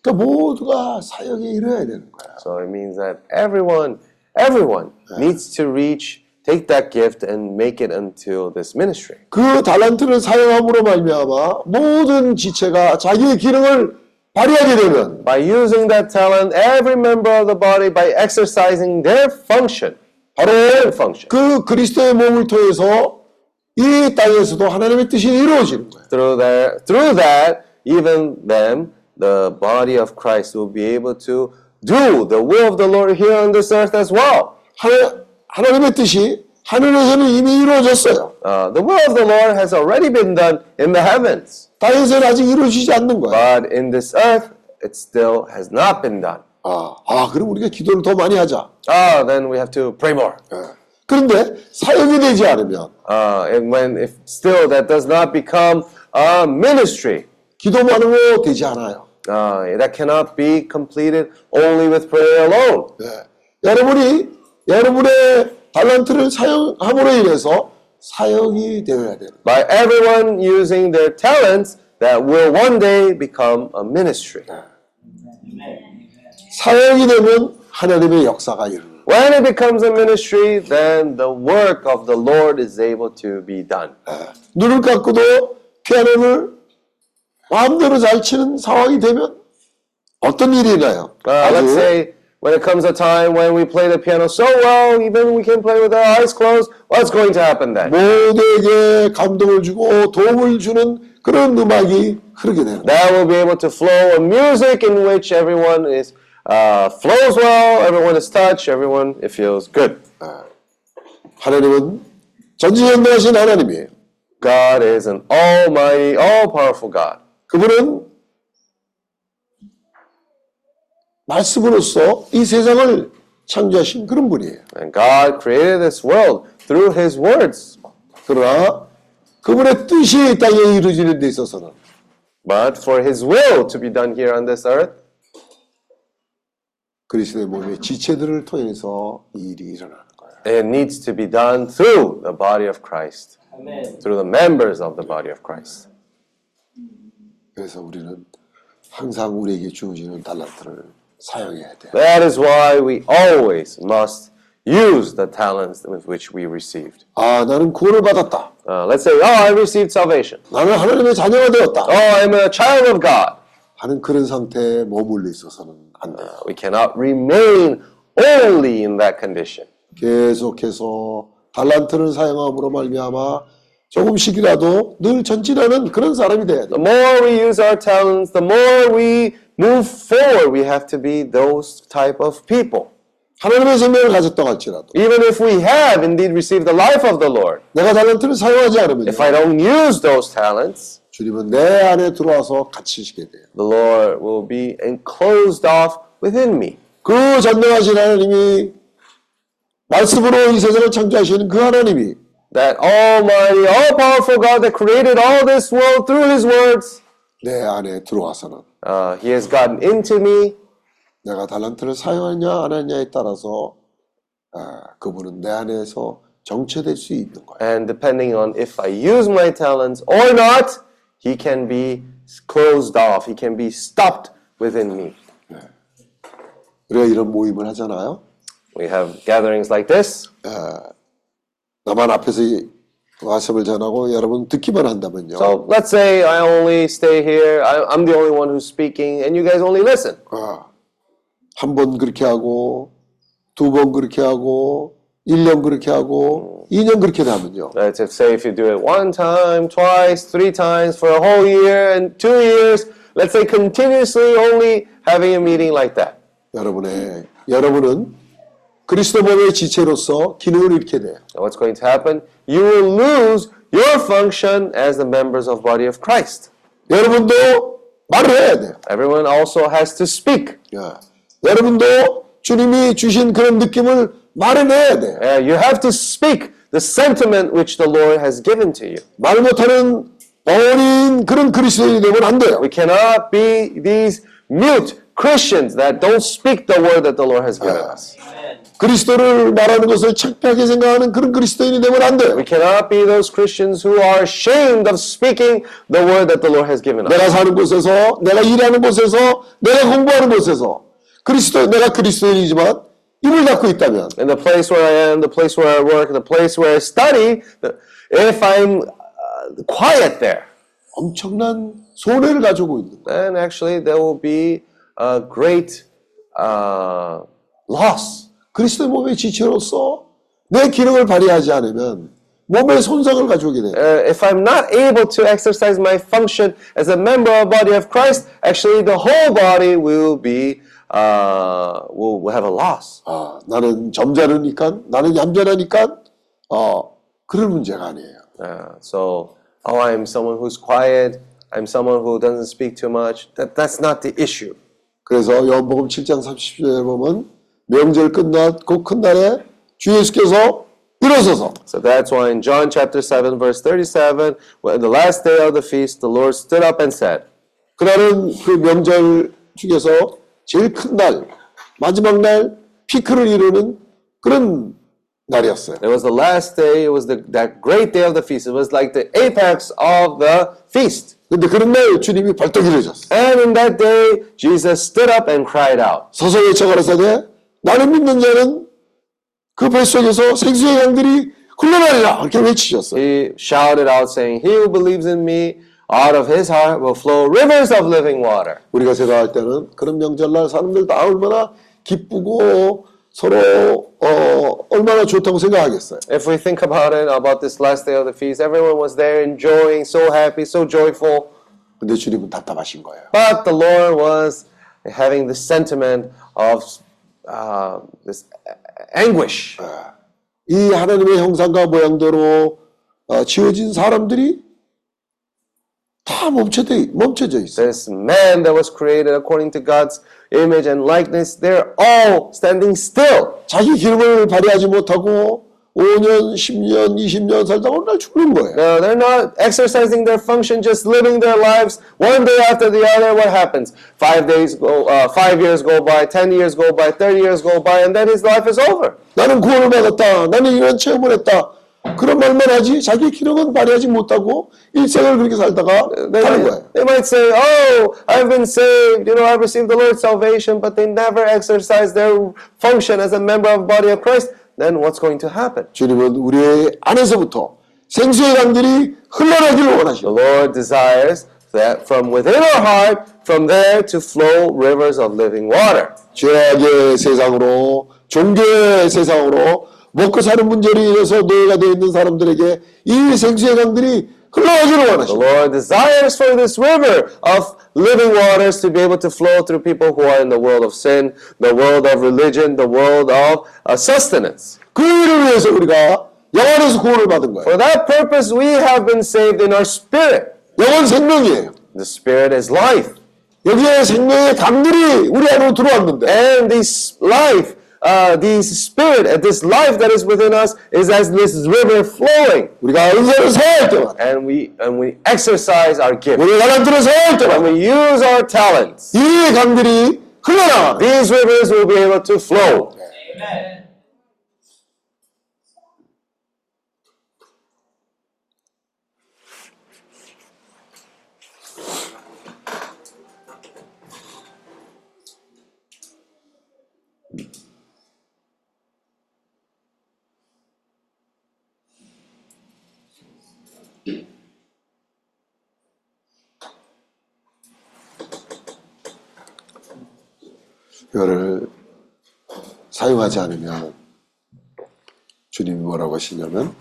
그러니까 모두가 사역에 이뤄야 되는 거야. So it means that everyone, everyone needs to reach, take that gift and make it into this ministry. 그 달란트를 사용함으로 말미암아 모든 지체가 자기의 기능을 발휘하게 되면 By using that talent, every member of the body, by exercising their function, 바로 their function, 그 그리스도의 몸을 통해서 이 땅에서도 하나님의 뜻이 이루어지는 거예요. through their, through that, even them, the body of Christ will be able to do the will of the Lord here on this earth as well. 하나, 하나님의 뜻이 하늘에서는 이미 이루어졌어요. Uh, the will of the Lord has already been done in the heavens, 땅에서는 아직 이루어지지 않는 거야. but in this earth, it still has not been done. 아, 아, 그럼 우리가 기도를 더 많이 하자. Ah, then we have to pray more. 그런데 사역이 되지 않으면 Uh, and when if still that does not become a ministry, 기도만으로 되지 않아요. uh, that cannot be completed only with prayer alone. 예. 여러분이 여러분의 달란트를 사용함으로 인해서 사역이 되어야 돼요. By everyone using their talents, that will one day become a ministry. 사역이 되면 하나님의 역사가 일어나요. When it becomes a ministry, then the work of the Lord is able to be done. 눈을 감고도 피아노를 마음대로 잘 치는 상황이 되면 어떤 일이 나요? Uh, let's say when it comes a time when we play the piano so well, even we can play with our eyes closed, what's going to happen then? 모두에게 감동을 주고 도움을 주는 그런 음악이 흐르게 거예요. That will be able to flow a music in which everyone is uh, flows well, everyone is touched, everyone it feels good. 하나님은 전지전능하신 하나님이에요. God is an almighty, all-powerful God. 그분은 말씀으로써 이 세상을 창조하신 그런 분이에요. And God created this world through His words. 그러나 그분의 뜻이 이 땅에 이루어지는 데 있어서는 But for His will to be done here on this earth, 그리스도의 몸의 지체들을 통해서 이 일이 일어나는 거예요. it needs to be done through the body of Christ, Amen. through the members of the body of Christ. 그래서 우리는 항상 우리에게 주어지는 달란트를 사용해야 돼요. That is why we always must use the talents with which we received. 아, 나는 구원을 받았다. Uh, let's say, oh, I received salvation. 나는 하나님의 자녀가 되었다. Oh, I'm a child of God. 하는 그런 상태에 머물러 있어서는 안 돼요. We cannot remain only in that condition. 계속해서 달란트를 사용함으로 말미암아 조금씩이라도 늘 전진하는 그런 사람이 돼야 The 돼요. more we use our talents, the more we move forward. We have to be those type of people. 하나님의 생명을 가졌다고 할지라도 Even if we have indeed received the life of the Lord, 내가 달란트를 사용하지 않으면 if I don't use those talents, 주님은 내 안에 들어와서 갇히시게 돼요. the Lord will be enclosed off within me. 그 전능하신 하나님이 말씀으로 이 세상을 창조하시는 그 하나님이 That almighty, all-powerful God that created all this world through His words, 내 안에 들어와서는 uh, He has gotten into me, 내가 달란트를 사용하냐 안 하냐에 따라서 아, 그분은 내 안에서 정체될 수 있는 거예요. and depending on if I use my talents or not, He can be closed off. He can be stopped within me. 우리가 이런 모임을 하잖아요. We have gatherings like this. 나만 앞에서 이 말씀을 전하고 여러분 듣기만 한다면요. So let's say I only stay here. I, I'm the only one who's speaking, and you guys only listen. 아, 한번 그렇게 하고 두 번 그렇게 하고 1년 그렇게 하고 2년 그렇게 하면요. Let's if, say if you do it one time, twice, three times for a whole year and two years. Let's say continuously only having a meeting like that. 여러분의 여러분은 그리스도 몸의 지체로서 기능을 잃게 돼요. Now what's going to happen? You will lose your function as the members of body of Christ. 여러분도 말을 해야 돼요. Everyone also has to speak. 야, 여러분도 주님이 주신 그런 느낌을 말해내야 돼요. Uh, you have to speak the sentiment which the Lord has given to you. 말 못하는 어린 그런 그리스도인이 되면 안 돼요. We cannot be these mute Christians that don't speak the word that the Lord has given us. 그리스도를 말하는 것을 창피하게 생각하는 그런 그리스도인이 되면 안 돼요. We cannot be those Christians who are ashamed of speaking the word that the Lord has given us. 내가 사는 곳에서, 내가 일하는 곳에서, 내가 공부하는 곳에서 그리스도 내가 그리스도인이지만 입을 닫고 있다면 In the place where I am, the place where I work, the place where I study, if I'm uh, quiet there, 엄청난 손해를 가지고 있는 then actually there will be a great uh, loss. 그리스도의 몸의 지체로서 내 기능을 발휘하지 않으면 몸의 손상을 가져오게 돼요. Uh, if I'm not able to exercise my function as a member of body of Christ, actually the whole body will be uh, will, will have a loss. 아, 나는 점잖으니까, 나는 얌전하니까, 어, 그런 문제가 아니에요. Uh, so, oh, I'm someone who's quiet. I'm someone who doesn't speak too much. That that's not the issue. 그래서 요한복음 7장 30절에 보면 명절 끝났 그큰 날에 주 예수께서 일어서서 So that's why in John chapter 7 verse 37, when the last day of the feast, the Lord stood up and said, 그날은 그 명절 중에서 제일 큰 날, 마지막 날 피크를 이루는 그런 날이었어요. it was the last day, it was the, that great day of the feast. It was like the apex of the feast. 근데 그런 날 주님이 벌떡 일어졌어요. And in that day, Jesus stood up and cried out. 서서 외쳐 가라사대 나는 믿는 자는 그 뱃속에서 생수의 양들이 흘러나리라 이렇게 외치셨어요. He shouted out saying, He who believes in me, out of his heart will flow rivers of living water. 우리가 생각할 때는 그런 명절날 사람들 다 얼마나 기쁘고 서로 어, 얼마나 좋다고 생각하겠어요. If we think about it, about this last day of the feast, everyone was there enjoying, so happy, so joyful. 근데 주님은 답답하신 거예요. But the Lord was having the sentiment of uh, this anguish. 이 하나님의 형상과 모양대로 어, 지어진 사람들이 다 멈춰져, 멈춰져 있어요. This man that was created according to God's image and likeness, they're all standing still. 자기 기름을 발휘하지 못하고 5년, 10년, 20년 살다가 어느 날 죽는 거예요. No, they're not exercising their function, just living their lives one day after the other. What happens? Five days go, uh, five years go by, ten years go by, thirty years go by, and then his life is over. 나는 구원을 받았다. 나는 이런 체험을 했다. 그런 말만 하지 자기 기력은 발휘하지 못하고 일생을 그렇게 살다가 They 가는 might, 거예요. they might say, "Oh, I've been saved. You know, I've received the Lord's salvation," but they never exercise their function as a member of the body of Christ. Then what's going to happen? 주님은 우리의 안에서부터 생수의 강들이 흘러나기를 The 원하시고 Lord desires that from within our heart, from there to flow rivers of living water. 죄악의 세상으로 종교의 세상으로 먹고 사는 문제로 인해서 노예가 되어 있는 사람들에게 이 생수의 강들이 The 원하시고 Lord desires for this river of living waters to be able to flow through people who are in the world of sin, the world of religion, the world of uh, sustenance. 그 일을 위해서 우리가 영원에서 구원을 받은 거예요. For that purpose, we have been saved in our spirit. 영원 생명이에요. The spirit is life. 여기에 생명의 강들이 우리 안으로 들어왔는데 And this life, uh, this spirit, uh, this life that is within us is as this river flowing. 우리가 은사를 사할 때마다 And we and we exercise our gift. 우리 달란트를 사할 When 때마다 we use our talents, 이 강들이 흘러나가 these rivers will be able to flow. 이거를 사용하지 않으면 주님이 뭐라고 하시냐면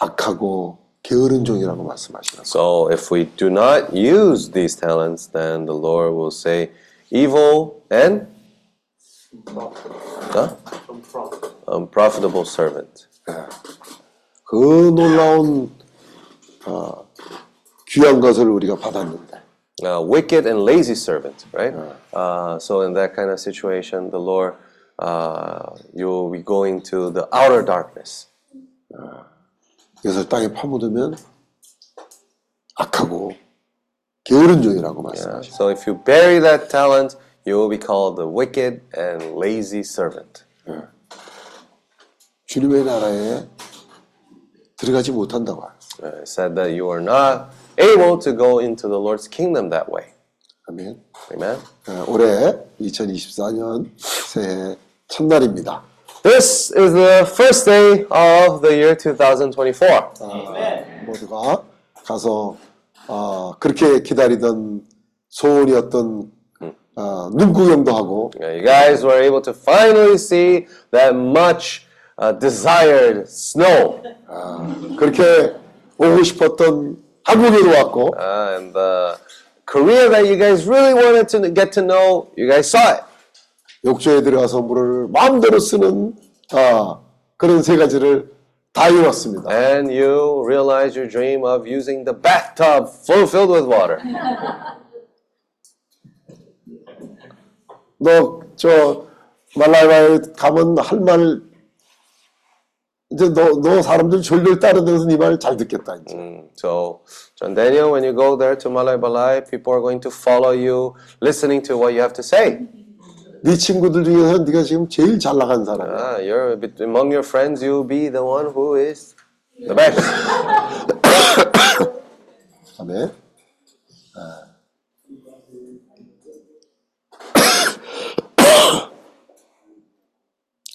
악하고 게으른 종이라고 말씀하시는. So if we do not use these talents, then the Lord will say, evil and huh? unprofitable servant. 그 놀라운 어, 귀한 것을 우리가 받았는데 Uh, wicked and lazy servant, right? Uh, so in that kind of situation, the Lord, uh, you will be going to the outer darkness. 이것을 땅에 파묻으면 악하고 게으른 종이라고 Yeah. 말씀하시고 So if you bury that talent, you will be called the wicked and lazy servant. 주님의 나라에 들어가지 못한다고 해요. Uh, it said that you are not able to go into the Lord's kingdom that way. 아멘. Amen. 어, 올해 2024년 새해 첫날입니다. This is the first day of the year 2024. 모두가 가서 어, 그렇게 기다리던 소원이었던 어, 눈구경도 하고 Yeah, You guys were able to finally see that much uh, desired snow. 그렇게 오고 싶었던 한국에도 왔고 Uh, and the Korea that you guys really wanted to get to know, you guys saw it. 욕조에 들어가서 물을 마음대로 쓰는 아, 그런 세 가지를 다 이뤘습니다. And you realize your dream of using the bathtub full filled with water. 너 저 말라바에 가면 할 말 이제 너, 너 사람들 졸졸 따르면서 네말 잘 듣겠다 이제. Mm, So, John Daniel, when you go there to Malay Balai, people are going to follow you, listening to what you have to say. 네 친구들 중에서 네가 지금 제일 잘 나간 사람이야. Ah, you're among your friends, you'll be the one who is the best. 아멘. 아.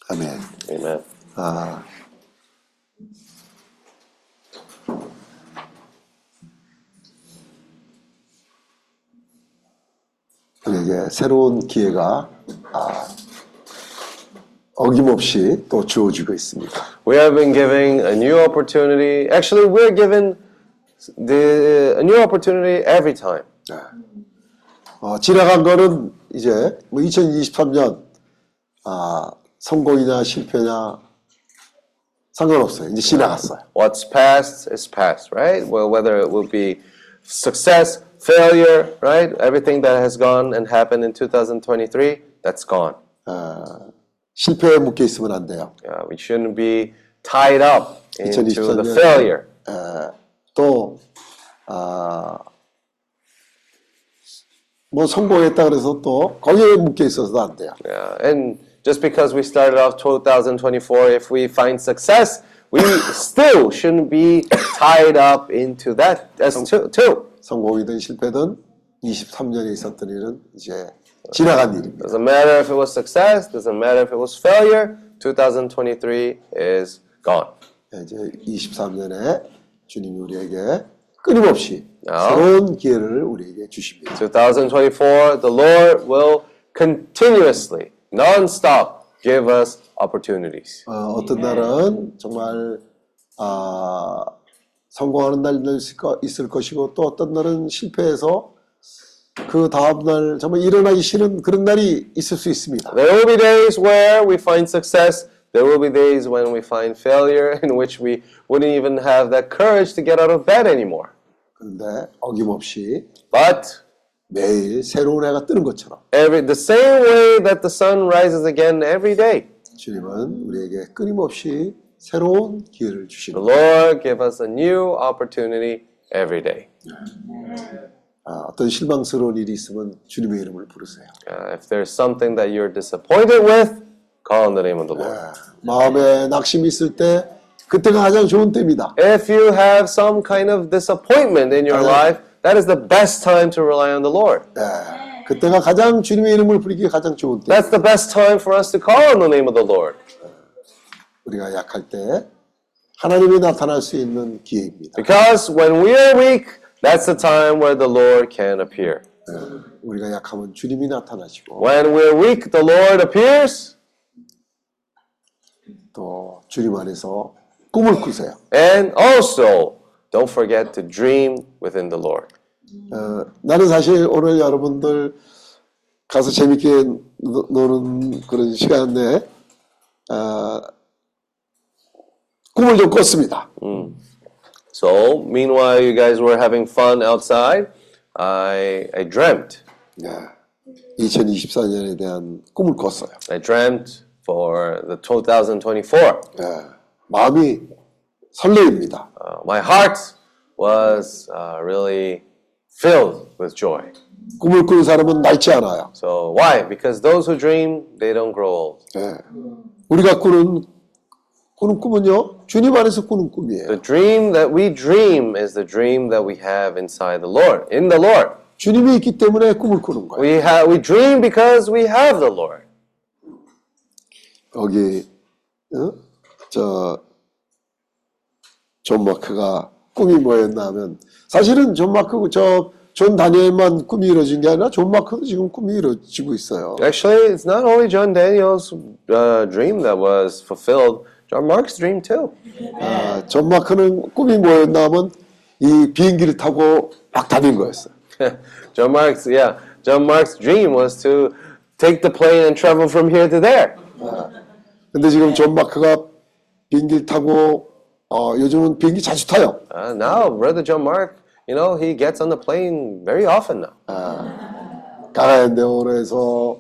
아멘. Amen. 아. 우리에게 새로운 기회가 아, 어김없이 또 주어지고 있습니다. We have been giving a new opportunity. Actually, we're given the a new opportunity every time. 어, 지나간 거는 이제 뭐 2023년 아, 성공이냐 실패냐 상관없어요. 이제 지나갔어요. What's past is past, right? Well, whether it will be success, failure, right? Everything that has gone and happened in 2023, that's gone. 아, 실패에 묶여 있으면 안 돼요. Yeah, we shouldn't be tied up into the 2024 년. failure. 에, 또 아, 뭐 성공했다 그래서 또 거기에 묶여 있어서도 안 돼요. Yeah, and just because we started off 2024, if we find success, we still shouldn't be tied up into that as too. too. 성공이든 실패든 23년에 있었던 일은 이제 지나간 일입니다. Doesn't matter if it was success, doesn't matter if it was failure. 2023 is gone. 예, 이제 23년에 주님이 우리에게 끊임없이 아. 새로운 기회를 우리에게 주십니다. 2024, the Lord will continuously, non-stop, give us opportunities. 어, 어떤 날은 정말 아, 성공하는 날도 있을, 것이고 또 어떤 날은 실패해서 그 다음 날 정말 일어나기 싫은 그런 날이 있을 수 있습니다. There will be days where we find success. There will be days when we find failure, in which we wouldn't even have that courage to get out of bed anymore. 그런데 어김없이 But 매일 새로운 해가 뜨는 것처럼 every the same way that the sun rises again every day, 주님은 우리에게 끊임없이 새로운 기회를 the 주십니다. Lord give us a new opportunity every day. 아, 어떤 실망스러운 일이 있으면 주님의 이름을 부르세요. Uh, if there's something that you're disappointed with, call on the name of the Lord. 아, 마음에 낙심이 있을 때 그때가 가장 좋은 때입니다. If you have some kind of disappointment in your life, that is the best time to rely on the Lord. 예, 그때가 가장 주님의 이름을 부르기에 가장 좋은 때. That's the best time for us to call on the name of the Lord. 우리가 약할 때 하나님이 나타날 수 있는 기회입니다. Because when we are weak, that's the time where the Lord can appear. 예, 우리가 약하면 주님이 나타나시고 When we're weak, the Lord appears, 또 주님 안에서 꿈을 꾸세요. and also don't forget to dream within the Lord. 어, 나는 사실 오늘 여러분들 가서 재밌게 노, 노는 그런 시간 내에 어, 꿈을 좀 꿨습니다. So, meanwhile, you guys were having fun outside, I, I dreamt. 예, 2024년에 대한 꿈을 꿨어요. I dreamt for the 2024. 예, 마음이 설레입니다. Uh, my heart was uh, really filled with joy. 꿈을 꾸는 사람은 낡지 않아요. So, why? Because those who dream, they don't grow old. 예, 우리가 꾸는 꾸는 꿈은요 주님 안에서 꾸는 꿈이에요. The dream that we dream is the dream that we have inside the Lord, in the Lord. 주님이 있기 때문에 꿈을 꾸는 거예요. We have we dream because we have the Lord. 여기 어? 저 John Mark가 꿈이 뭐였나 하면 사실은 존 마크 저존 다니엘만 꿈이 이루어진 게 아니라 John Mark도 지금 꿈이 이루어지고 있어요. Actually, it's not only John Daniel's uh, dream that was fulfilled. John Mark's dream too. 아, 존 마크는 꿈이 뭐였나 하면 이 비행기를 타고 막 다닌 거였어요. John Mark's yeah. John Mark's dream was to take the plane and travel from here to there. 근데 지금 존 마크가 비행기를 타고 어, 요즘은 비행기 자주 타요. Uh, now, brother John Mark, you know, he gets on the plane very often now. 가라엔데오로에서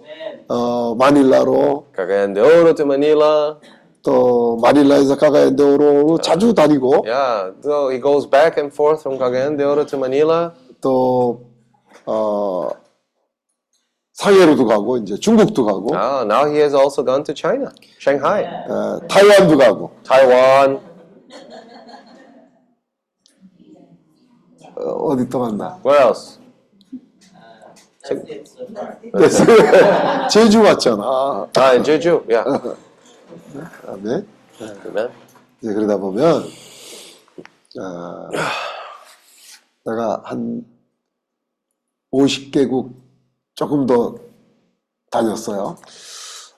어, 마닐라로 Oro to Manila. 또 마닐라에서 가가엔데오로 자주 다니고 Yeah, so he goes back and forth from Cagayan de Oro to Manila. 또 어, 상해로도 가고 이제 중국도 가고 Ah, now he has also gone to China, Shanghai, 어, 타이완도 가고 Taiwan. 어, 어디 또 갔나? Where else? 네, 제주 왔잖아. Ah, in Jeju. Yeah. 그다음에 Amen. 이제 그러다 보면 어, 내가 한 50개국 조금 더 다녔어요.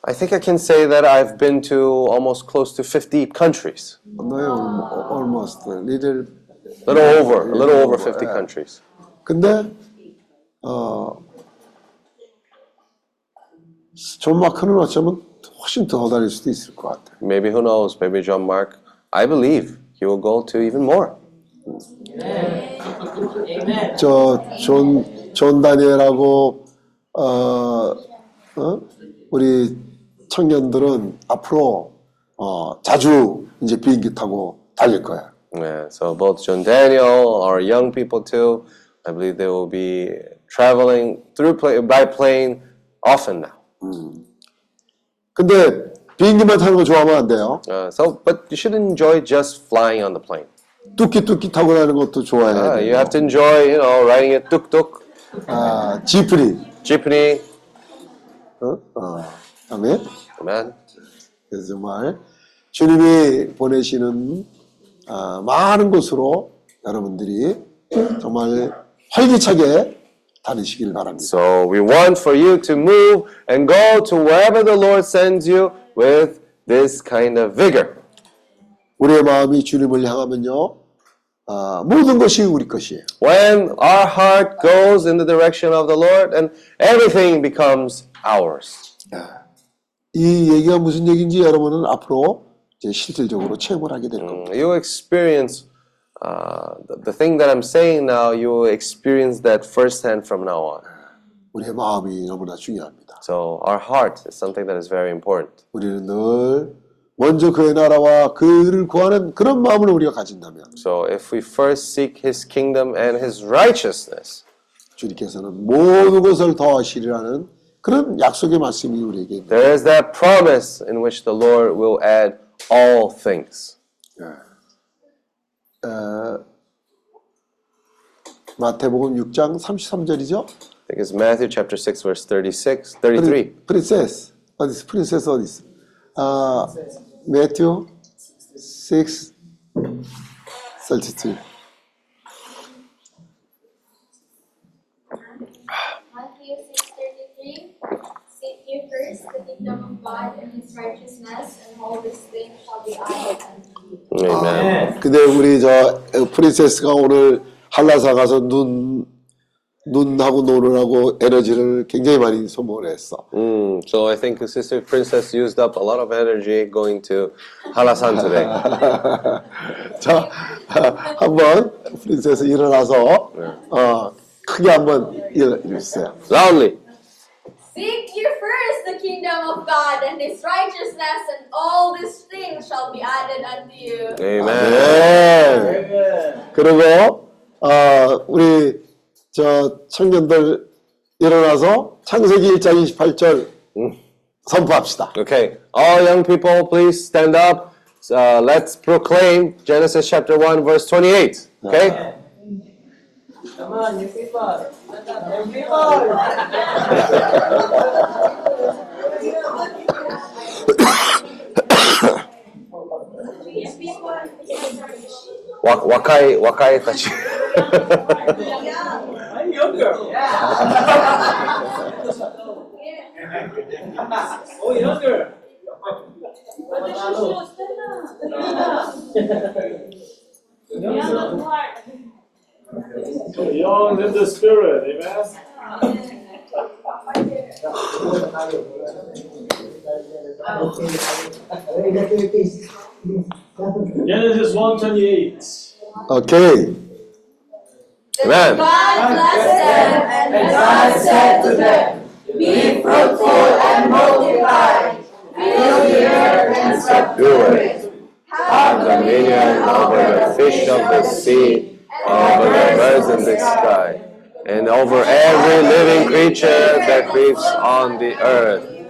I think I can say that I've been to almost close to 50 countries. No, almost a little. Little over, a little over 50 countries. 근데 어, 존 마크는 어쩌면 훨씬 더 다닐 수도 있을 것 같아. Maybe who knows? Maybe John Mark. I believe he will go to even more. Amen. 저존 존 다니엘하고 어, 어? 우리 청년들은 앞으로 어, 자주 이제 비행기 타고 달릴 거야. Yeah, so both John Daniel, our young people too, I believe they will be traveling through pla- by plane often now. 근데 비행기만 타는 거 좋아하면 안 돼요. Uh, so, but you should enjoy just flying on the plane. 뚜끼뚜끼 타고 다니는 것도 좋아해야 Uh, 돼. you have to enjoy, you know, riding a tuk tuk, 아, 지프리. jeepney. 어? 어. 아멘. Amen. 그래서 정말 주님이 보내시는 아, 많은 곳으로 여러분들이 정말 활기차게 다니시길 바랍니다. So we want for you to move and go to wherever the Lord sends you with this kind of vigor. 우리의 마음이 주님을 향하면요, 아, 모든 것이 우리 것이에요. When our heart goes in the direction of the Lord, and everything becomes ours. 이 얘기가 무슨 얘기인지 여러분은 앞으로 이제 실질적으로 체험을 하게 될 겁니다. You experience uh, the, the thing that I'm saying now. You will experience that firsthand from now on. 우리의 마음이 너무나 중요합니다. So our heart is something that is very important. 우리는 늘 먼저 그의 나라와 그를 구하는 그런 마음을 우리가 가진다면 So if we first seek His kingdom and His righteousness, 주님께서는 모든 것을 더하시리라는 그런 약속의 말씀이 우리에게 있는 there is that promise in which the Lord will add all things. 어, 마태복음 6장 33절이죠. I think it's Matthew chapter 6, verse 36, 33. 프린세스 어디 있어? 프린세스 어디 있어? 아, 매튜 6 32. Matthew six thirty three. Seek ye first the kingdom of God and his righteousness, and all these things shall be added unto you. Amen. 근데 우리 저 어, 프린세스가 오늘 한라사 가서 눈 눈하고 노느라고 에너지를 굉장히 많이 소모를 했어. Mm, so I think Sister Princess used up a lot of energy going to Halasan today. 자, 한번 프린세스 일어나서 어, 크게 한번 일어주세요. Loudly. Seek ye first the kingdom of God and his righteousness, and all these things shall be added unto you. Amen. 네. Amen. 그리고 어, 우리 저 청년들 일어나서 창세기 1장 28절 선포합시다. Okay. All young people, please stand up. Uh, let's proclaim Genesis chapter 1, verse 28. Okay? Come on, you people. You people. わ若い若いたち。Oh, younger. 私もしたな。Young in the spirit, amen? Genesis 128. Okay. Amen. God blessed them, and God said to them, Be fruitful and multiply, fill the earth and subdue it. Have dominion over the fish of the sea over the birds in the sky, and over every living creature that creeps on the earth.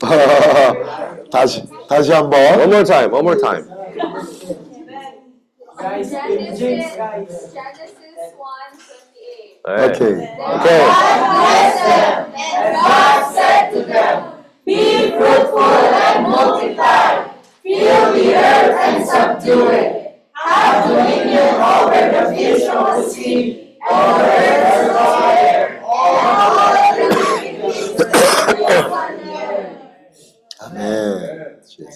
다시 다시 한번. One more time, one more time. Guys, Genesis, James, guys. Genesis 1 28. Alright. 오케이. Okay. blessed them, and God said to them, Be fruitful and multiply, fill the earth and subdue it. have dominion over the fish of the sea, over the fire, and all the living things 아멘. 주여.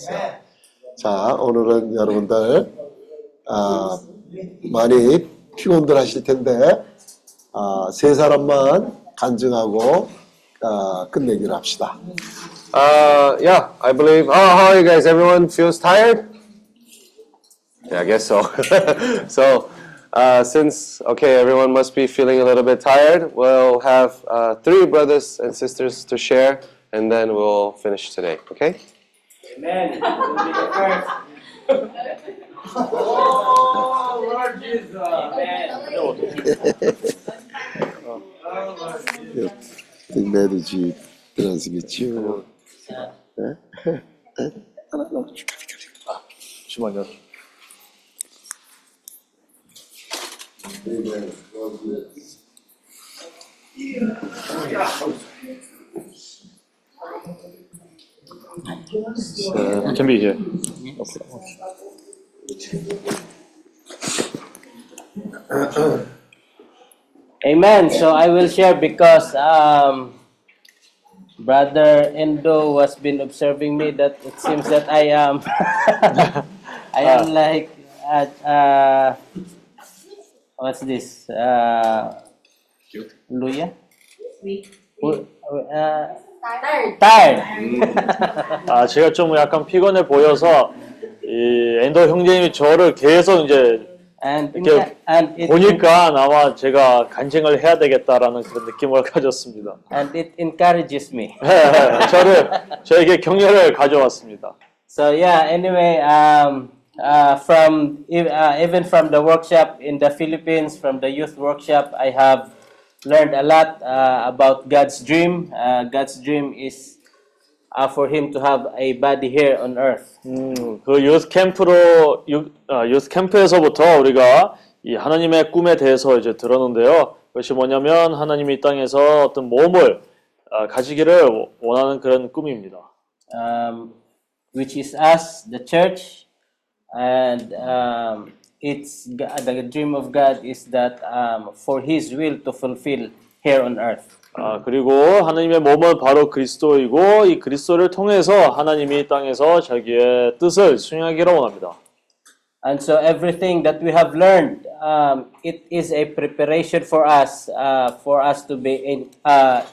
자, 오늘은 여러분들 아, 많이 피곤들 하실 텐데 아, 세 사람만 간증하고 아, 끝내기를 합시다. Uh, yeah, I believe. Oh, how are you guys? Everyone feels tired? Yeah, I guess so. so, uh, since, okay, everyone must be feeling a little bit tired, we'll have uh, three brothers and sisters to share, and then we'll finish today, okay? Amen. Oh You'll be the first. Oh, Lord Jesus. Amen. The marriage Amen. God bless. Uh, can be here. Okay. Amen. So I will share because um, Brother Endo has been observing me that it seems that I am I am ah. like at uh, what's this? Uh, Luya? Uh, Tired. tired. 아, 제가 좀 약간 피곤해 보여서 이 엔더 형제님이 저를 계속 이제 And 이렇게 and it 보니까 아마 제가 간증을 해야 되겠다라는 그런 느낌을 가졌습니다. and it encourages me. 저를 저에게 격려를 가져왔습니다. So yeah. Anyway, um, uh, from uh, even from the workshop in the Philippines, from the youth workshop, I have learned a lot uh, about God's dream. Uh, God's dream is uh, for Him to have a body here on earth. 음, 그 유스 캠프로 유, 아, 유스 캠프에서부터 우리가 이 하나님의 꿈에 대해서 이제 들었는데요. 그것이 뭐냐면 하나님이 이 땅에서 어떤 몸을 아, 가지기를 원하는 그런 꿈입니다. um, which is us, the church, and um, it's G- the dream of God is that um, for His will to fulfill here on earth. 아, 그리고 하나님의 몸은 바로 그리스도이고 이 그리스도를 통해서 하나님이 이 땅에서 자기의 뜻을 수행하기를 원합니다. And so everything that we have learned, um, it is a preparation for us, uh, for us to be in, uh,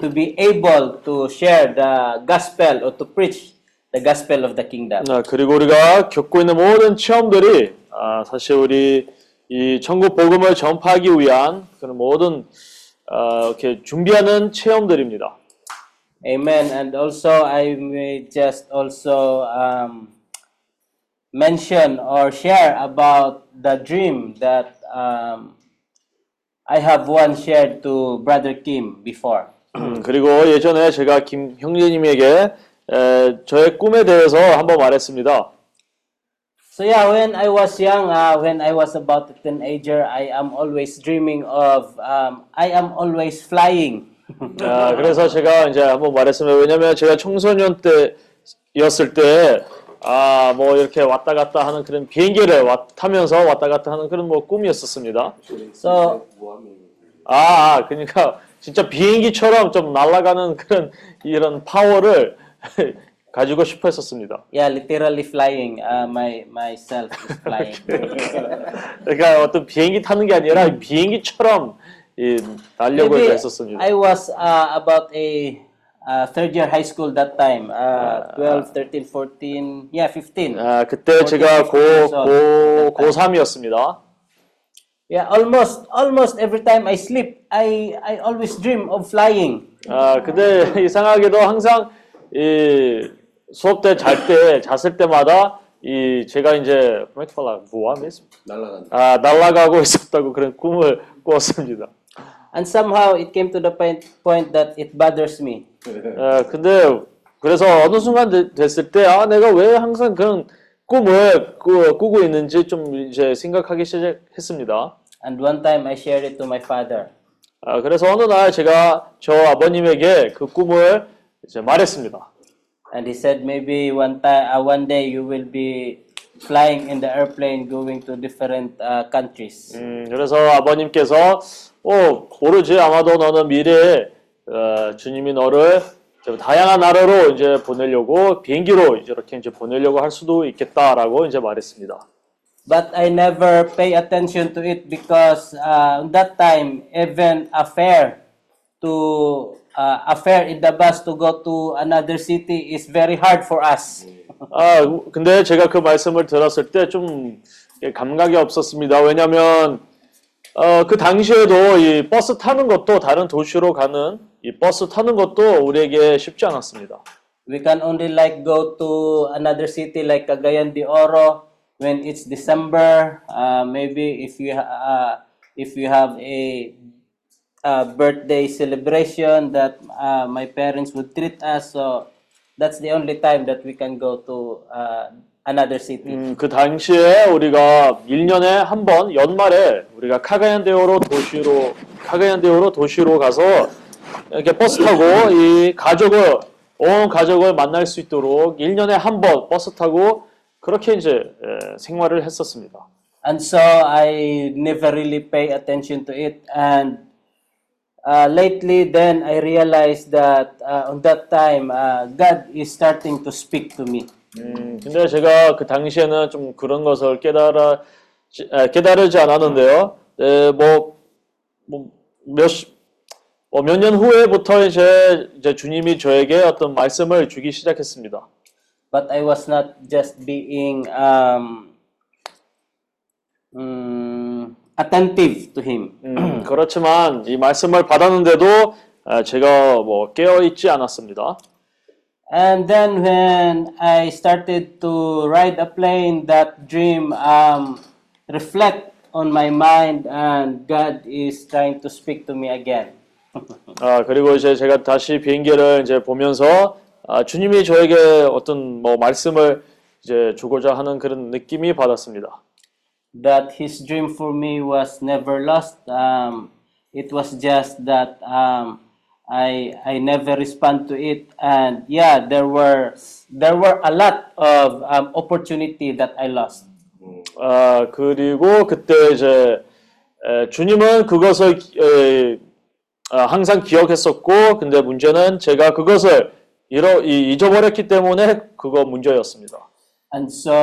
to be able to share the gospel or to preach the gospel of the kingdom. 아, 그리고 우리가 겪고 있는 모든 체험들이 아, 사실 우리 이 천국 복음을 전파하기 위한 그런 모든 아, 이렇게 준비하는 체험들입니다. Amen. And also, I may just also um, mention or share about the dream that um, I have once shared to Brother Kim before. 음, 그리고 예전에 제가 김 형제님에게 에, 저의 꿈에 대해서 한번 말했습니다. So yeah, when I was young, uh, when I was about a teenager, I am always dreaming of, um, I am always flying. 아, 그래서 제가 이제 한번 말했습니다. 왜냐면 제가 청소년 때였을 때, 아, 뭐 이렇게 왔다 갔다 하는 그런 비행기를 와- 타면서 왔다 갔다 하는 그런 뭐 꿈이었었습니다. So 아, 아, 그러니까 진짜 비행기처럼 좀 날아가는 그런 이런 파워를 가지고 싶어 했었습니다. yeah, literally flying. Uh, my myself is flying. 그러니까 어떤 비행기 타는 게 아니라 비행기처럼 이, 날려고 Maybe 했었습니다. I was uh, about a uh, third year high school that time. Uh, 12, 13, 14, yeah, 15. 아, 그때 제가 고, 고, 고3이었습니다. Yeah, almost, almost every time I sleep, I, I always dream of flying. 아, 근데 이상하게도 항상 이 수업 때 잘 때, 잤을 때마다 이 제가 이제 fala? voar mesmo? 날아간다. 아, 날아가고 있었다고 그런 꿈을 꾸었습니다. And somehow it came to the point, point that it bothers me. 아, 근데 그래서 어느 순간 되- 됐을 때 아, 내가 왜 항상 그런 꿈을 꾸, 꾸고 있는지 좀 이제 생각하기 시작했습니다. And one time I shared it to my father. 아, 그래서 어느 날 제가 저 아버님에게 그 꿈을 이제 말했습니다. And he said maybe one time, uh, one day you will be flying in the airplane going to different uh, countries. 음, 그래서 아버님께서 어 모르지 아마도 너는 미래에 어, 주님이 너를 이제 다양한 나라로 이제 보내려고 비행기로 이제 이렇게 이제 보내려고 할 수도 있겠다라고 이제 말했습니다. But I never pay attention to it because uh, that time, even a fare to uh, a fare in the bus to go to another city is very hard for us. 아, 근데 제가 그 말씀을 들었을 때 좀 감각이 없었습니다. 왜냐면 어, 그 당시에도 이 버스 타는 것도 다른 도시로 가는 이 버스 타는 것도 우리에게 쉽지 않았습니다. We can only like go to another city like Cagayan de Oro when it's December. Uh, maybe if you uh, if you have a, uh birthday celebration that uh, my parents would treat us. So that's the only time that we can go to uh, another city. 음, 그 당시에 우리가 1년에 한 번 연말에 우리가 카가얀데오로 도시로 카가얀데오로 도시로 가서 이렇게 버스 타고 이 가족을 온 가족을 만날 수 있도록 1년에 한 번 버스 타고 그렇게 이제 에, 생활을 했었습니다. And so I never really pay attention to it. And uh, lately, then I realized that uh, on that time, uh, God is starting to speak to me. 음, 근데 제가 그 당시에는 좀 그런 것을 깨달아 에, 깨달지 않았는데요. 에, 뭐, 뭐몇 뭐몇년 후에부터 이제, 이제 주님이 저에게 어떤 말씀을 주기 시작했습니다. But I was not just being um, mm, attentive to Him. 음, 그렇지만 이 말씀을 받았는데도 에, 제가 뭐 깨어 있지 않았습니다. And then when I started to ride a plane, that dream um, reflect on my mind, and God is trying to speak to me again. 아 그리고 이제 제가 다시 비행기를 이제 보면서 아, 주님이 저에게 어떤 뭐 말씀을 이제 주고자 하는 그런 느낌이 받았습니다. That his dream for me was never lost. Um, it was just that um, I I never respond to it, and yeah, there were there were a lot of um, opportunity that I lost. 아 그리고 그때 이제 에, 주님은 그것을 에, 아, 항상 기억했었고, 근데 문제는 제가 그것을 잃어 이- 잊어버렸기 때문에 그거 문제였습니다. And so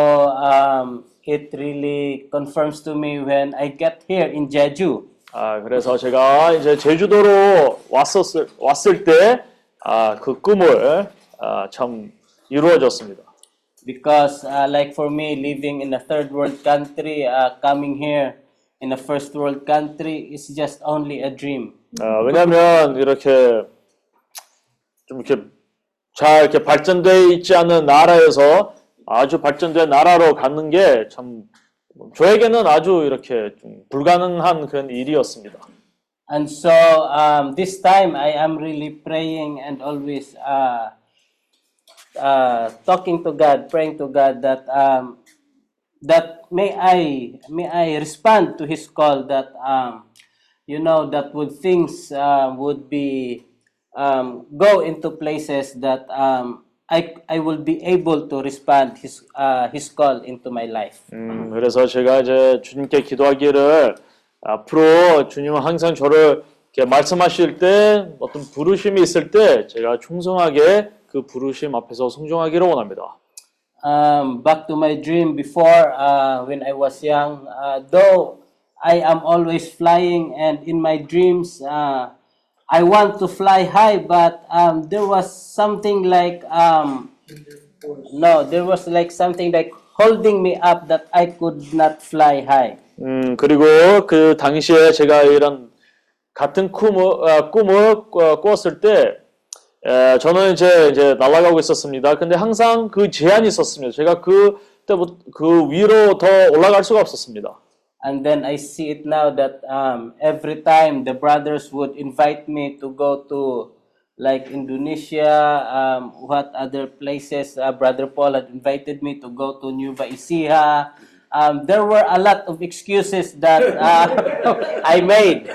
um, it really confirms to me when I get here in Jeju. 아 그래서 제가 이제 제주도로 왔었을 왔을 때 아 그 꿈을 아, 참 이루어졌습니다. Because, uh, like for me, living in a third world country, uh, coming here in a first world country is just only a dream. 아, 왜냐하면 이렇게 좀 이렇게 잘 이렇게 발전돼 있지 않은 나라에서 아주 발전된 나라로 가는 게 참 저에게는 아주 이렇게 좀 불가능한 그런 일이었습니다. And so um, this time I am really praying and always uh, uh, talking to God, praying to God that um, that may I may I respond to His call that um, you know that would things uh, would be um, go into places that um, I I will be able to respond His uh, His call into my life. 음, 그래서 제가 이제 주님께 기도하기를 앞으로 주님은 항상 저를 이렇게 말씀하실 때 어떤 부르심이 있을 때 제가 충성하게 그 부르심 앞에서 순종하기를 원합니다. um, back to my dream before uh, when I was young. Uh, though I am always flying, and in my dreams, uh, I want to fly high, but um, there was something like um, no, there was like something like holding me up that I could not fly high. 음, 그리고 그 당시에 제가 이런 같은 꿈을, 아, 꿈을 꿔- 꿨을 때, 에, 저는 이제, 이제 날아가고 있었습니다. 근데 항상 그 제한이 있었습니다. 제가 그 때부터 그 위로 더 올라갈 수가 없었습니다. And then I see it now that um, every time the brothers would invite me to go to like Indonesia, um, what other places, uh, Brother Paul had invited me to go to Nueva Ecija. Um, there were a lot of excuses that uh, I made.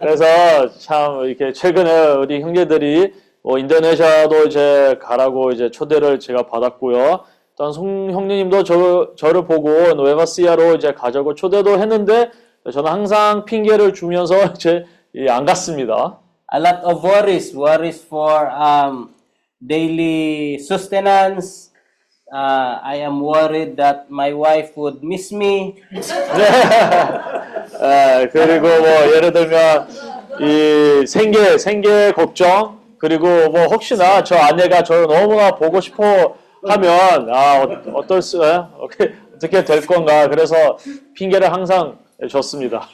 그래서 참 이렇게 최근에 우리 형제들이 뭐 인도네시아도 이제 가라고 이제 초대를 제가 받았고요. 또한 송 형님도 저, 저를 보고 노에바시아로 이제 가자고 초대도 했는데 저는 항상 핑계를 주면서 이제 이안 갔습니다. a lot of worries, worries for um, daily sustenance. Uh, I am worried that my wife would miss me. 에, 그리고 뭐 예를 들면 이 생계 생계 걱정 그리고 뭐 혹시나 저 아내가 저를 너무나 보고 싶어 하면 아 어, 어떨 수 에? 어떻게 어떻게 될 건가 그래서 핑계를 항상 줬습니다.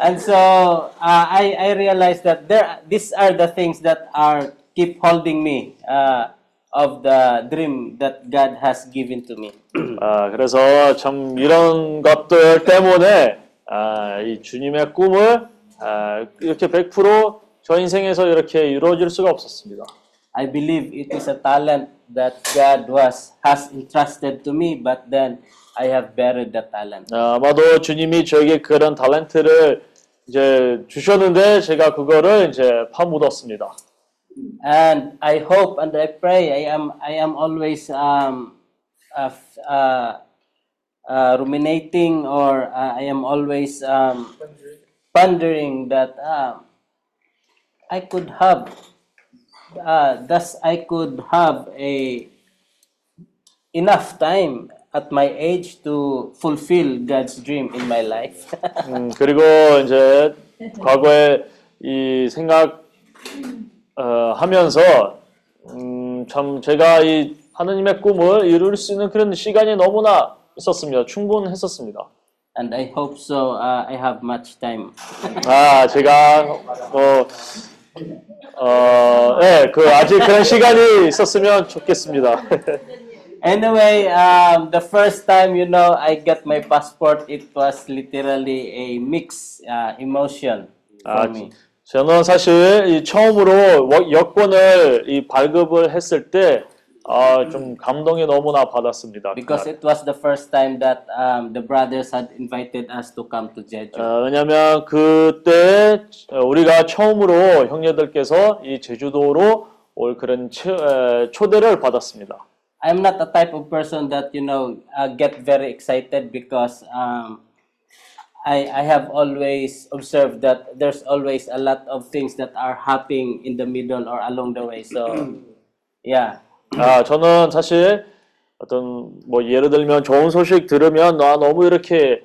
And so uh, I, I realized that there these are the things that are keep holding me uh, of the dream that God has given to me. 아 그래서 참 이런 것들 때문에 아, 이 주님의 꿈을 아, 이렇게 100%저 인생에서 이렇게 이루어질 수가 없었습니다. I believe it is a talent that God was has entrusted to me, but then I have buried the talent. 아, 아마도 주님이 저에게 그런 탤런트를 이제 주셨는데 제가 그거를 이제 파묻었습니다. And I hope and I pray I am I am always um, uh, f- uh, uh, ruminating or uh, I am always um, pondering that um, I could have uh, thus I could have a enough time at my age to fulfill God's dream in my life. 음, 그리고 이제 과거에 이 생각 어, 하면서 음, 참 제가 이 하느님의 꿈을 이룰 수 있는 그런 시간이 너무나 있었습니다. 충분했었습니다. and I hope so. Uh, I have much time. 아, 제가 뭐 어, 네, 그 아직 그런 시간이 있었으면 좋겠습니다. Anyway, um, the first time, you know, I got my passport, it was literally a mixed uh, emotion for 아, me. 저는 사실 이 처음으로 워- 여권을 이 발급을 했을 때 아, 좀 감동이 너무나 받았습니다. Because it was the first time that um, the brothers had invited us to come to Jeju. 어, 왜냐하면 그때 어, 우리가 처음으로 형제들께서 이 제주도로 올 그런 초, 에, 초대를 받았습니다. I'm not the type of person that, you know, uh, get very excited because um, I, I have always observed that there's always a lot of things that are happening in the middle or along the way. So, yeah. 아, 저는 사실 어떤 뭐 예를 들면 좋은 소식 들으면 나 너무 이렇게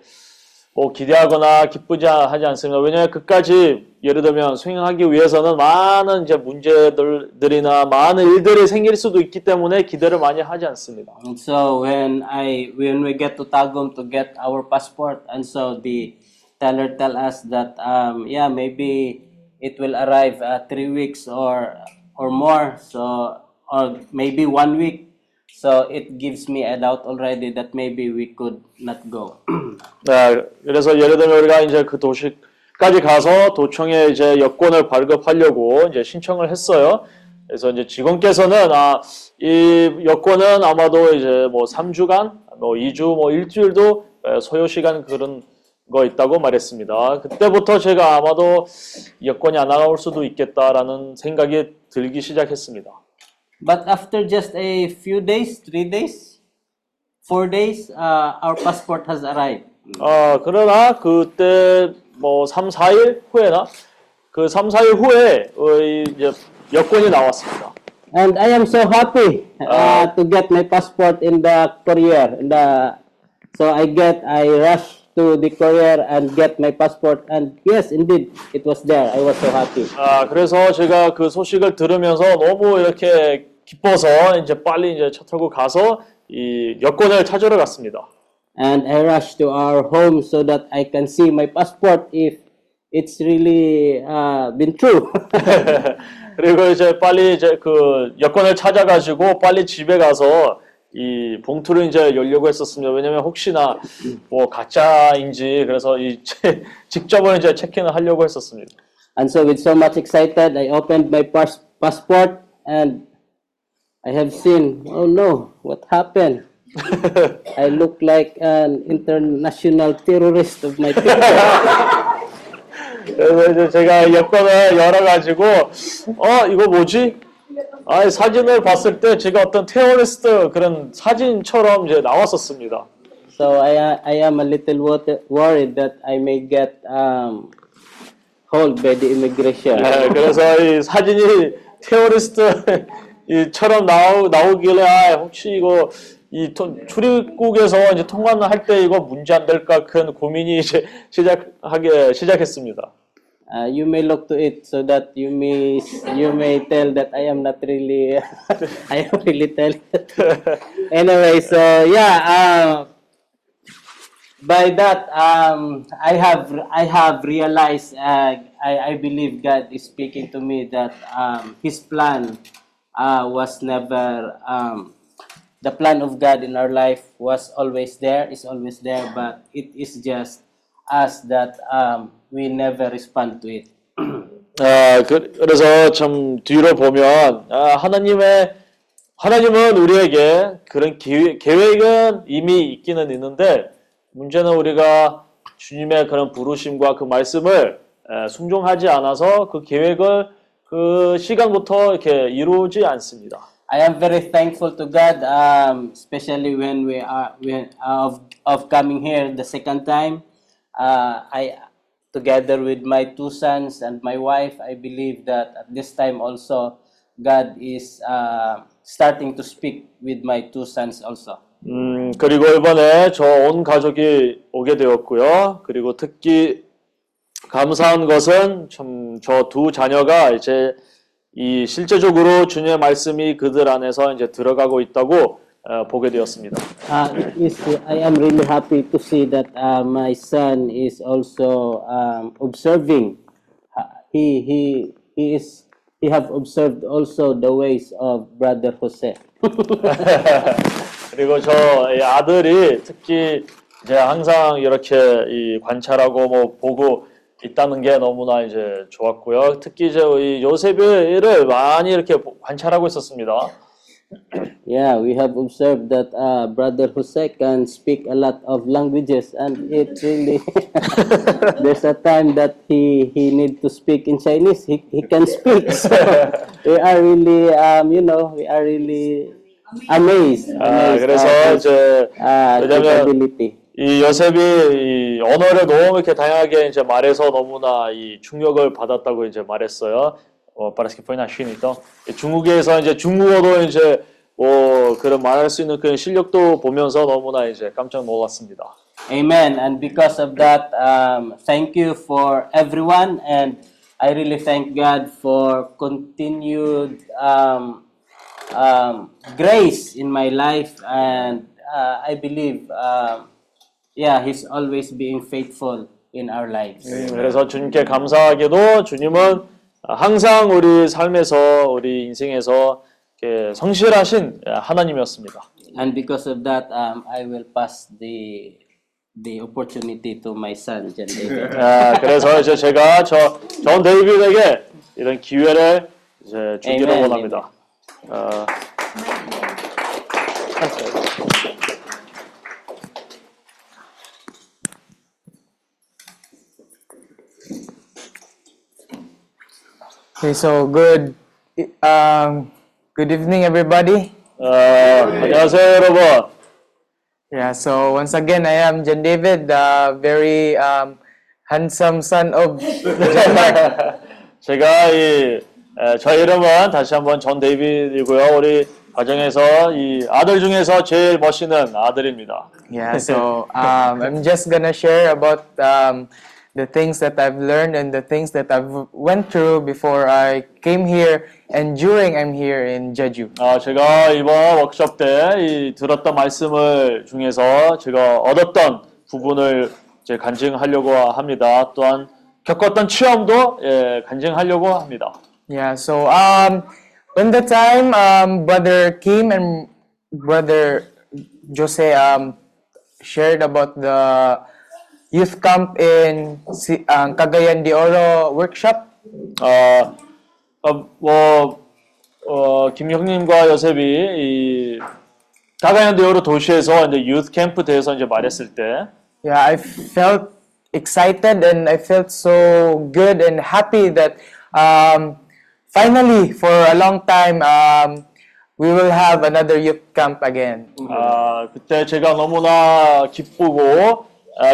뭐 기대하거나 기쁘지 하지 않습니다. 왜냐하면 그까지 예를 들면 수행하기 위해서는 많은 이제 문제들이나 많은 일들이 생길 수도 있기 때문에 기대를 많이 하지 않습니다. And so when I when we get to Tagum to get our passport, and so the teller tell us that um, yeah maybe it will arrive uh, three weeks or or more, so or maybe one week. So it gives me a doubt already that maybe we could not go. 네, 그래서 예를 들면 우리가 이제 그 도시까지 가서 도청에 이제 여권을 발급하려고 이제 신청을 했어요. 그래서 이제 직원께서는 아, 이 여권은 아마도 이제 뭐 3주간, 뭐 2주, 뭐 일주일도 에, 소요 시간 그런 거 있다고 말했습니다. 그때부터 제가 아마도 여권이 안 나올 수도 있겠다라는 생각이 들기 시작했습니다. But after just a few days, three days, four days, uh, our passport has arrived. 아, 그러나 그때 뭐 3, 4일 후에나 그 3, 4일 후에 어, 이 이제 여권이 나왔습니다. And I am so happy uh, to get my passport in the courier. In the, so I get, I rush to the courier and get my passport. And yes, indeed, it was there. I was so happy. 아, 그래서 제가 그 소식을 들으면서 너무 이렇게 기뻐서 이제 빨리 이제 차 타고 가서 이 여권을 찾으러 갔습니다. And I rushed to our home so that I can see my passport if it's really uh, been true. 그리고 이제 빨리 이제 그 여권을 찾아가지고 빨리 집에 가서 이 봉투를 이제 열려고 했었습니다. 왜냐면 혹시나 뭐 가짜인지 그래서 이 체- 직접을 이제 체킹을 하려고 했었습니다. and so, with so much excited, I opened my pas- passport and I have seen, oh no, what happened? I look like an international terrorist of my people. 그래서 이제 제가 여권을 열어가지고 어 이거 뭐지? 아 사진을 봤을 때 제가 어떤 테러리스트 그런 사진처럼 이제 나왔었습니다. so I, I am a little wor- worried that I may get um, hold by the immigration. 네, 그래서 이 사진이 테러리스트 이처럼 나오 나오길래 아 혹시 이거 이 토- 출입국에서 이제 통관을 할때 이거 문제 안 될까 큰 고민이 이제 시작하게 시작했습니다. Uh, you may look to it so that you may you may tell that I am not really I am really telling. anyway, so yeah, uh, by that um, I have I have realized uh, I I believe God is speaking to me that um, His plan uh, was never um, the plan of God in our life was always there is always there but it is just us that um, we never respond to it. 아, 그, 그래서 참 뒤로 보면 아, 하나님의 하나님은 우리에게 그런 기, 계획은 이미 있기는 있는데 문제는 우리가 주님의 그런 부르심과 그 말씀을 에, 순종하지 않아서 그 계획을 그 시간부터 이렇게 이루지 않습니다. I am very thankful to God, um, especially when we are when of of coming here the second time. Uh, I together with my two sons and my wife, I believe that at this time also God is uh, starting to speak with my two sons also. 음, 그리고 이번에 저 온 가족이 오게 되었고요. 그리고 특히 감사한 것은 참 저 두 자녀가 이제 이 실제적으로 주님의 말씀이 그들 안에서 이제 들어가고 있다고 어, 보게 되었습니다. Uh, is I am really happy to see that uh, my son is also um, observing. Uh, he he he is he have observed also the ways of brother Jose. 그리고 저이 아들이 특히 이제 항상 이렇게 이 관찰하고 뭐 보고 있다는 게 너무나 이제 좋았고요. 특히 이제 이 요셉을 많이 이렇게 보- 관찰하고 있었습니다. Yeah, we have observed that uh, brother Jose can speak a lot of languages, and it really there's a time that he he need to speak in Chinese. He he can speak. So we are really um you know we are really amazed. 아, amazed 그래서 at his, 이제 uh, 왜냐면 capability. 이 요셉이 이 언어를 너무 이렇게 다양하게 이제 말해서 너무나 이 충격을 받았다고 이제 말했어요. 어, parece que foi na China, então. 이 중국에서 이제 중국어도 이제 뭐 그런 말할 수 있는 그런 실력도 보면서 너무나 이제 깜짝 놀랐습니다. Amen. And because of that, um, thank you for everyone, and I really thank God for continued um, um, grace in my life, and uh, I believe, um, yeah, He's always being faithful in our lives. 그래서 주님께 감사하게도 주님은 항상 우리 삶에서 우리 인생에서 성실하신 하나님이었습니다. And because of that, um, I will pass the the opportunity to my son, John David. 아, 그래서 이제 제가 저존 데이비드에게 이런 기회를 이제 주기를. 원합니다. 어, Okay, so good, um, good evening, everybody. 어, 안녕하세요 여러분. Yeah, so once again, I am John David, the very um, handsome son of John Mark. 제가 이 에, 저 이름은 다시 한번 존 데이비드이고요. 우리 가정에서 이 아들 중에서 제일 멋있는 아들입니다. Yeah, so um, I'm just gonna share about um, the things that I've learned and the things that I've went through before I came here and during I'm here in Jeju. 아, 제가 이번 워크숍 때이 들었던 말씀을 중에서 제가 얻었던 부분을 이제 간증하려고 합니다. 또한 겪었던 체험도 예, 간증하려고 합니다. Yeah, so um, when the time um, brother Kim and brother Jose um, shared about the youth camp in Si- uh, Cagayan de Oro workshop, 어, 어, 뭐, 어, 김형님과 요셉이 이 다가현대오로 도시에서 이제 유th 캠프 대해서 이제 말했을 때, yeah, I felt excited and I felt so good and happy that um, finally, for a long time, um, we will have another youth camp again. 아, 그때 제가 너무나 기쁘고 아,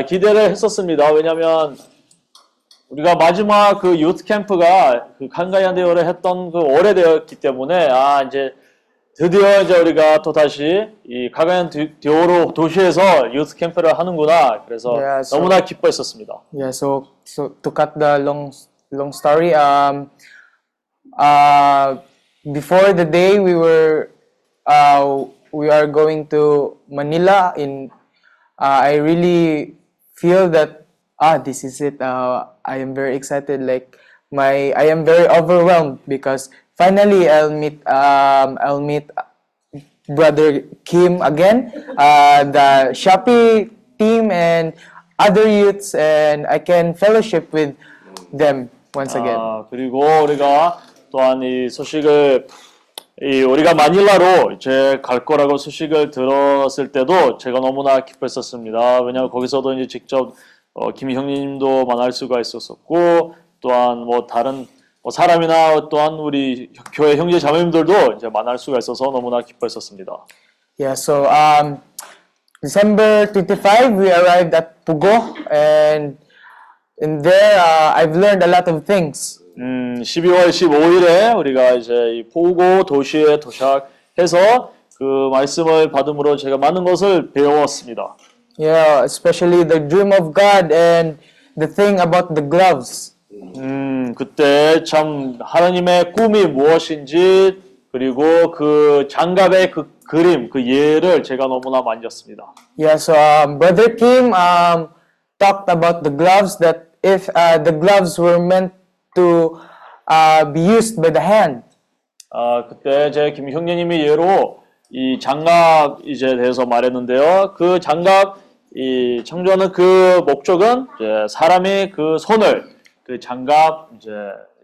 기대를 했었습니다. 왜냐하면 우리가 마지막 그 유트 캠프가 그 칸가야데오를 했던 그 오래되었기 때문에 아 이제 드디어 이제 우리가 또 다시 이 가가얀 디오로 도시에서 유트 캠프를 하는구나. 그래서 Yeah, so- 너무나 기뻐했었습니다. Yeah, so so to cut the long long story, um, uh, before the day we were, uh, we are going to Manila. In, I really feel that ah, this is it. Uh, I am very excited. Like my, I am very overwhelmed because finally I'll meet, um, I'll meet brother Kim again, uh, the Shopee team and other youths, and I can fellowship with them once again. 아, 그리고 우리가 또한 이 소식을 이 우리가 마닐라로 이제 갈 거라고 소식을 들었을 때도 제가 너무나 기뻤었습니다. 왜냐하면 거기서도 이제 직접 어, 김 형님도 만날 수가 있었었고 또한 뭐 다른 뭐 사람이나 또한 우리 교회 형제 자매님들도 이제 만날 수가 있어서 너무나 기뻐했었습니다. Yeah, so um, December 25, we arrived at Pugo, and in there, uh, I've learned a lot of things. 음, 12월 15일에 우리가 이제 이 포고 도시에 도착해서 그 말씀을 받음으로 제가 많은 것을 배웠습니다. Yeah, especially the dream of God and the thing about the gloves. 음, 그때 참 하나님의 꿈이 무엇인지 그리고 그 장갑의 그 그림, 그 예를 제가 너무나 만졌습니다. Yeah, so um, Brother Kim um, talked about the gloves that if uh, the gloves were meant to uh, be used by the hand. 아, 그때 제 김 형제님이 예로 이 장갑 이제 대해서 말했는데요. 그 장갑 이 창조하는 그 목적은 이제 사람이 그 손을 그 장갑 이제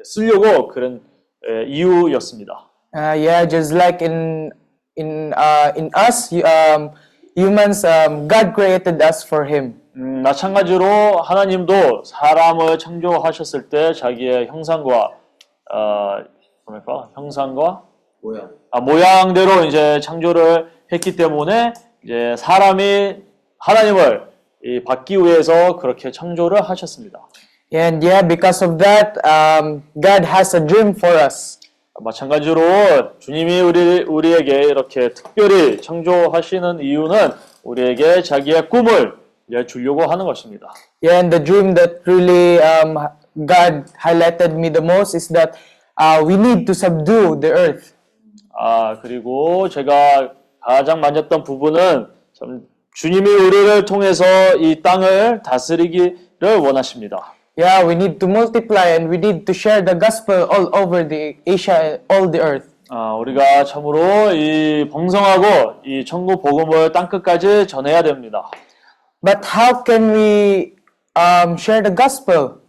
쓰려고 그런 에, 이유였습니다. Uh, yeah, just like in in uh, in us, um, humans, um, God created us for Him. 음, 마찬가지로 하나님도 사람을 창조하셨을 때 자기의 형상과 어, 뭡니까? 형상과 모양. 아, 모양대로 이제 창조를 했기 때문에 이제 사람이 하나님을 이 받기 위해서 그렇게 창조를 하셨습니다. And yeah, because of that, um, God has a dream for us. 마찬가지로 주님이 우리 우리에게 이렇게 특별히 창조하시는 이유는 우리에게 자기의 꿈을 이제 주려고 하는 것입니다. Yeah, and the dream that really um, God highlighted me the most is that uh, we need to subdue the earth. 아 그리고 제가 가장 만졌던 부분은 참 주님이 우리를 통해서 이 땅을 다스리기를 원하십니다. Yeah, we need to multiply and we need to share the gospel all over the Asia, all the earth. 아, 우리가 참으로 이 봉성하고 이 천국 복음을 땅 끝까지 전해야 됩니다. But how can we um, share the gospel?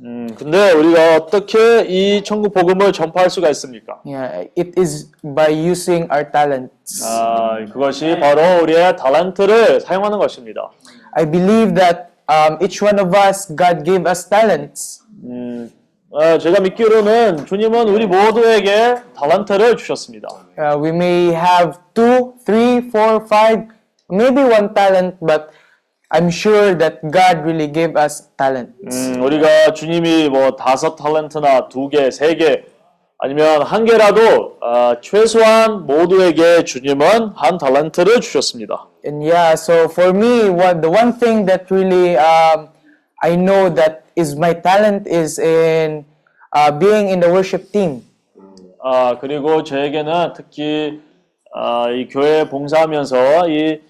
음, 근데 우리가 어떻게 이 천국 복음을 전파할 수가 있습니까? Yeah, it is by using our talents. 아, 그것이 바로 우리의 달란트를 사용하는 것입니다. I believe that um, each one of us, God gave us talents. 음, 아, 제가 믿기로는 주님은 우리 모두에게 달란트를 주셨습니다. Uh, we may have two, three, four, five, maybe one talent, but I'm sure that God really gave us talent. 음, 우리가 주님이 뭐 다섯 탤런트나 두 개, 세 개, 아니면 한 개라도 아, 최소한 모두에게 주님은 한 탤런트를 주셨습니다. And yeah, so for me, what the one thing that really um, I know that is my talent is in uh, being in the worship team. 아 그리고 저에게는 특히 아, 이 교회 봉사하면서 이,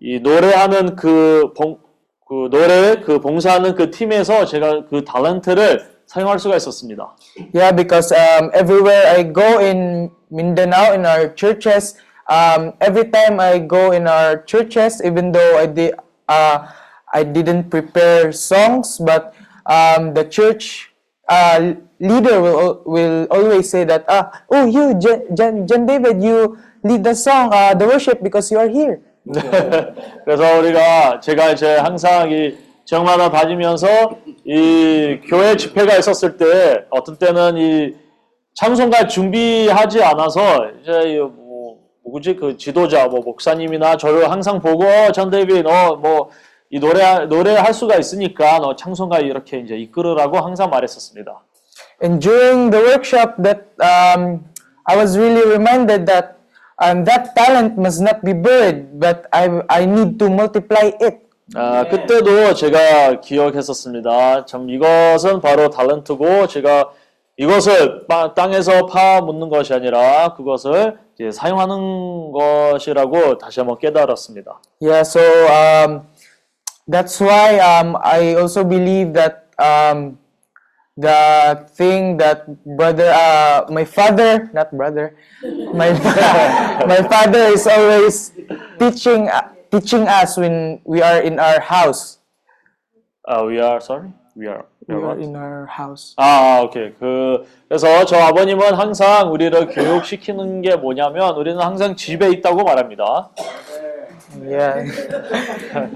이 노래하는 그, 봉, 그 노래 그 봉사하는 그 팀에서 제가 그 탤런트를 사용할 수가 있었습니다. Yeah, because um, everywhere I go in Mindanao, in our churches, um, every time I go in our churches, even though I did, uh, I didn't prepare songs, but um, the church uh, leader will will always say that, ah, oh, you, Jan, Jan, Jan David, you lead the song, uh, the worship, because you are here. 그래서 우리가 제가 이제 항상 이 지역마다 다니면서 이 교회 집회가 있었을 때 어떤 때는 이 찬송가 준비하지 않아서 이제 이 뭐, 뭐지 그 지도자 뭐 목사님이나 저를 항상 보고 어, 전 데이비 너뭐 이 노래 노래할 수가 있으니까 너 창송가 이렇게 이제 이끌으라고 항상 말했었습니다. And during the workshop, that um, I was really reminded that um, that talent must not be buried, but I I need to multiply it. 아, 그때도 제가 기억했었습니다. 참 이것은 바로 달란트고 제가 이것을 빠- 땅에서 파묻는 것이 아니라 그것을 사용하는 것이라고 다시 한번 깨달았습니다. Yeah, so um, that's why um, I also believe that um, the thing that brother, uh, my father, not brother, my my father is always teaching uh, teaching us when we are in our house. 아, we are sorry, we are. We are in our house. 아, 아, 오케이. 그 그래서 저 아버님은 항상 우리를 교육시키는 게 뭐냐면 우리는 항상 집에 있다고 말합니다. Yeah,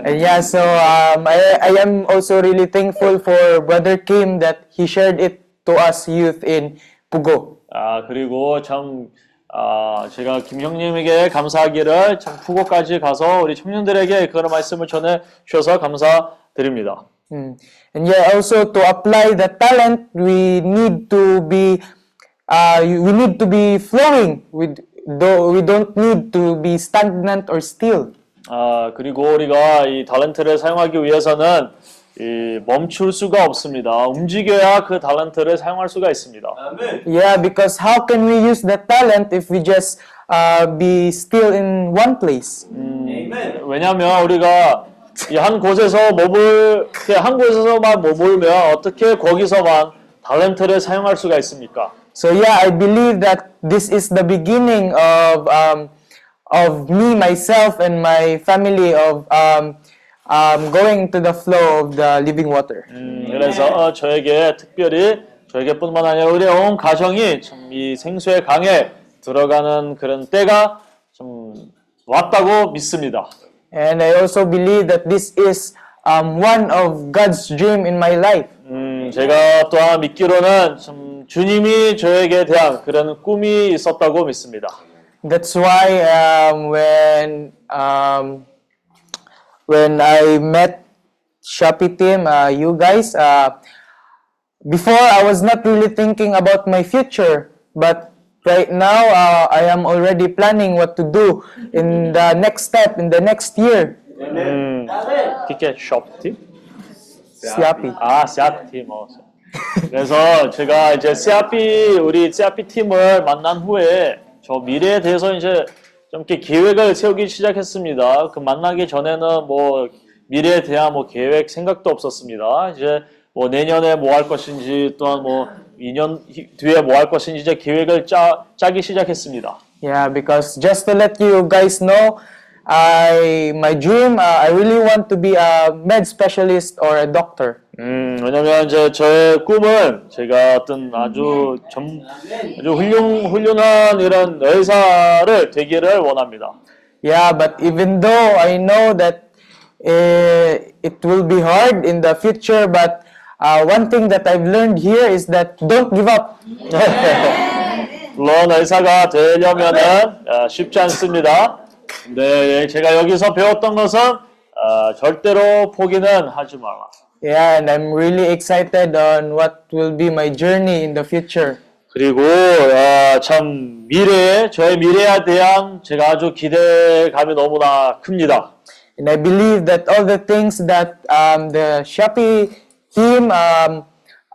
and yeah. So um, I I am also really thankful for brother Kim that he shared it to us youth in Pugo. 아, 그리고 참 아, 제가 김 형님에게 감사하기를 참 푸고까지 가서 우리 청년들에게 그런 말씀을 전해 주셔서 감사드립니다. Mm. And yeah, also to apply the talent, we need to be, uh, we need to be flowing. We, do, we don't need to be stagnant or still. 아, 그리고 우리가 이 달란트를 사용하기 위해서는 이 멈출 수가 없습니다. 움직여야 그 달란트를 사용할 수가 있습니다. Yeah, because how can we use the talent if we just uh, be still in one place? 왜냐하면 우리가 이 한 곳에서 머물 한 곳에서만 머물면 어떻게 거기서만 달란트를 사용할 수가 있습니까? So yeah, I believe that this is the beginning of um, of me, myself, and my family of um, um, going to the flow of the living water. 음, 그래서 어, 저에게 특별히 저에게뿐만 아니라 우리 온 가정이 참 이 생수의 강에 들어가는 그런 때가 좀 왔다고 믿습니다. And I also believe that this is um, one of God's dream in my life. 음, 제가 또한 믿기로는 참 주님이 저에게 대한 그런 꿈이 있었다고 믿습니다. That's why um, when um, when I met Shopee team, uh, you guys, uh, before I was not really thinking about my future, but right now uh, I am already planning what to do in the next step in the next year. 음, 티켓 숍팀? Siapi. 아, 시아피 팀. 어. 그래서 제가 이제 시아피 우리 시아피 팀을 만난 후에 저 미래에 대해서 이제 좀 이렇게 계획을 세우기 시작했습니다. 그 만나기 전에는 뭐 미래에 대한 뭐 계획 생각도 없었습니다. 이제 뭐 내년에 뭐 할 것인지 또한 뭐 2년 뒤에 뭐 할 것인지 이제 계획을 짜, 짜기 시작했습니다. Yeah, because just to let you guys know, I my dream, uh, I really want to be a med specialist or a doctor. 음, 왜냐면 이제 저의 꿈은 제가 어떤 아주 전, 아주 훌륭, 훌륭한 이런 의사를 되기를 원합니다. Yeah, but even though I know that uh, it will be hard in the future, but uh, one thing that I've learned here is that don't give up. 물론 의사가 되려면은 어, 쉽지 않습니다. 네, 제가 여기서 배웠던 것은 어, 절대로 포기는 하지 마라. Yeah, and I'm really excited on what will be my journey in the future. 그리고 어, 참 미래에 저의 미래에 대한 제가 아주 기대감이 너무나 큽니다. And I believe that all the things that um, the Shopee team, um,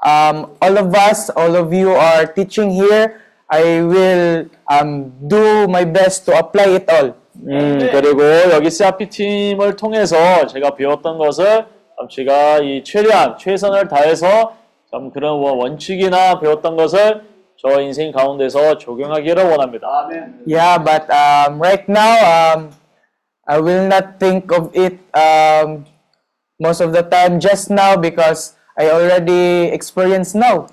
um, all of us, all of you are teaching here, I will um, do my best to apply it all. 음, 그리고 여기 CRP 팀을 통해서 제가 배웠던 것을 참 제가 이 최대한 최선을 다해서 참 그런 원- 원칙이나 배웠던 것을 저 인생 가운데서 적용하기를 원합니다. Yeah, but um, right now, um, I will not think of it um, most of the time just now because I already experienced now.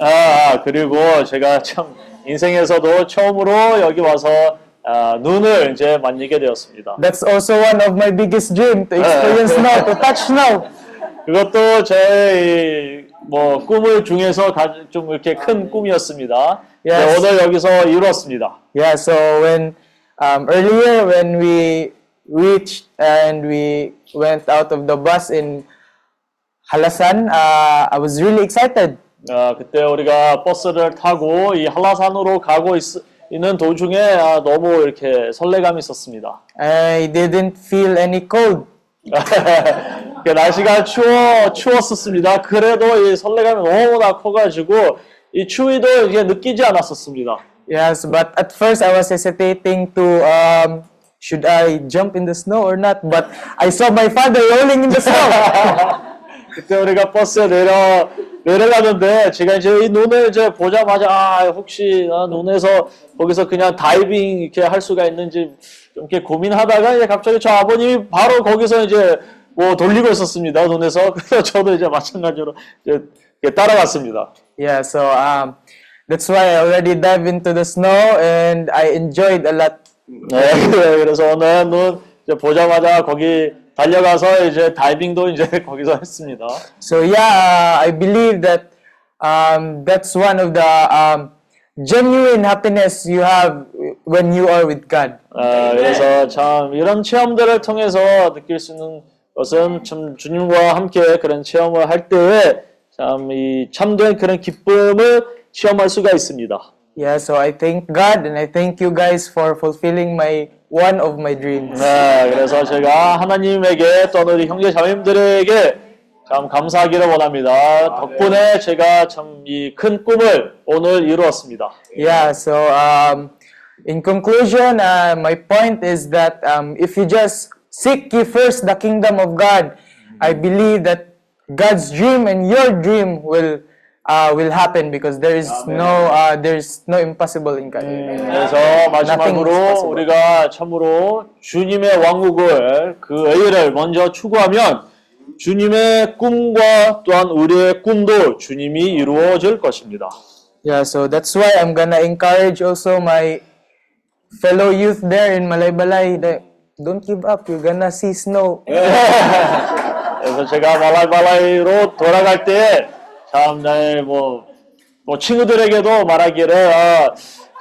아, 아, 그리고 제가 참 인생에서도 처음으로 여기 와서 아, 눈을 이제 만지게 되었습니다. That's also one of my biggest dream to experience now, to touch now. 그것도 제뭐 꿈을 중에서 가- 좀 이렇게 큰 꿈이었습니다. 네, Yes. 오늘 여기서 이루었습니다. Yeah, so when um, earlier when we reached and we went out of the bus in Halasan, uh, I was really excited. 아, 그때 우리가 버스를 타고 이 한라산으로 가고 있, 있는 도중에 아, 너무 이렇게 설레감이 있었습니다. I didn't feel any cold. 그 날씨가 추워 추웠었습니다. 그래도 이 설레감이 너무나 커가지고 이 추위도 이게 느끼지 않았었습니다. Yes, but at first I was hesitating to um, should I jump in the snow or not. But I saw my father rolling in the snow. 그때 우리가 버스에 내려 내려가는데 제가 이제 이 눈을 이제 보자마자 아 혹시 아, 눈에서 거기서 그냥 다이빙 이렇게 할 수가 있는지 좀 이렇게 고민하다가 이제 갑자기 저 아버님이 바로 거기서 이제 뭐 돌리고 있었습니다 눈에서 그래서 저도 이제 마찬가지로 이제 따라갔습니다. yeah, so um, that's why I already dive into the snow and I enjoyed a lot. 네, 그래서 오늘 눈 이제 보자마자 거기 달려가서 이제 다이빙도 이제 거기서 했습니다. So yeah, uh, I believe that um, that's one of the um, genuine happiness you have when you are with God. 아, 그래서 참 이런 체험들을 통해서 느낄 수 있는 것은 참 주님과 함께 그런 체험을 할 때에 참이 참된 그런 기쁨을 체험할 수가 있습니다. Yeah, so I thank God and I thank you guys for fulfilling my one of my dreams. 네, 그래서 제가 하나님에게 또 우리 형제 자매님들에게 참 감사하기를 원합니다. 덕분에 제가 참 이 큰 꿈을 오늘 이루었습니다. Yeah, so um, in conclusion, uh, my point is that um, if you just seek ye first the kingdom of God, I believe that God's dream and your dream will uh, will happen because there is no uh, there's no impossible in God. 그래서 Nothing is 마지막으로. 우리가 참으로 주님의 왕국을 그 의를 먼저 추구하면 주님의 꿈과 또한 우리의 꿈도 주님이 이루어질 것입니다. Yeah, so that's why I'm gonna encourage also my fellow youth there in Malaybalay that don't give up. You're gonna see snow. 그래서 제가 말라이발라이로 돌아갈 때 참, 네, 뭐, 뭐 친구들에게도 말하기를 어,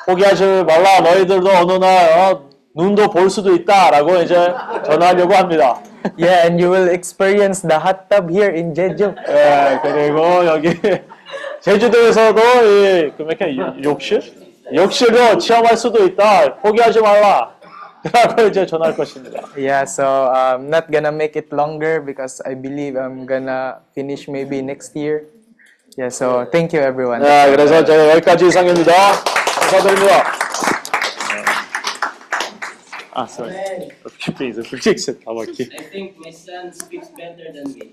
포기하지 말라. 너희들도 어느 날 어, 눈도 볼 수도 있다라고 이제 전하려고 합니다. Yeah, and you will experience the hot tub here in Jeju. 예, 그리고 여기 제주도에서도 이, 그 이렇게 욕실? 욕실도 체험할 수도 있다. 포기하지 말라. 라고 이제 전할 것입니다. Yeah, so I'm not gonna make it longer because I believe I'm gonna finish maybe next year. Yeah, so thank you everyone. 네, 그래서 제가 여기까지 이상입니다. 감사드립니다. 아, sorry. Keep it, fix it. How about keep? I think my son speaks better than me.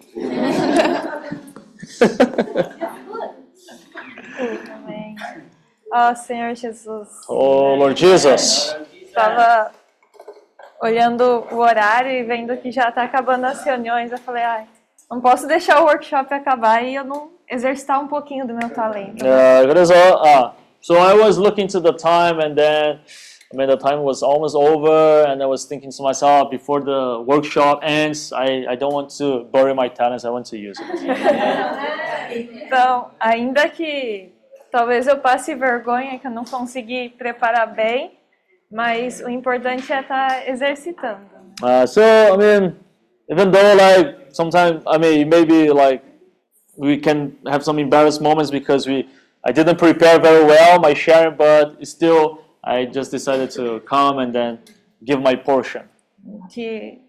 Amém. Ó Senhor Jesus, Oh, Lord Jesus. estava olhando o horário e vendo que já está acabando as reuniões. Eu falei, ai, não posso deixar o workshop acabar e eu não exercitar um pouquinho do meu talento. 네, 그래서 아, so I was looking to the time and then I mean the time was almost over and I was thinking to myself before the workshop ends, I, I don't want to bury my talents, I want to use it. Então, ainda que talvez eu passe vergonha que eu não consegui preparar bem, mas o importante é estar exercitando. Uh, so I mean, even though like sometimes I mean maybe like we can have some embarrassed moments because we I didn't prepare very well my sharing, but still I just decided to come and then give my portion. Que,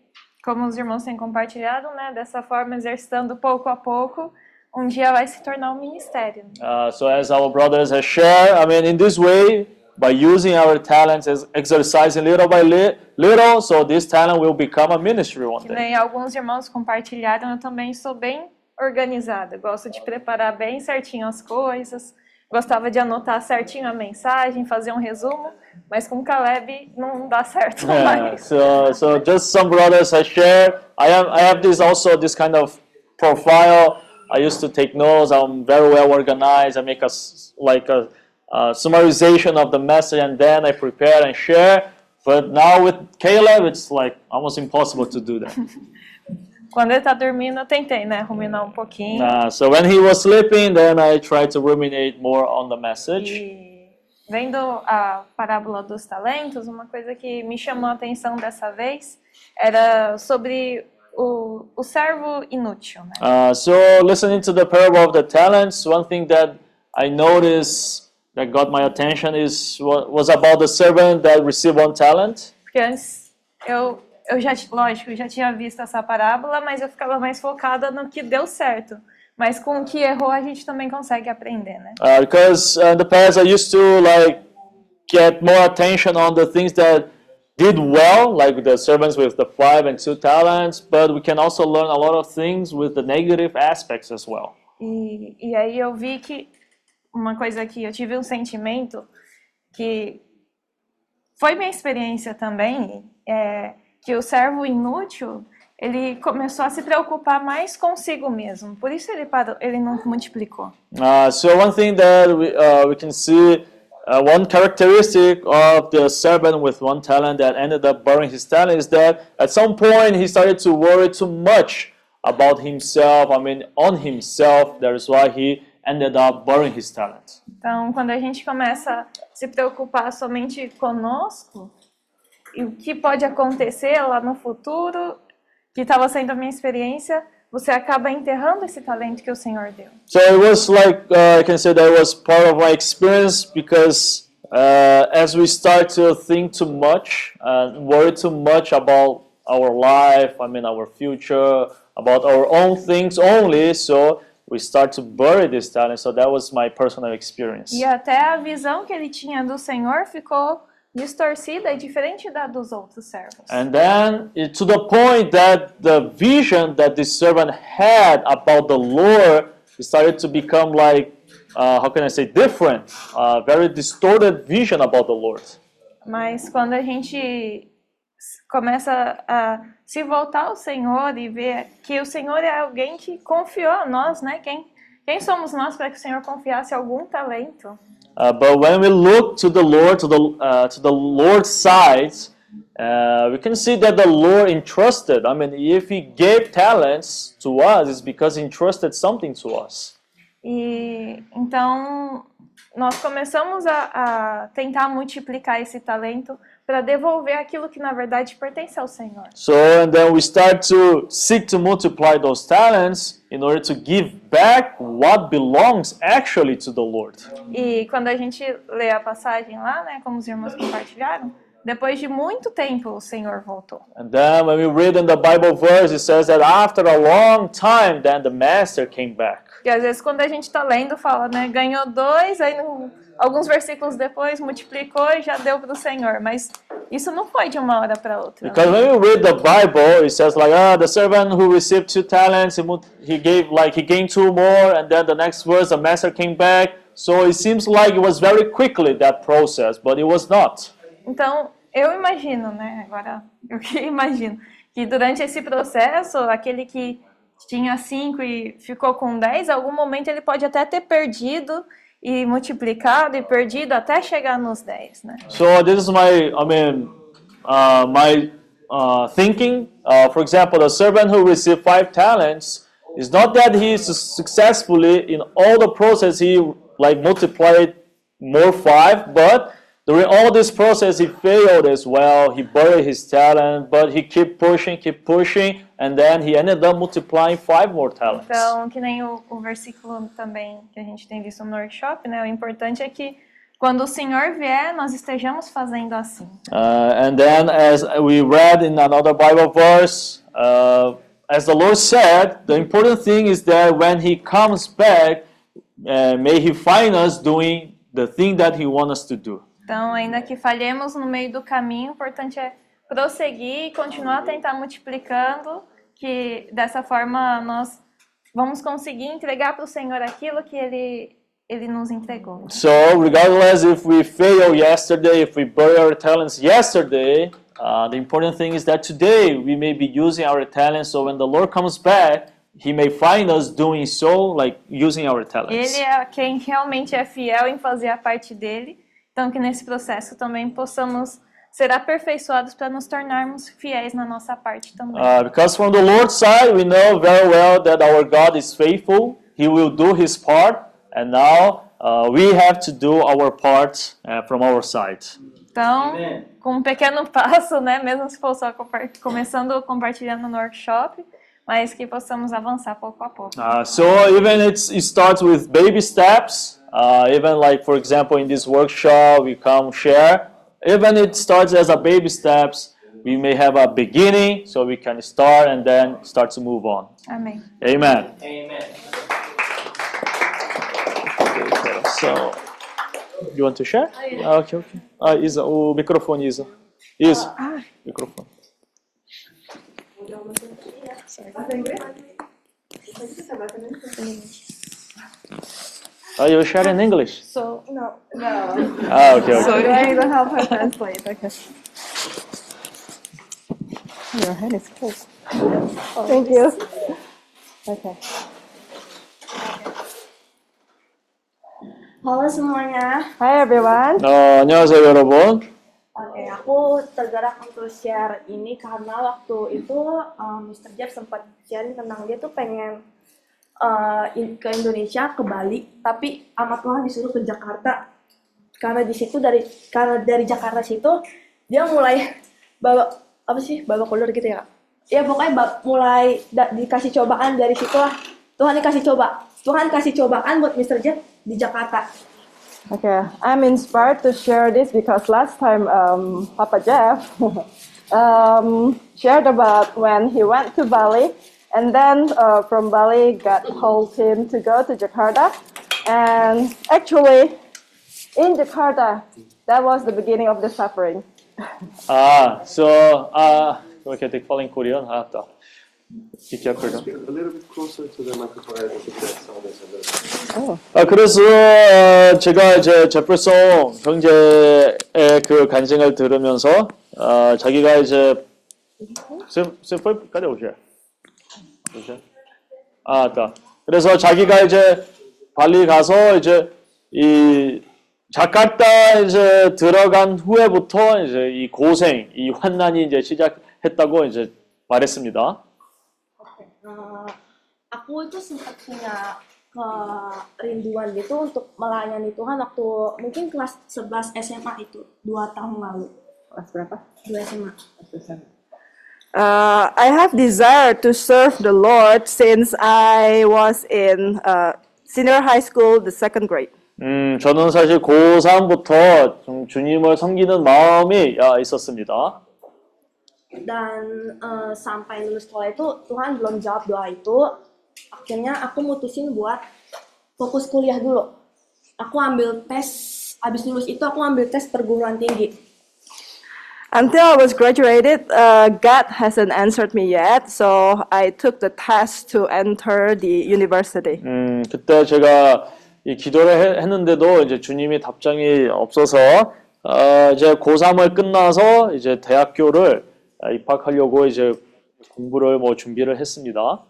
como os irmãos têm compartilhado, né, dessa forma, exercitando pouco a pouco, um dia vai se tornar um ministério. Uh, so as our brothers have shared, I mean in this way, by using our talents as exercising little by li- little, so this talent will become a ministry one Que day. nem alguns irmãos compartilharam, eu também sou bem organizada. Gosto de preparar bem certinho as coisas. Gostava de anotar certinho a mensagem, fazer um resumo, mas com o Caleb não dá certo Yeah, so so just some brothers have shared. I am I have this also this kind of profile. I used to take notes. I'm very well organized. I make a like a, a summarization of the message and then I prepare and share. But now with Caleb, it's like almost impossible to do that. Quando ele tá dormindo, eu tentei, né, ruminar um pouquinho. Uh, so when he was sleeping, then I tried to ruminate more on the message. E vendo a parábola dos talentos, uma coisa que me chamou a atenção dessa vez era sobre o, o servo inútil, né? Uh, so, listening to the parable of the talents, one thing that I noticed that got my attention is wa- was about the servant that received one talent. Porque antes eu, eu já, lógico, eu já tinha visto essa parábola, mas eu ficava mais focada no que deu certo. Mas com o que errou a gente também consegue aprender, né? Uh, because uh, in the past I used to like get more attention on the things that did well, like the servants with the five and two talents, but we can also learn a lot of things with the negative aspects as well. E, e aí eu vi que uma coisa que eu tive um sentimento que foi minha experiência também, é que o servo inútil ele começou a se preocupar mais consigo mesmo. Por isso ele parou, ele não multiplicou. Uh, so one thing that we, uh, we can see, uh, one characteristic of the servant with one talent that ended up burying his talent is that at some point he started to worry too much about himself. I mean, on himself. That is why he ended up burying his talent. Então, quando a gente começa a se preocupar somente conosco e o que pode acontecer lá no futuro, que estava sendo a minha experiência, você acaba enterrando esse talento que o Senhor deu. So it was like uh, I can say that was part of my experience because uh, as we start to think too much, uh, worry too much about our life, I mean our future, about our own things only, so we start to bury this talent. So that was my personal experience. E até a visão que ele tinha do Senhor ficou distorcida e diferente da dos outros servos. And then to the point that the vision that this servant had about the Lord started to become like, uh, how can I say, different, uh, very distorted vision about the Lord. Mas quando a gente começa a se voltar ao Senhor e ver que o Senhor é alguém que confiou a nós, né? Quem, quem somos nós para que o Senhor confiasse algum talento? Uh, but when we look to the Lord, to the uh, to the Lord's side, uh, we can see that the Lord entrusted. I mean, if He gave talents to us, it's because He entrusted something to us. E então nós começamos a, a tentar multiplicar esse talento para devolver aquilo que na verdade pertence ao Senhor. So, and then we start to seek to multiply those talents in order to give back what belongs actually to the Lord. E quando a gente lê a passagem lá, né, como os irmãos compartilharam, depois de muito tempo o Senhor voltou. And then when we read in the Bible verse, it says that after a long time, then the master came back. E às vezes quando a gente está lendo, fala, né, ganhou dois, aí no- alguns versículos depois multiplicou e já deu para o Senhor. Mas isso não foi de uma hora para outra. Because when we read the Bible, it says like, ah, the servant who received two talents, he, he gave like he gained two more, and then the next verse, the master came back. So it seems like it was very quickly that process, but it was not. Então, eu imagino, né, agora eu que imagino, que durante esse processo, aquele que tinha cinco e ficou com dez, algum momento ele pode até ter perdido e multiplicado e perdido até chegar nos dez, né? So this is my, I mean, uh, my uh, thinking. Uh, for example, the servant who received five talents is not that he is successfully in all the process he like multiplied more five, but during all this process he failed as well. He buried his talent, but he keep pushing, keep pushing, and then he ended up multiplying five more talents. Então, que nem o, o versículo também que a gente tem visto no workshop, né? O importante é que quando o Senhor vier, nós estejamos fazendo assim. Uh, and then, as we read in another Bible verse, uh, as the Lord said, the important thing is that when He comes back, uh, may He find us doing the thing that He wants us to do. Então, ainda que falhemos no meio do caminho, o importante é prosseguir e continuar a tentar multiplicando, que dessa forma nós vamos conseguir entregar para o Senhor aquilo que Ele, Ele nos entregou. So, regardless if we fail yesterday, if we bury our talents yesterday, uh, the important thing is that today we may be using our talents. So, when the Lord comes back, He may find us doing so, like using our talents. Ele é quem realmente é fiel em fazer a parte dele, então que nesse processo também possamos ser aperfeiçoados para nos tornarmos fiéis na nossa parte também. Uh, because from the Lord's side, we know very well that our God is faithful. He will do His part, and now uh, we have to do our part uh, from our side. Então, com um pequeno passo, né, mesmo se for só começando compartilhando no workshop, mas que possamos avançar pouco a pouco. Uh, so even it's, it starts with baby steps. Uh, even like for example in this workshop we come share. Even it starts as a baby steps. We may have a beginning, so we can start and then start to move on. Amém. Amen. Amen. So you want to share? Ah, okay, okay. Ah, Isa, o microfone Isa. Isso. Microfone. Oh, you share in English? So, no, no. Ah, okay, okay. I need to help her translate. Okay. Your hand is close. Thank you. Okay. Halo semuanya. Hi everyone. 어, 안녕하세요 여러분. Oke, aku tergerak untuk share ini karena waktu itu um, Mr. Jeff sempat sharing tentang dia tuh pengen uh, in- ke Indonesia, ke Bali, tapi amat Tuhan disuruh ke Jakarta. Karena di situ dari karena dari Jakarta situ dia mulai bawa apa sih bawa kolor gitu ya? Ya pokoknya ba- mulai da- dikasih cobaan dari situ lah. Tuhan dikasih coba, Tuhan kasih cobaan buat Mr. Jeff di Jakarta. Okay, I'm inspired to share this because last time um, Papa Jeff um, shared about when he went to Bali, and then uh, from Bali, God told him to go to Jakarta. And actually, in Jakarta, that was the beginning of the suffering. 아, so uh, okay, they call in Korean. 아, 또. Be careful. no? A little bit closer to the microphone. I think that sound is a little. 아, 그래서 어, 제가 이제 제플송 형제의 그 간증을 들으면서 어, 자기가 이제 세포까지 오셔. 오셔. 아, 맞다. 그래서 자기가 이제 발리 가서 이제 이 자카르타 이제 들어간 후에부터 이제 이 고생, 이 환난이 이제 시작했다고 이제 말했습니다. Eh, aku itu sempat punya kerinduan gitu untuk melayani Tuhan waktu mungkin kelas 11 SMA itu dua tahun lalu. Kelas berapa? Dua SMA. Uh, I have desire to serve the Lord since I was in uh, senior high school, the second grade. 음, 저는 사실 고3부터 좀 주님을 섬기는 마음이 아, 있었습니다. Dan eh, sampai lulus sekolah itu Tuhan belum jawab doa itu. Akhirnya aku mutusin buat fokus kuliah dulu. Aku ambil tes, abis lulus itu aku ambil tes perguruan tinggi. Until I was graduated, uh, God hasn't answered me yet, so I took the test to enter the university. 음, 그때 제가 이 기도를 해- 했는데도 이제 주님이 답장이 없어서 어, 이제 고3을 끝나서 이제 대학교를 아, 입학하려고 이제 공부를 뭐 준비를 했습니다.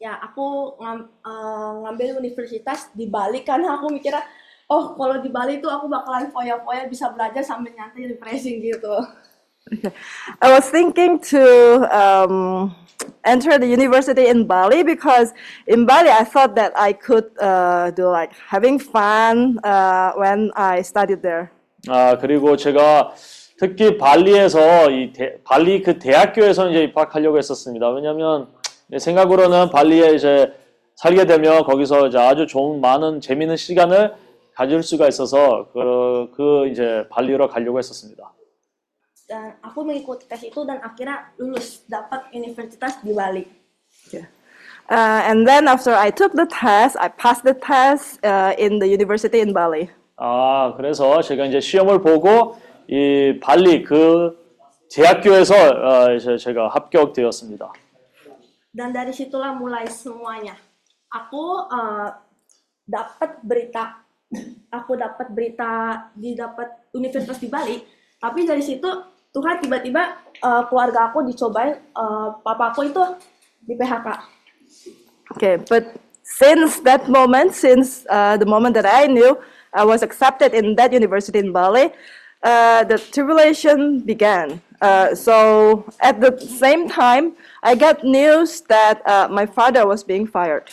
Ya, aku ngam- eh, ngambil universitas di Bali karena aku mikirnya, oh kalau di Bali tuh aku bakalan foya-foya bisa belajar sambil nyantai refreshing gitu. I was thinking to um, enter the university in Bali because in Bali I thought that I could uh, do like having fun uh, when I studied there. 아, 그리고 제가 특히 발리에서 이 대- 발리 그 대학교에서 이제 입학하려고 했었습니다. 왜냐면 내 생각으로는 발리에 이제 살게 되면 거기서 이제 아주 좋은 많은 재미있는 시간을 가질 수가 있어서 그, 그 이제 발리로 가려고 했었습니다. Dan aku mengikuti tes itu dan akhirnya lulus dapat universitas di Bali. Uh, and then after I took the test, I passed the test uh, in the university in Bali. 아, 그래서 제가 이제 시험을 보고 이 발리 그 대학교에서 어, 이제 제가 합격되었습니다. Dan dari situlah mulai semuanya. Aku eh, dapat berita, aku dapat berita di dapat universitas di Bali. Tapi dari situ Tuhan tiba-tiba eh, keluarga aku dicobain, eh, papa aku itu di PHK. Okay, but since that moment, since uh, the moment that I knew I was accepted in that university in Bali, uh, the tribulation began. Uh, so at the same time, I got news that uh, my father was being fired.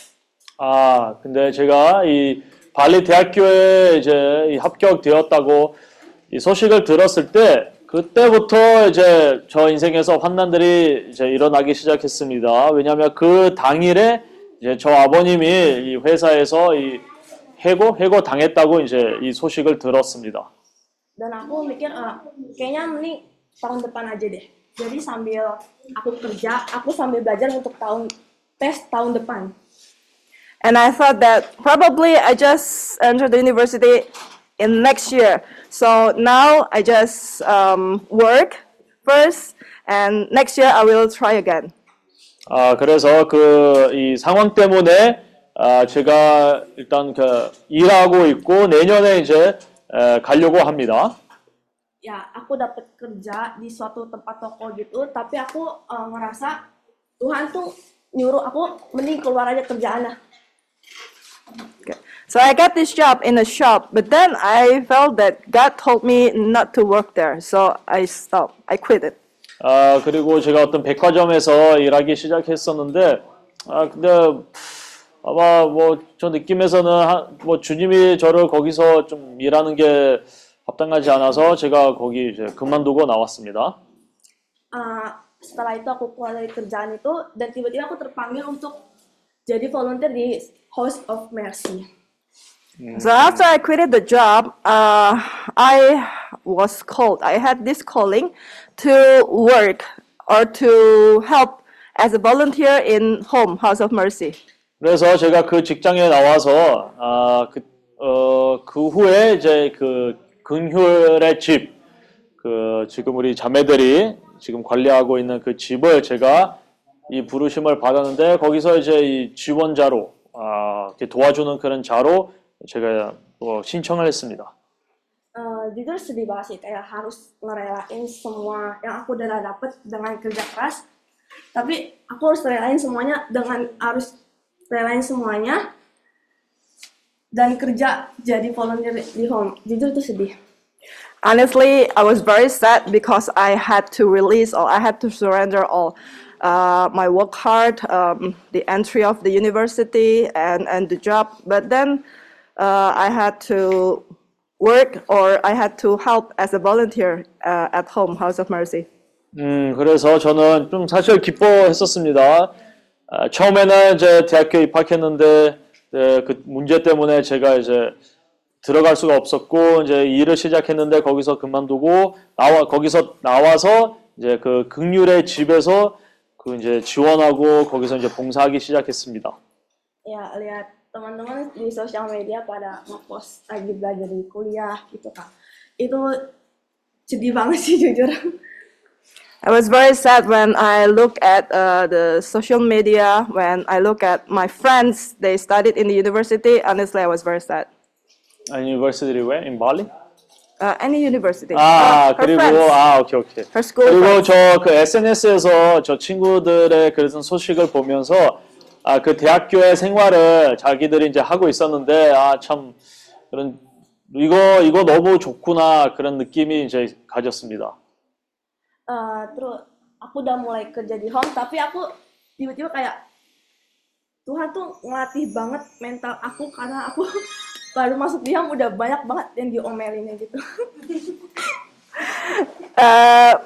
아, 근데 제가 이 발리 대학교에 이제 이 합격되었다고 이 소식을 들었을 때 그때부터 이제 저 인생에서 환난들이 이제 일어나기 시작했습니다. 왜냐하면 그 당일에 이제 저 아버님이 이 회사에서 이 해고 해고 당했다고 이제 이 소식을 들었습니다. dan aku mikir eh, kayaknya mending tahun depan aja deh jadi sambil aku kerja aku sambil belajar untuk tahun tes tahun depan And I thought that probably I just entered the university in next year. So now I just um, work first, and next year I will try again. 아 그래서 그 이 상황 때문에 아 제가 일단 그 일하고 있고 내년에 이제 에, 가려고 합니다. ya aku dapat kerja di suatu tempat toko gitu tapi aku eh, ngerasa Tuhan tuh nyuruh aku mending keluar aja kerjaannya Okay. So I got this job in a shop, but then I felt that God told me not to work there. So I stopped. I quit it. 아 그리고 제가 어떤 백화점에서 일하기 시작했었는데 아 근데 아마 뭐 저 느낌에서는 한- 뭐 주님이 저를 거기서 좀 일하는 게 합당하지 않아서 제가 거기 이제 그만두고 나왔습니다. Eh, setelah itu aku keluar dari kerjaan itu dan tiba-tiba aku terpanggil untuk jadi volunteer di House of Mercy So after I quitted the job, uh, I was called. I had this calling to work or to help as a volunteer in Home House of Mercy. 그래서 제가 그 직장에 나와서 아, 그, 어, 그 후에 이제 그 근효의 집, 그 지금 우리 자매들이 지금 관리하고 있는 그 집을 제가 이 부르심을 받았는데 거기서 이제 이 지원자로 아, 이렇게 도와주는 그런 자로 제가 어, 신청을 했습니다. Eh, jujur sedih banget sih kayak harus ngerelain semua yang aku udah dapet dengan kerja keras tapi aku harus relain semuanya dengan harus relain semuanya dan kerja jadi volunteer di home jujur itu sedih Honestly, I was very sad because I had to release or I had to surrender all. Uh, my work hard, um, the entry of the university, and, and the job. But then uh, I had to work or I had to help as a volunteer uh, at home, House of Mercy. 음, 그래서 저는 좀 사실 기뻐했었습니다. 아, 처음에는 이제 대학교에 입학했는데 네, 그 문제 때문에 제가 이제 들어갈 수가 없었고 이제 일을 시작했는데 거기서 그만두고 나와 거기서 나와서 이제 그 극률의 집에서 그 이제 지원하고 거기서 이제 봉사하기 시작했습니다. ya lihat teman-teman di sosial media pada ngepost lagi belajar di kuliah gitu kak itu sedih banget sih jujur I was very sad when I look at uh, the social media, when I look at my friends, they studied in the university. Honestly, I was very sad. 아, university where? In Bali? Uh, any university. 아, Uh, her 그리고 friends. 아, 오케이 오케이. Her school 그리고 friends. 저 그 SNS에서 저 친구들의 그런 소식을 보면서 아, 그 대학교의 생활을 자기들이 이제 하고 있었는데 아, 참 그런 이거 이거 너무 좋구나 그런 느낌이 이제 가졌습니다. Eh, terus aku udah mulai kerja di home tapi aku tiba-tiba kayak Tuhan tuh ngelatih banget mental aku karena aku baru masuk di home udah banyak banget yang diomelinnya gitu Uh,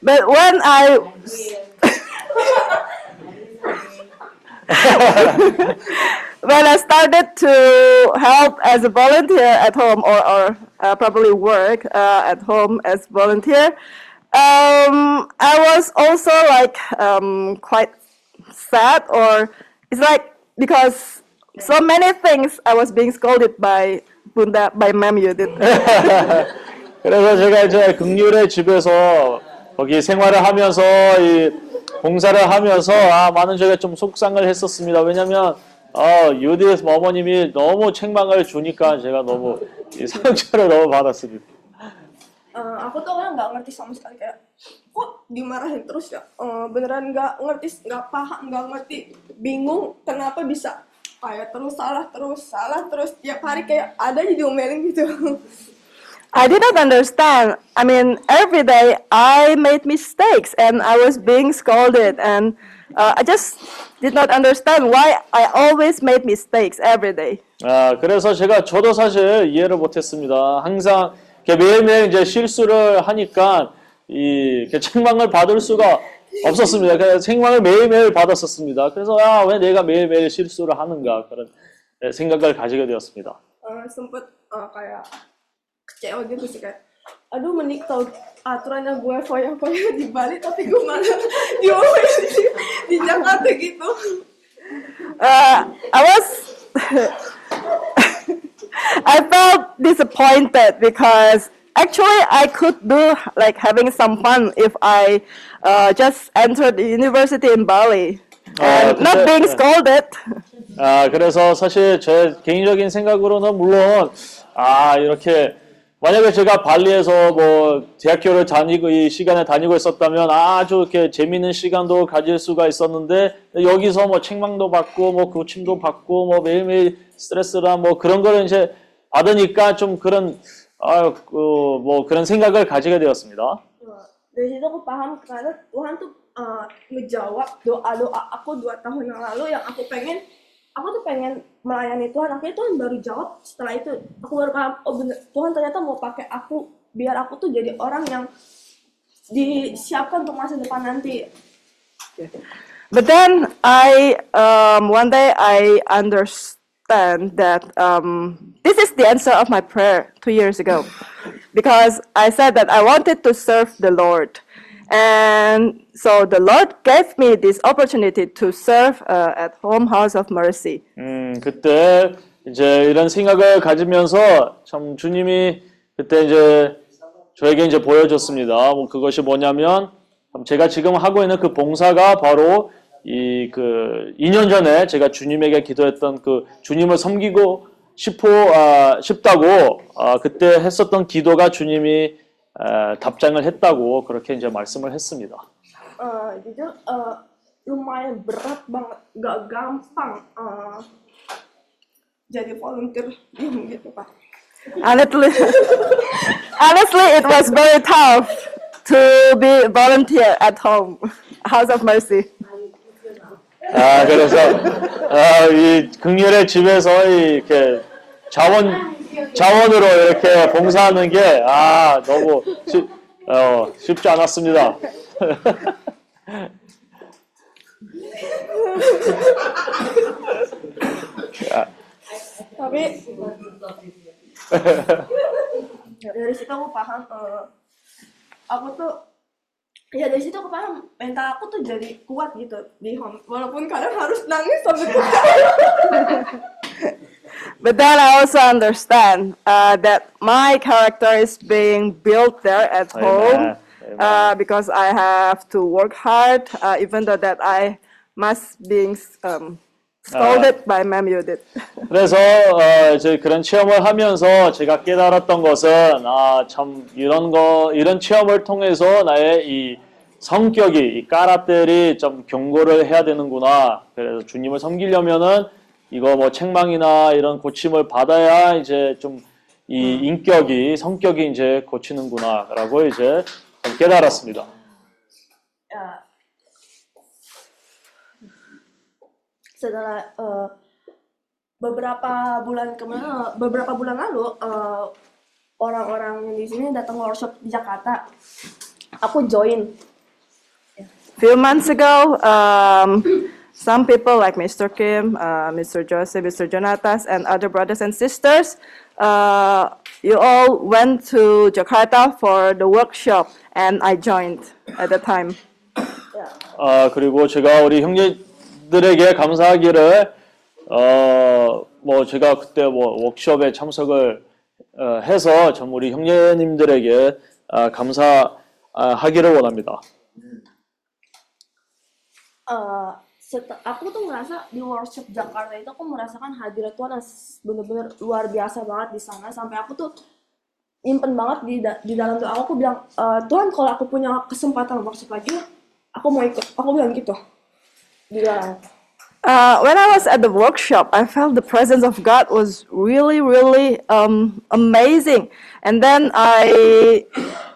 but when I when I started to help as a volunteer at home or, or uh, probably work uh, at home as volunteer, um, I was also like um, quite sad or it's like because so many things I was being scolded by Bunda by Ma'am Judith. 그래서 제가 이제 극률의 집에서 거기 생활을 하면서 이 봉사를 하면서 아, 많은 제가 좀 속상을 했었습니다. 왜냐면 어, 유디스 어머님이 너무 책망을 주니까 제가 너무 이 상처를 너무 받았습니다. Eh, aku tuh orang nggak ngerti sama sekali kayak kok dimarahin terus ya Eh, beneran nggak ngerti nggak paham nggak ngerti bingung kenapa bisa kayak terus salah terus salah terus tiap hari kayak ada aja diomelin gitu I didn't understand. I mean, every day I made mistakes and I was being scolded, and uh, I just did not understand why I always made mistakes every day. 아, 그래서 제가 저도 사실 이해를 못했습니다. 항상 이렇게 매일매일 이제 실수를 하니까 이 책망을 받을 수가 없었습니다. 그래서 책망을 매일매일 받았었습니다. 그래서 아, 왜 내가 매일매일 실수를 하는가 그런 네, 생각을 가지게 되었습니다. Eh, eh, kayak kecewa gitu sih kayak aduh menik tau aturannya gue foya-foya di Bali tapi gue malah diomelin di, di Jakarta gitu Uh, I was. I felt disappointed because actually I could do like having some fun if I uh, just entered the university in Bali and 근데- not being 네. scolded. 아, 그래서 사실 제 개인적인 생각으로는 물론, 아, 이렇게, 만약에 제가 발리에서 뭐, 대학교를 다니고, 이 시간에 다니고 있었다면 아주 이렇게 재밌는 시간도 가질 수가 있었는데, 여기서 뭐 책망도 받고, 뭐 고침도 받고, 뭐 매일매일 스트레스나 뭐 그런 거를 이제 받으니까 좀 그런, 아, 그, 뭐 그런 생각을 가지게 되었습니다. pengen melayani Tuhan. Akhirnya Tuhan baru jawab setelah itu. Aku baru paham oh bener Tuhan ternyata mau pakai aku biar aku tuh jadi orang yang disiapkan untuk masa depan nanti. But then I um, one day I understand that um, this is the answer of my prayer two years ago, because I said that I wanted to serve the Lord, and so the Lord gave me this opportunity to serve uh, at Home House of Mercy. 음, 그때 이제 이런 생각을 가지면서 참 주님이 그때 이제 저에게 이제 보여줬습니다. 뭐 그것이 뭐냐면 제가 지금 하고 있는 그 봉사가 바로 이 그 2년 전에 제가 주님에게 기도했던 그 주님을 섬기고 싶어 아, 싶다고 아, 그때 했었던 기도가 주님이 아, 답장을 했다고 그렇게 이제 말씀을 했습니다. Eh, jujur eh, lumayan berat banget nggak gampang eh, jadi volunteer diem gitu pak Honestly, honestly, it was very tough to be volunteer at home, House of Mercy. 아, 그래서, 아, 이 극렬의 집에서 이렇게 자원, 자원으로 이렇게 봉사하는 게, 아, 너무 쉽, 어, 쉽지 않았습니다. tapi dari situ aku paham eh, aku tuh ya dari situ aku paham mental aku tuh jadi kuat gitu di home walaupun kadang harus nangis sampai kerja But then I also understand uh, that my character is being built there at Amen. home uh, because I have to work hard, uh, even though that I must being um, scolded by Ma'am Judith. 그래서, 어, 이제 그런 체험을 하면서 제가 깨달았던 것은, 아, 참, 이런 거, 이런 체험을 통해서 나의 이 성격이, 이 까라떼리 좀 경고를 해야 되는구나. 그래서 주님을 섬기려면은 이거 뭐 책망이나 이런 고침을 받아야 이제 좀 이 인격이, 성격이 이제 고치는구나라고 이제 좀 깨달았습니다. setelah eh, beberapa bulan kemarin beberapa bulan lalu eh, orang-orang yang di sini datang workshop di Jakarta aku join few months ago, um, some people like Mr. Kim, uh, Mr. Joseph, Mr. Jonatas, and other brothers and sisters, uh, you all went to Jakarta for the workshop, and I joined at the time. 아, 그리고 제가 우리 형제들에게 감사하기를, 어, 뭐, 제가 그때 뭐, 워크숍에 참석을 어, 해서 전 우리 형제님들에게 아, 감사하기를 원합니다. eh set- aku tuh ngerasa di workshop Jakarta itu aku merasakan hadirat Tuhan yang bener-bener luar biasa banget di sana. Sampai aku tuh nyimpen banget di di dalam doa aku, aku bilang "Eh, Tuhan kalau aku punya kesempatan workshop lagi aku mau ikut. Aku bilang gitu. Di dalam Uh, when I was at the workshop, I felt the presence of God was really, really um, amazing. And then I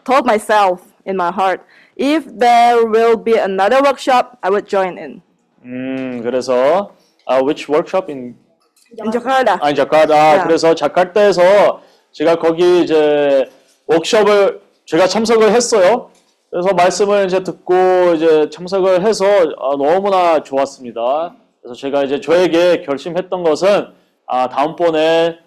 told myself in my heart, if there will be another workshop, I would join in. 음, 그래서 아, which workshop in In Jakarta. 아니 자카르타. 야. 그래서 자카르타에서 제가 거기 이제 워크숍을 제가 참석을 했어요. 그래서 말씀을 이제 듣고 이제 참석을 해서 아, 너무나 좋았습니다. 그래서 제가 이제 저에게 결심했던 것은 아, 다음번에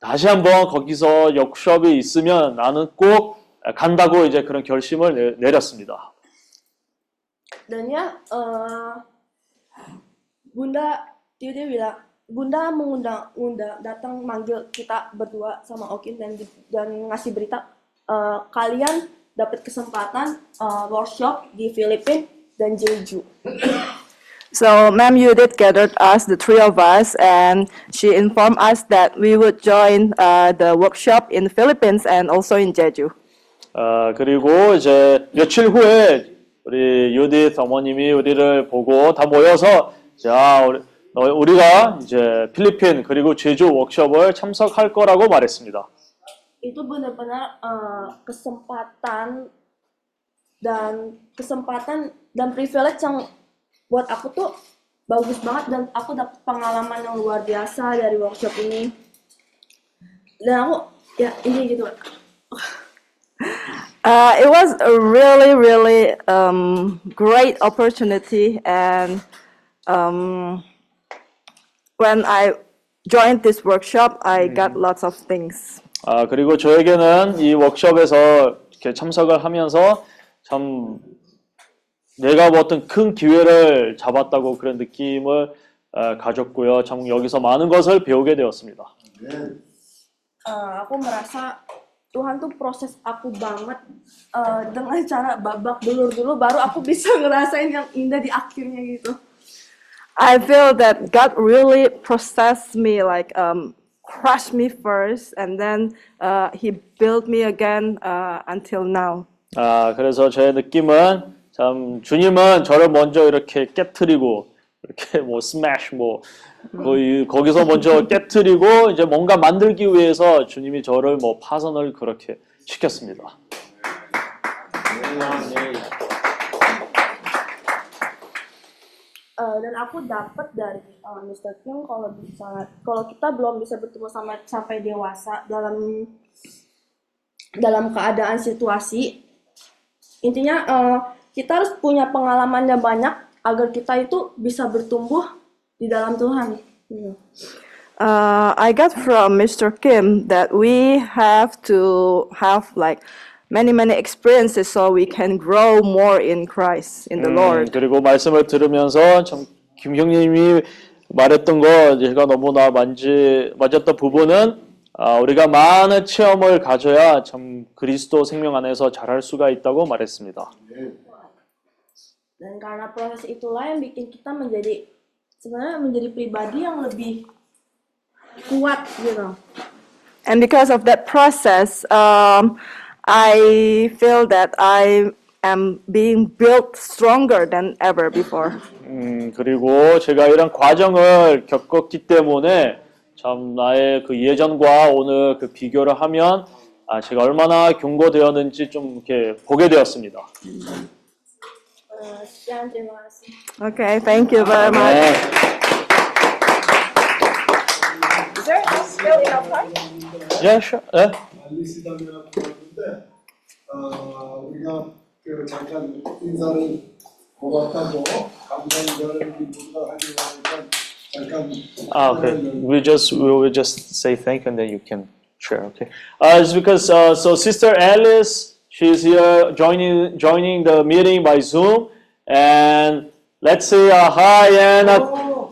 다시 한번 거기서 워크숍이 있으면 나는 꼭 간다고 이제 그런 결심을 내, 내렸습니다. Dan ya, eh, Bunda Tiuti bilang, Bunda mengundang undang datang manggil kita berdua sama Okin dan dan ngasih berita eh, kalian dapat kesempatan eh, workshop di Filipina dan Jeju. So, Ma'am Judith gathered us, the three of us, and she informed us that we would join uh, the workshop in the Philippines and also in Jeju. 아, 그리고 이제 며칠 후에 우리 유디 어머님이 우리를 보고 다 모여서 자, 우리, 너- 우리 가 이제 필리핀 그리고 제주 워크숍을 참석할 거라고 말했습니다. Itu benar-benar eh, kesempatan dan kesempatan dan privilege yang buat aku tuh bagus banget dan aku dapat pengalaman yang luar biasa dari workshop ini. Dan aku ya ini gitu. Uh, it was a really, really um, great opportunity, and um, when I joined this workshop, I got lots of things. 아, 그리고 저에게는 이 워크숍에서 이렇게 참석을 하면서 참 내가 뭐 어떤 큰 기회를 잡았다고 그런 느낌을 어, 가졌고요. 참 여기서 많은 것을 배우게 되었습니다. Eh, aku merasa Tuhan tuh proses aku banget eh, dengan cara babak belur dulu baru aku bisa ngerasain yang indah di akhirnya gitu. I feel that God really processed me, like um, crushed me first, and then uh, He built me again uh, until now. 아, 그래서 저의 느낌은 참 주님은 저를 먼저 이렇게 깨트리고 이렇게 뭐 스매시 뭐 거의 거기서 먼저 깨트리고 이제 뭔가 만들기 위해서 주님이 저를 뭐 파선을 그렇게 시켰습니다. Eh, dan aku dapat dari eh, Mr. Kim kalau bisa kalau kita belum bisa bertemu sama sampai dewasa dalam dalam keadaan situasi intinya eh, kita harus punya pengalaman yang banyak agar kita itu bisa bertumbuh di dalam Tuhan. Uh, I got from Mr. Kim that we have to have like many, many experiences so we can grow more in Christ, in the 음, Lord. 그리고 말씀을 들으면서 참 김형님이 말했던 거 제가 너무나 만지 맞았던 부분은 아, 우리가 많은 체험을 가져야 참 그리스도 생명 안에서 잘할 수가 있다고 말했습니다. Dan karena proses itulah yang bikin kita menjadi sebenarnya menjadi pribadi yang lebih kuat gitu. And because of that process, um, I feel that I am being built stronger than ever before. 음, 그리고 제가 이런 과정을 겪었기 때문에 참 나의 그 예전과 오늘 그 비교를 하면 아, 제가 얼마나 경고되었는지 좀 이렇게 보게 되었습니다. Eh. Okay, thank you very much. 네. Is there still enough time? 예, sure. 예. 알리시 다면 그러는데 어, 우리가 그 잠깐 인사를 고맙다고 감사인사를 모두가 하기로 하니까 잠깐 Ah, okay. We just we will just say thank you and then you can share. Okay. Uh, it's because uh, so Sister Alice, she's here joining joining the meeting by Zoom, and let's say uh, hi and uh,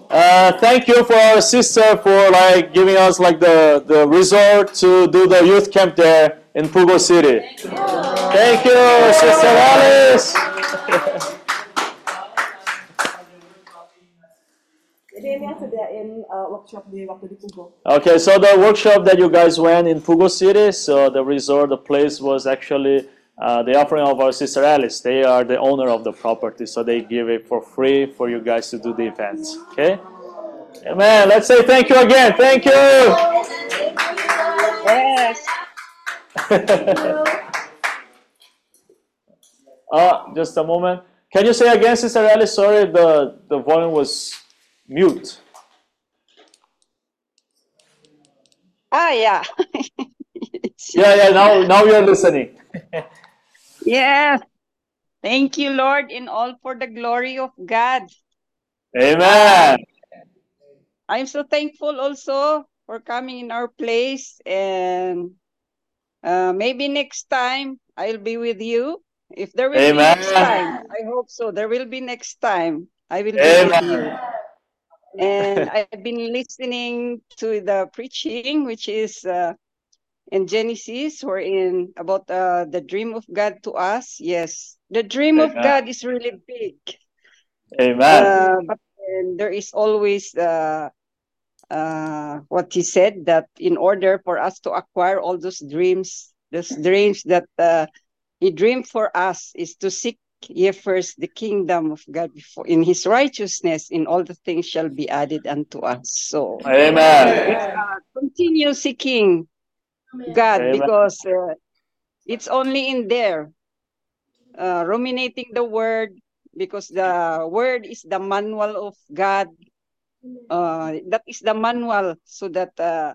uh, thank you for our sister for like giving us like the the resort to do the youth camp there in Pugo City. Thank you, Sister Alice. Okay, so the workshop that you guys went in Pugo City, so the resort, the place was actually uh, the offering of our sister Alice. They are the owner of the property, so they give it for free for you guys to do the events. Okay? Amen. Let's say thank you again. Thank you. Yes. Uh, just a moment. Can you say again, Sister Alice? Sorry, the, the volume was mute. Ah, yeah. Yeah, yeah, now, now you're listening. yes. Thank you, Lord, in all for the glory of God. Amen. I'm so thankful also for coming in our place and uh, maybe next time I'll be with you. If there will be next time, I hope so. There will be next time. I will be Amen. with you. And I've been listening to the preaching, which is uh, in Genesis, or in about uh, the dream of God to us. Yes, the dream of God is really big. Amen. Uh, but there is always uh, uh, what he said that in order for us to acquire all those dreams, those dreams that uh, he dreamed for us is to seek ye first the kingdom of God before in his righteousness, in all the things shall be added unto us. So Amen. uh, continue seeking God Amen. because uh, it's only in there, uh, ruminating the word, because the word is the manual of God. Uh, that is the manual so that uh,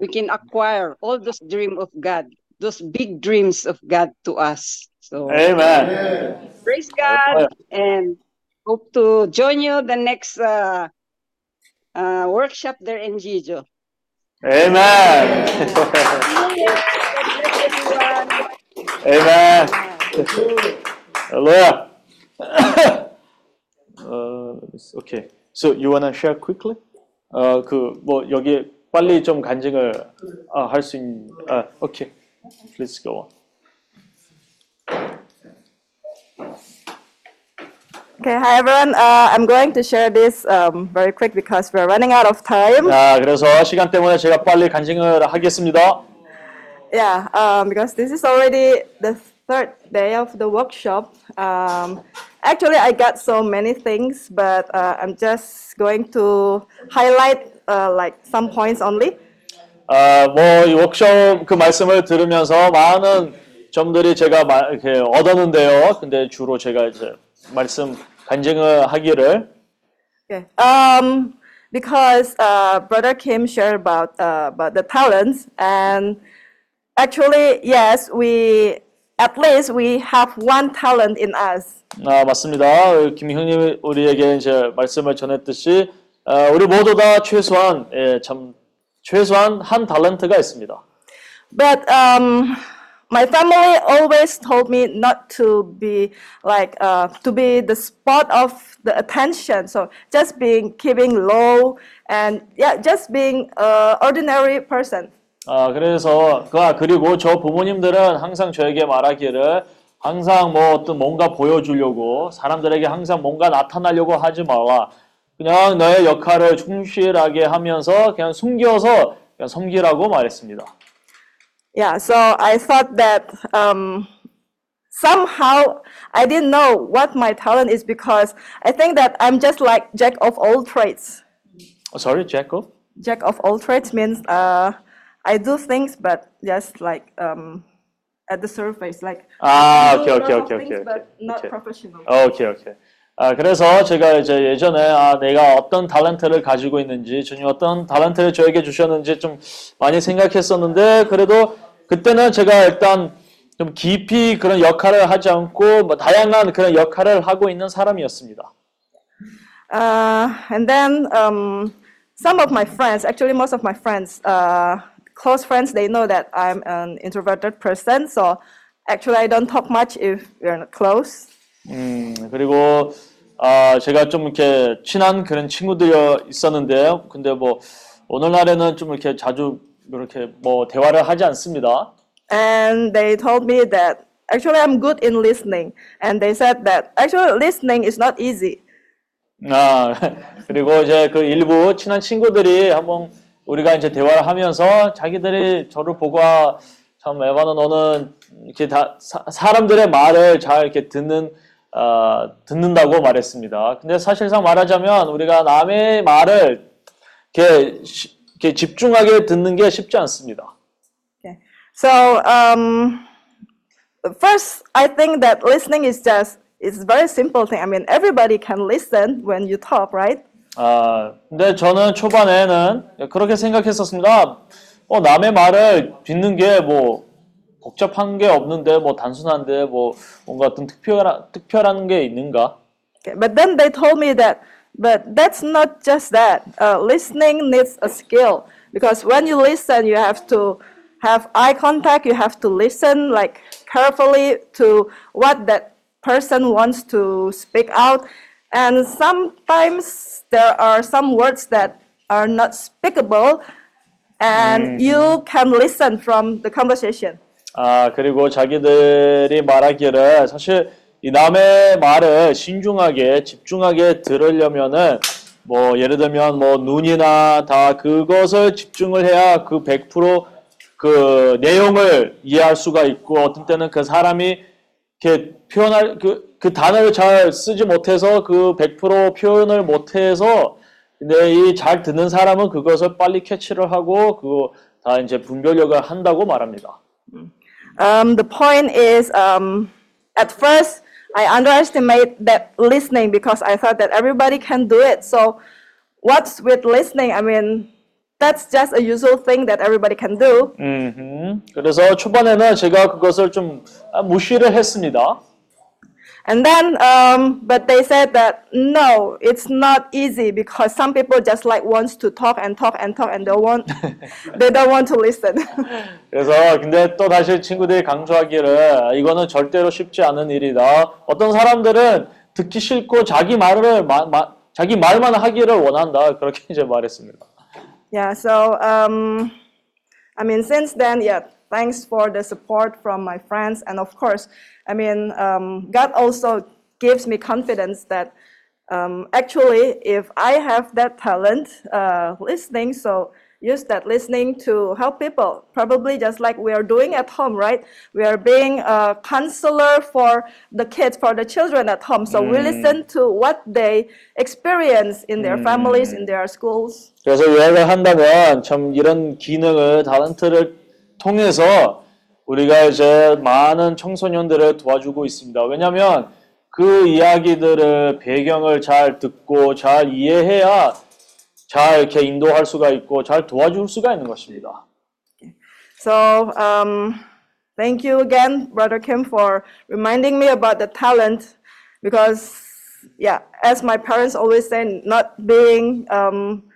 we can acquire all those dreams of God, those big dreams of God to us. So Amen. praise God and hope to join you the next uh, uh, workshop there in Jijo. Amen. Amen. Hallelujah. uh, let me see. okay. So you wanna share quickly? 어, 그, 뭐, 여기 빨리 좀 간증을 아, 할수 있는, 아, okay. Please go on. Okay, hi everyone. Uh, I'm going to share this um, very quick because we're running out of time. 자, 그래서 시간 때문에 제가 빨리 간증을 하겠습니다. Yeah, um, because this is already the third day of the workshop. Um, actually, I got so many things, but uh, I'm just going to highlight uh, like some points only. 아, 뭐, 이 워크숍 그 말씀을 들으면서 많은 점들이 제가 마, 이렇게 얻었는데요. 근데 주로 제가 이제 말씀 간증을 하기를 Okay. Um, because uh, Brother Kim shared about uh, about the talents, and actually, yes, we at least we have one talent in us. 아, 맞습니다. 김형님 우리에게 이제 말씀을 전했듯이 아, 우리 모두 다 최소한 예, 참 최소한 한 달란트가 있습니다. But um, my family always told me not to be like uh, to be the spot of the attention. So just being keeping low and yeah, just being a ordinary person. 아, 그래서 그 아, 그리고 저 부모님들은 항상 저에게 말하기를 항상 뭐 어떤 뭔가 보여주려고 사람들에게 항상 뭔가 나타나려고 하지 말라. 그냥 너의 역할을 충실하게 하면서 그냥 숨겨서 그냥 섬기라고 말했습니다. Yeah, so I thought that um, somehow I didn't know what my talent is because I think that I'm just like jack of all trades. 어, sorry, Jacob. Jack of all trades means uh, I do things, but just like um, at the surface, like 아, I do 오케이, 오케이, lot of 오케이, things, 오케이, but not 오케이. professional. 오케이, 오케이. 아, 그래서 제가 이제 예전에 아, 내가 어떤 달란트를 가지고 있는지, 주님 어떤 달란트를 저에게 주셨는지 좀 많이 생각했었는데, 그래도 그때는 제가 일단 좀 깊이 그런 역할을 하지 않고, 뭐 다양한 그런 역할을 하고 있는 사람이었습니다. Uh, and then um, some of my friends, actually most of my friends, uh, close friends, they know that I'm an introverted person. So actually I don't talk much if we're not close. 음, 그리고 아, 제가 좀 이렇게 친한 그런 친구들이 있었는데요. 근데 뭐 오늘날에는 좀 이렇게 자주 이렇게 뭐 대화를 하지 않습니다. And they told me that actually I'm good in listening. And they said that actually listening is not easy. 아, 그리고 이제 그 일부 친한 친구들이 한번 우리가 이제 대화를 하면서 자기들이 저를 보고 아, 참 에바는 너는 이렇게 다 사, 사람들의 말을 잘 이렇게 듣는 어, 듣는다고 말했습니다. 근데 사실상 말하자면 우리가 남의 말을 이렇게, 시- 이렇게 집중하게 듣는 게 쉽지 않습니다. So um, first, I think that listening is just it's very simple thing. I mean, everybody can listen when you talk, right? 아, 근데 저는 초반에는 그렇게 생각했었습니다. 어, 남의 말을 듣는 게 뭐 복잡한 게 없는데 뭐 단순한데 뭐 뭔가 어떤 특별한 특별한 게 있는가? Okay, but then they told me that, but that's not just that. Uh, listening needs a skill because when you listen, you have to have eye contact. You have to listen like carefully to what that person wants to speak out, and sometimes there are some words that are not speakable, and you can listen from the conversation. 아, 그리고 자기들이 말하기를 사실 이 남의 말을 신중하게 집중하게 들으려면은 뭐 예를 들면 뭐 눈이나 다 그것을 집중을 해야 그 100%그 내용을 이해할 수가 있고 어떤 때는 그 사람이 이렇게 표현할 그, 그 단어를 잘 쓰지 못해서 그 100% 표현을 못해서 근데 이 잘 듣는 사람은 그것을 빨리 캐치를 하고 그거 다 이제 분별력을 한다고 말합니다. Um, the point is, um, at first, I underestimate that listening because I thought that everybody can do it. So, what's with listening? I mean, that's just a usual thing that everybody can do. 음흠. 그래서 초반에는 제가 그것을 좀 아, 무시를 했습니다. And then, um, but they said that no, it's not easy because some people just like wants to talk and talk and talk and they want, they don't want to listen. 그래서 근데 또 다시 친구들이 강조하기를 이거는 절대로 쉽지 않은 일이다. 어떤 사람들은 듣기 싫고 자기 말을 마, 마, 자기 말만 하기를 원한다. 그렇게 이제 말했습니다. Yeah, so um, I mean, since then, yeah, thanks for the support from my friends. And of course, I mean, um, God also gives me confidence that um, actually, if I have that talent, uh, listening, so use that listening to help people, probably just like we are doing at home, right? We are being a counselor for the kids, for the children at home. So we Mm. listen to what they experience in their families, in their schools. 그래서 요약을 한다면 참 이런 기능을 다런트를 통해서 우리가 이제 많은 청소년들을 도와주고 있습니다. 왜냐하면 그 이야기들을 배경을 잘 듣고 잘 이해해야 잘 이렇게 인도할 수가 있고 잘 도와줄 수가 있는 것입니다. So, um, thank you again, Brother Kim, for reminding me about the talent. Because, yeah, as my parents always say, not being um,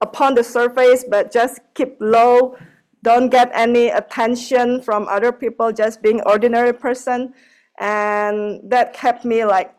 upon the surface, but just keep low. Don't get any attention from other people, just being ordinary person. And that kept me like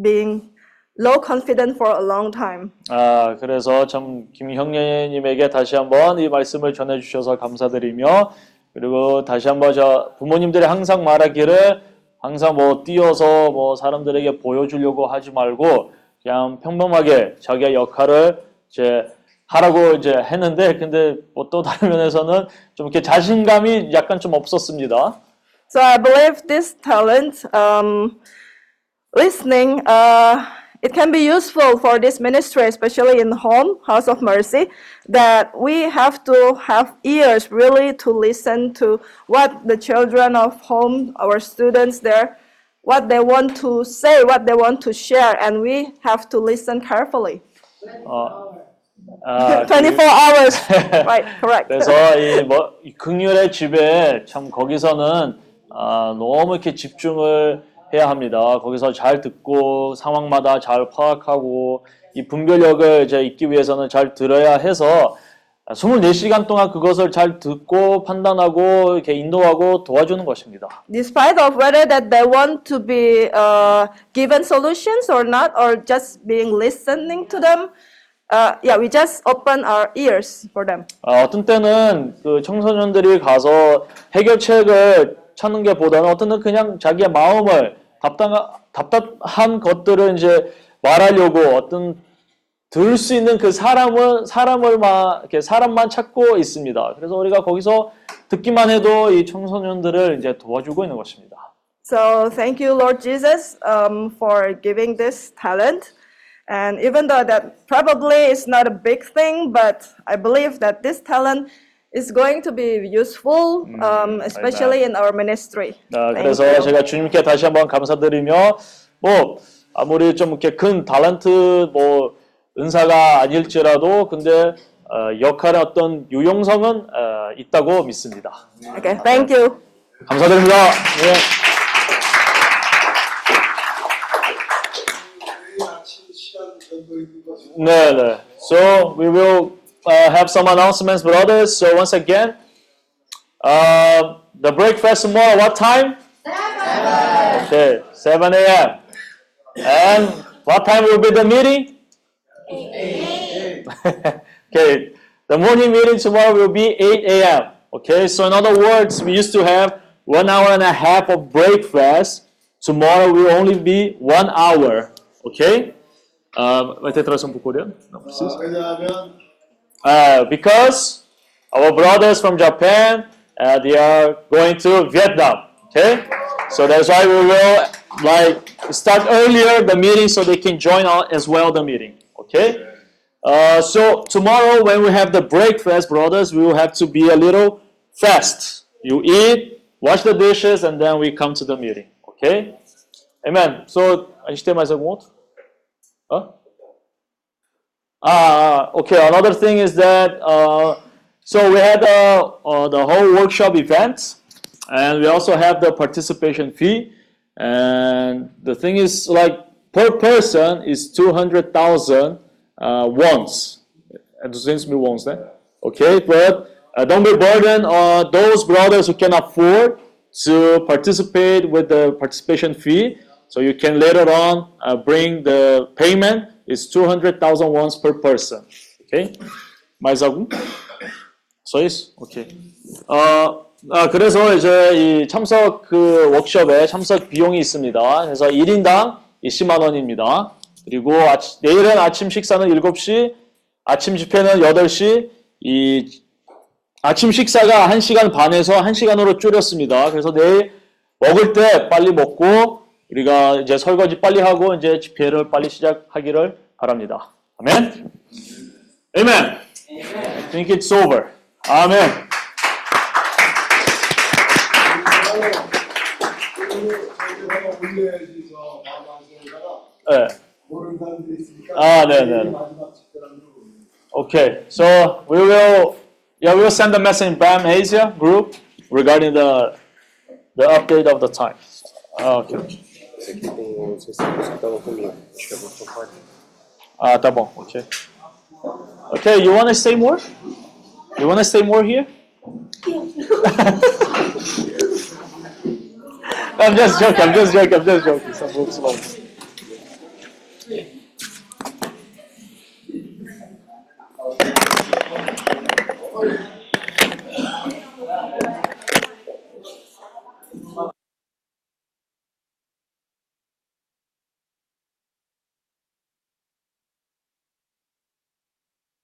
being low confident for a long time. 아, 그래서 참 김형님에게 다시 한번 이 말씀을 전해 주셔서 감사드리며 그리고 다시 한번 저 부모님들이 항상 말하기를 항상 뭐 뛰어서 뭐 사람들에게 보여주려고 하지 말고 그냥 평범하게 자기의 역할을 이제 하라고 이제 했는데 근데 뭐 또 다른 면에서는 좀 이렇게 자신감이 약간 좀 없었습니다. So I believe this talent, um, listening, uh, it can be useful for this ministry, especially in home, House of Mercy, that we have to have ears really to listen to what the children of home, our students there, what they want to say, what they want to share, and we have to listen carefully. 어, 아, 24 hours, right, correct. 그래서 이뭐 극률의 집에 참 거기서는 아, 너무 이렇게 집중을 해야 합니다. 거기서 잘 듣고 상황마다 잘 파악하고 이 분별력을 이제 있기 위해서는 잘 들어야 해서 24시간 동안 그것을 잘 듣고 판단하고 이렇게 인도하고 도와주는 것입니다. despite of whether that they want to be uh, given solutions or not, or just being listening to them, uh, yeah, we just open our ears for them. 아, 어떤 때는 그 청소년들이 가서 해결책을 찾는 게 보다는 어떤 때는 그냥 자기의 마음을 답답한, 답답한 것들을 이제 말하려고 어떤 들을 수 있는 그 사람을 사람을 막 이렇게 사람만 찾고 있습니다. 그래서 우리가 거기서 듣기만 해도 이 청소년들을 이제 도와주고 있는 것입니다. So thank you, Lord Jesus, um, for giving this talent. And even though that probably is not a big thing, but I believe that this talent is going to be useful, um, especially in our ministry. 아, Thank 그래서 you. 제가 주님께 다시 한번 감사드리며 뭐 아무리 좀 이렇게 큰 달란트 뭐 은사가 아닐지라도 근데 어, 역할의 어떤 유용성은 어, 있다고 믿습니다. Okay, thank you. 감사드립니다. 예. 네, 네. So we will uh, have some announcements, brothers. So once again, uh, the breakfast tomorrow. What time? Seven. Okay, 7 a.m. And what time will be the meeting? Eight. okay, the morning meeting tomorrow will be 8 a.m. Okay, so in other words, we used to have one hour and a half of breakfast. Tomorrow will only be one hour. Okay? Um, uh, vai ter tradução para o coreano? Não precisa. Uh, because our brothers from Japan, uh, they are going to Vietnam. Okay, so that's why we will like start earlier the meeting so they can join as well the meeting. Okay. Uh, so tomorrow when we have the breakfast, brothers, we will have to be a little fast. You eat, wash the dishes, and then we come to the meeting. Okay? Amen. So a gente tem mais algum outro? Hã? Ah, okay. Another thing is that uh, so we had uh, uh, the whole workshop event, and we also have the participation fee. And the thing is, like per person is two hundred thousand uh, wons. É 200 mil wons, né? Okay, but uh, don't be burdened on those brothers who can afford to participate with the participation fee. So you can later on uh, bring the payment is 200,000 wons per person. Okay? Mais algum? Só 아, 그래서 이제 이 참석 그 워크숍에 참석 비용이 있습니다. 그래서 1인당 20만 원입니다. 그리고 아치, 내일은 아침 식사는 7시, 아침 집회는 8시, 이 아침 식사가 1시간 반에서 1시간으로 줄였습니다. 그래서 내일 먹을 때 빨리 먹고 우리가 이제 설거지 빨리 하고 이제 집회를 빨리 시작하기를 바랍니다. 아멘. 아멘. I think it's over. 아멘. 네. 아, 네, 네. Okay, so we will, yeah, we will send a message in Bam Asia group regarding the the update of the time. Ah, okay. Ah, tá bom, okay. Okay, you want to say more? You want to say more here? I'm just joking, I'm just joking, I'm just joking. Some books long. 어,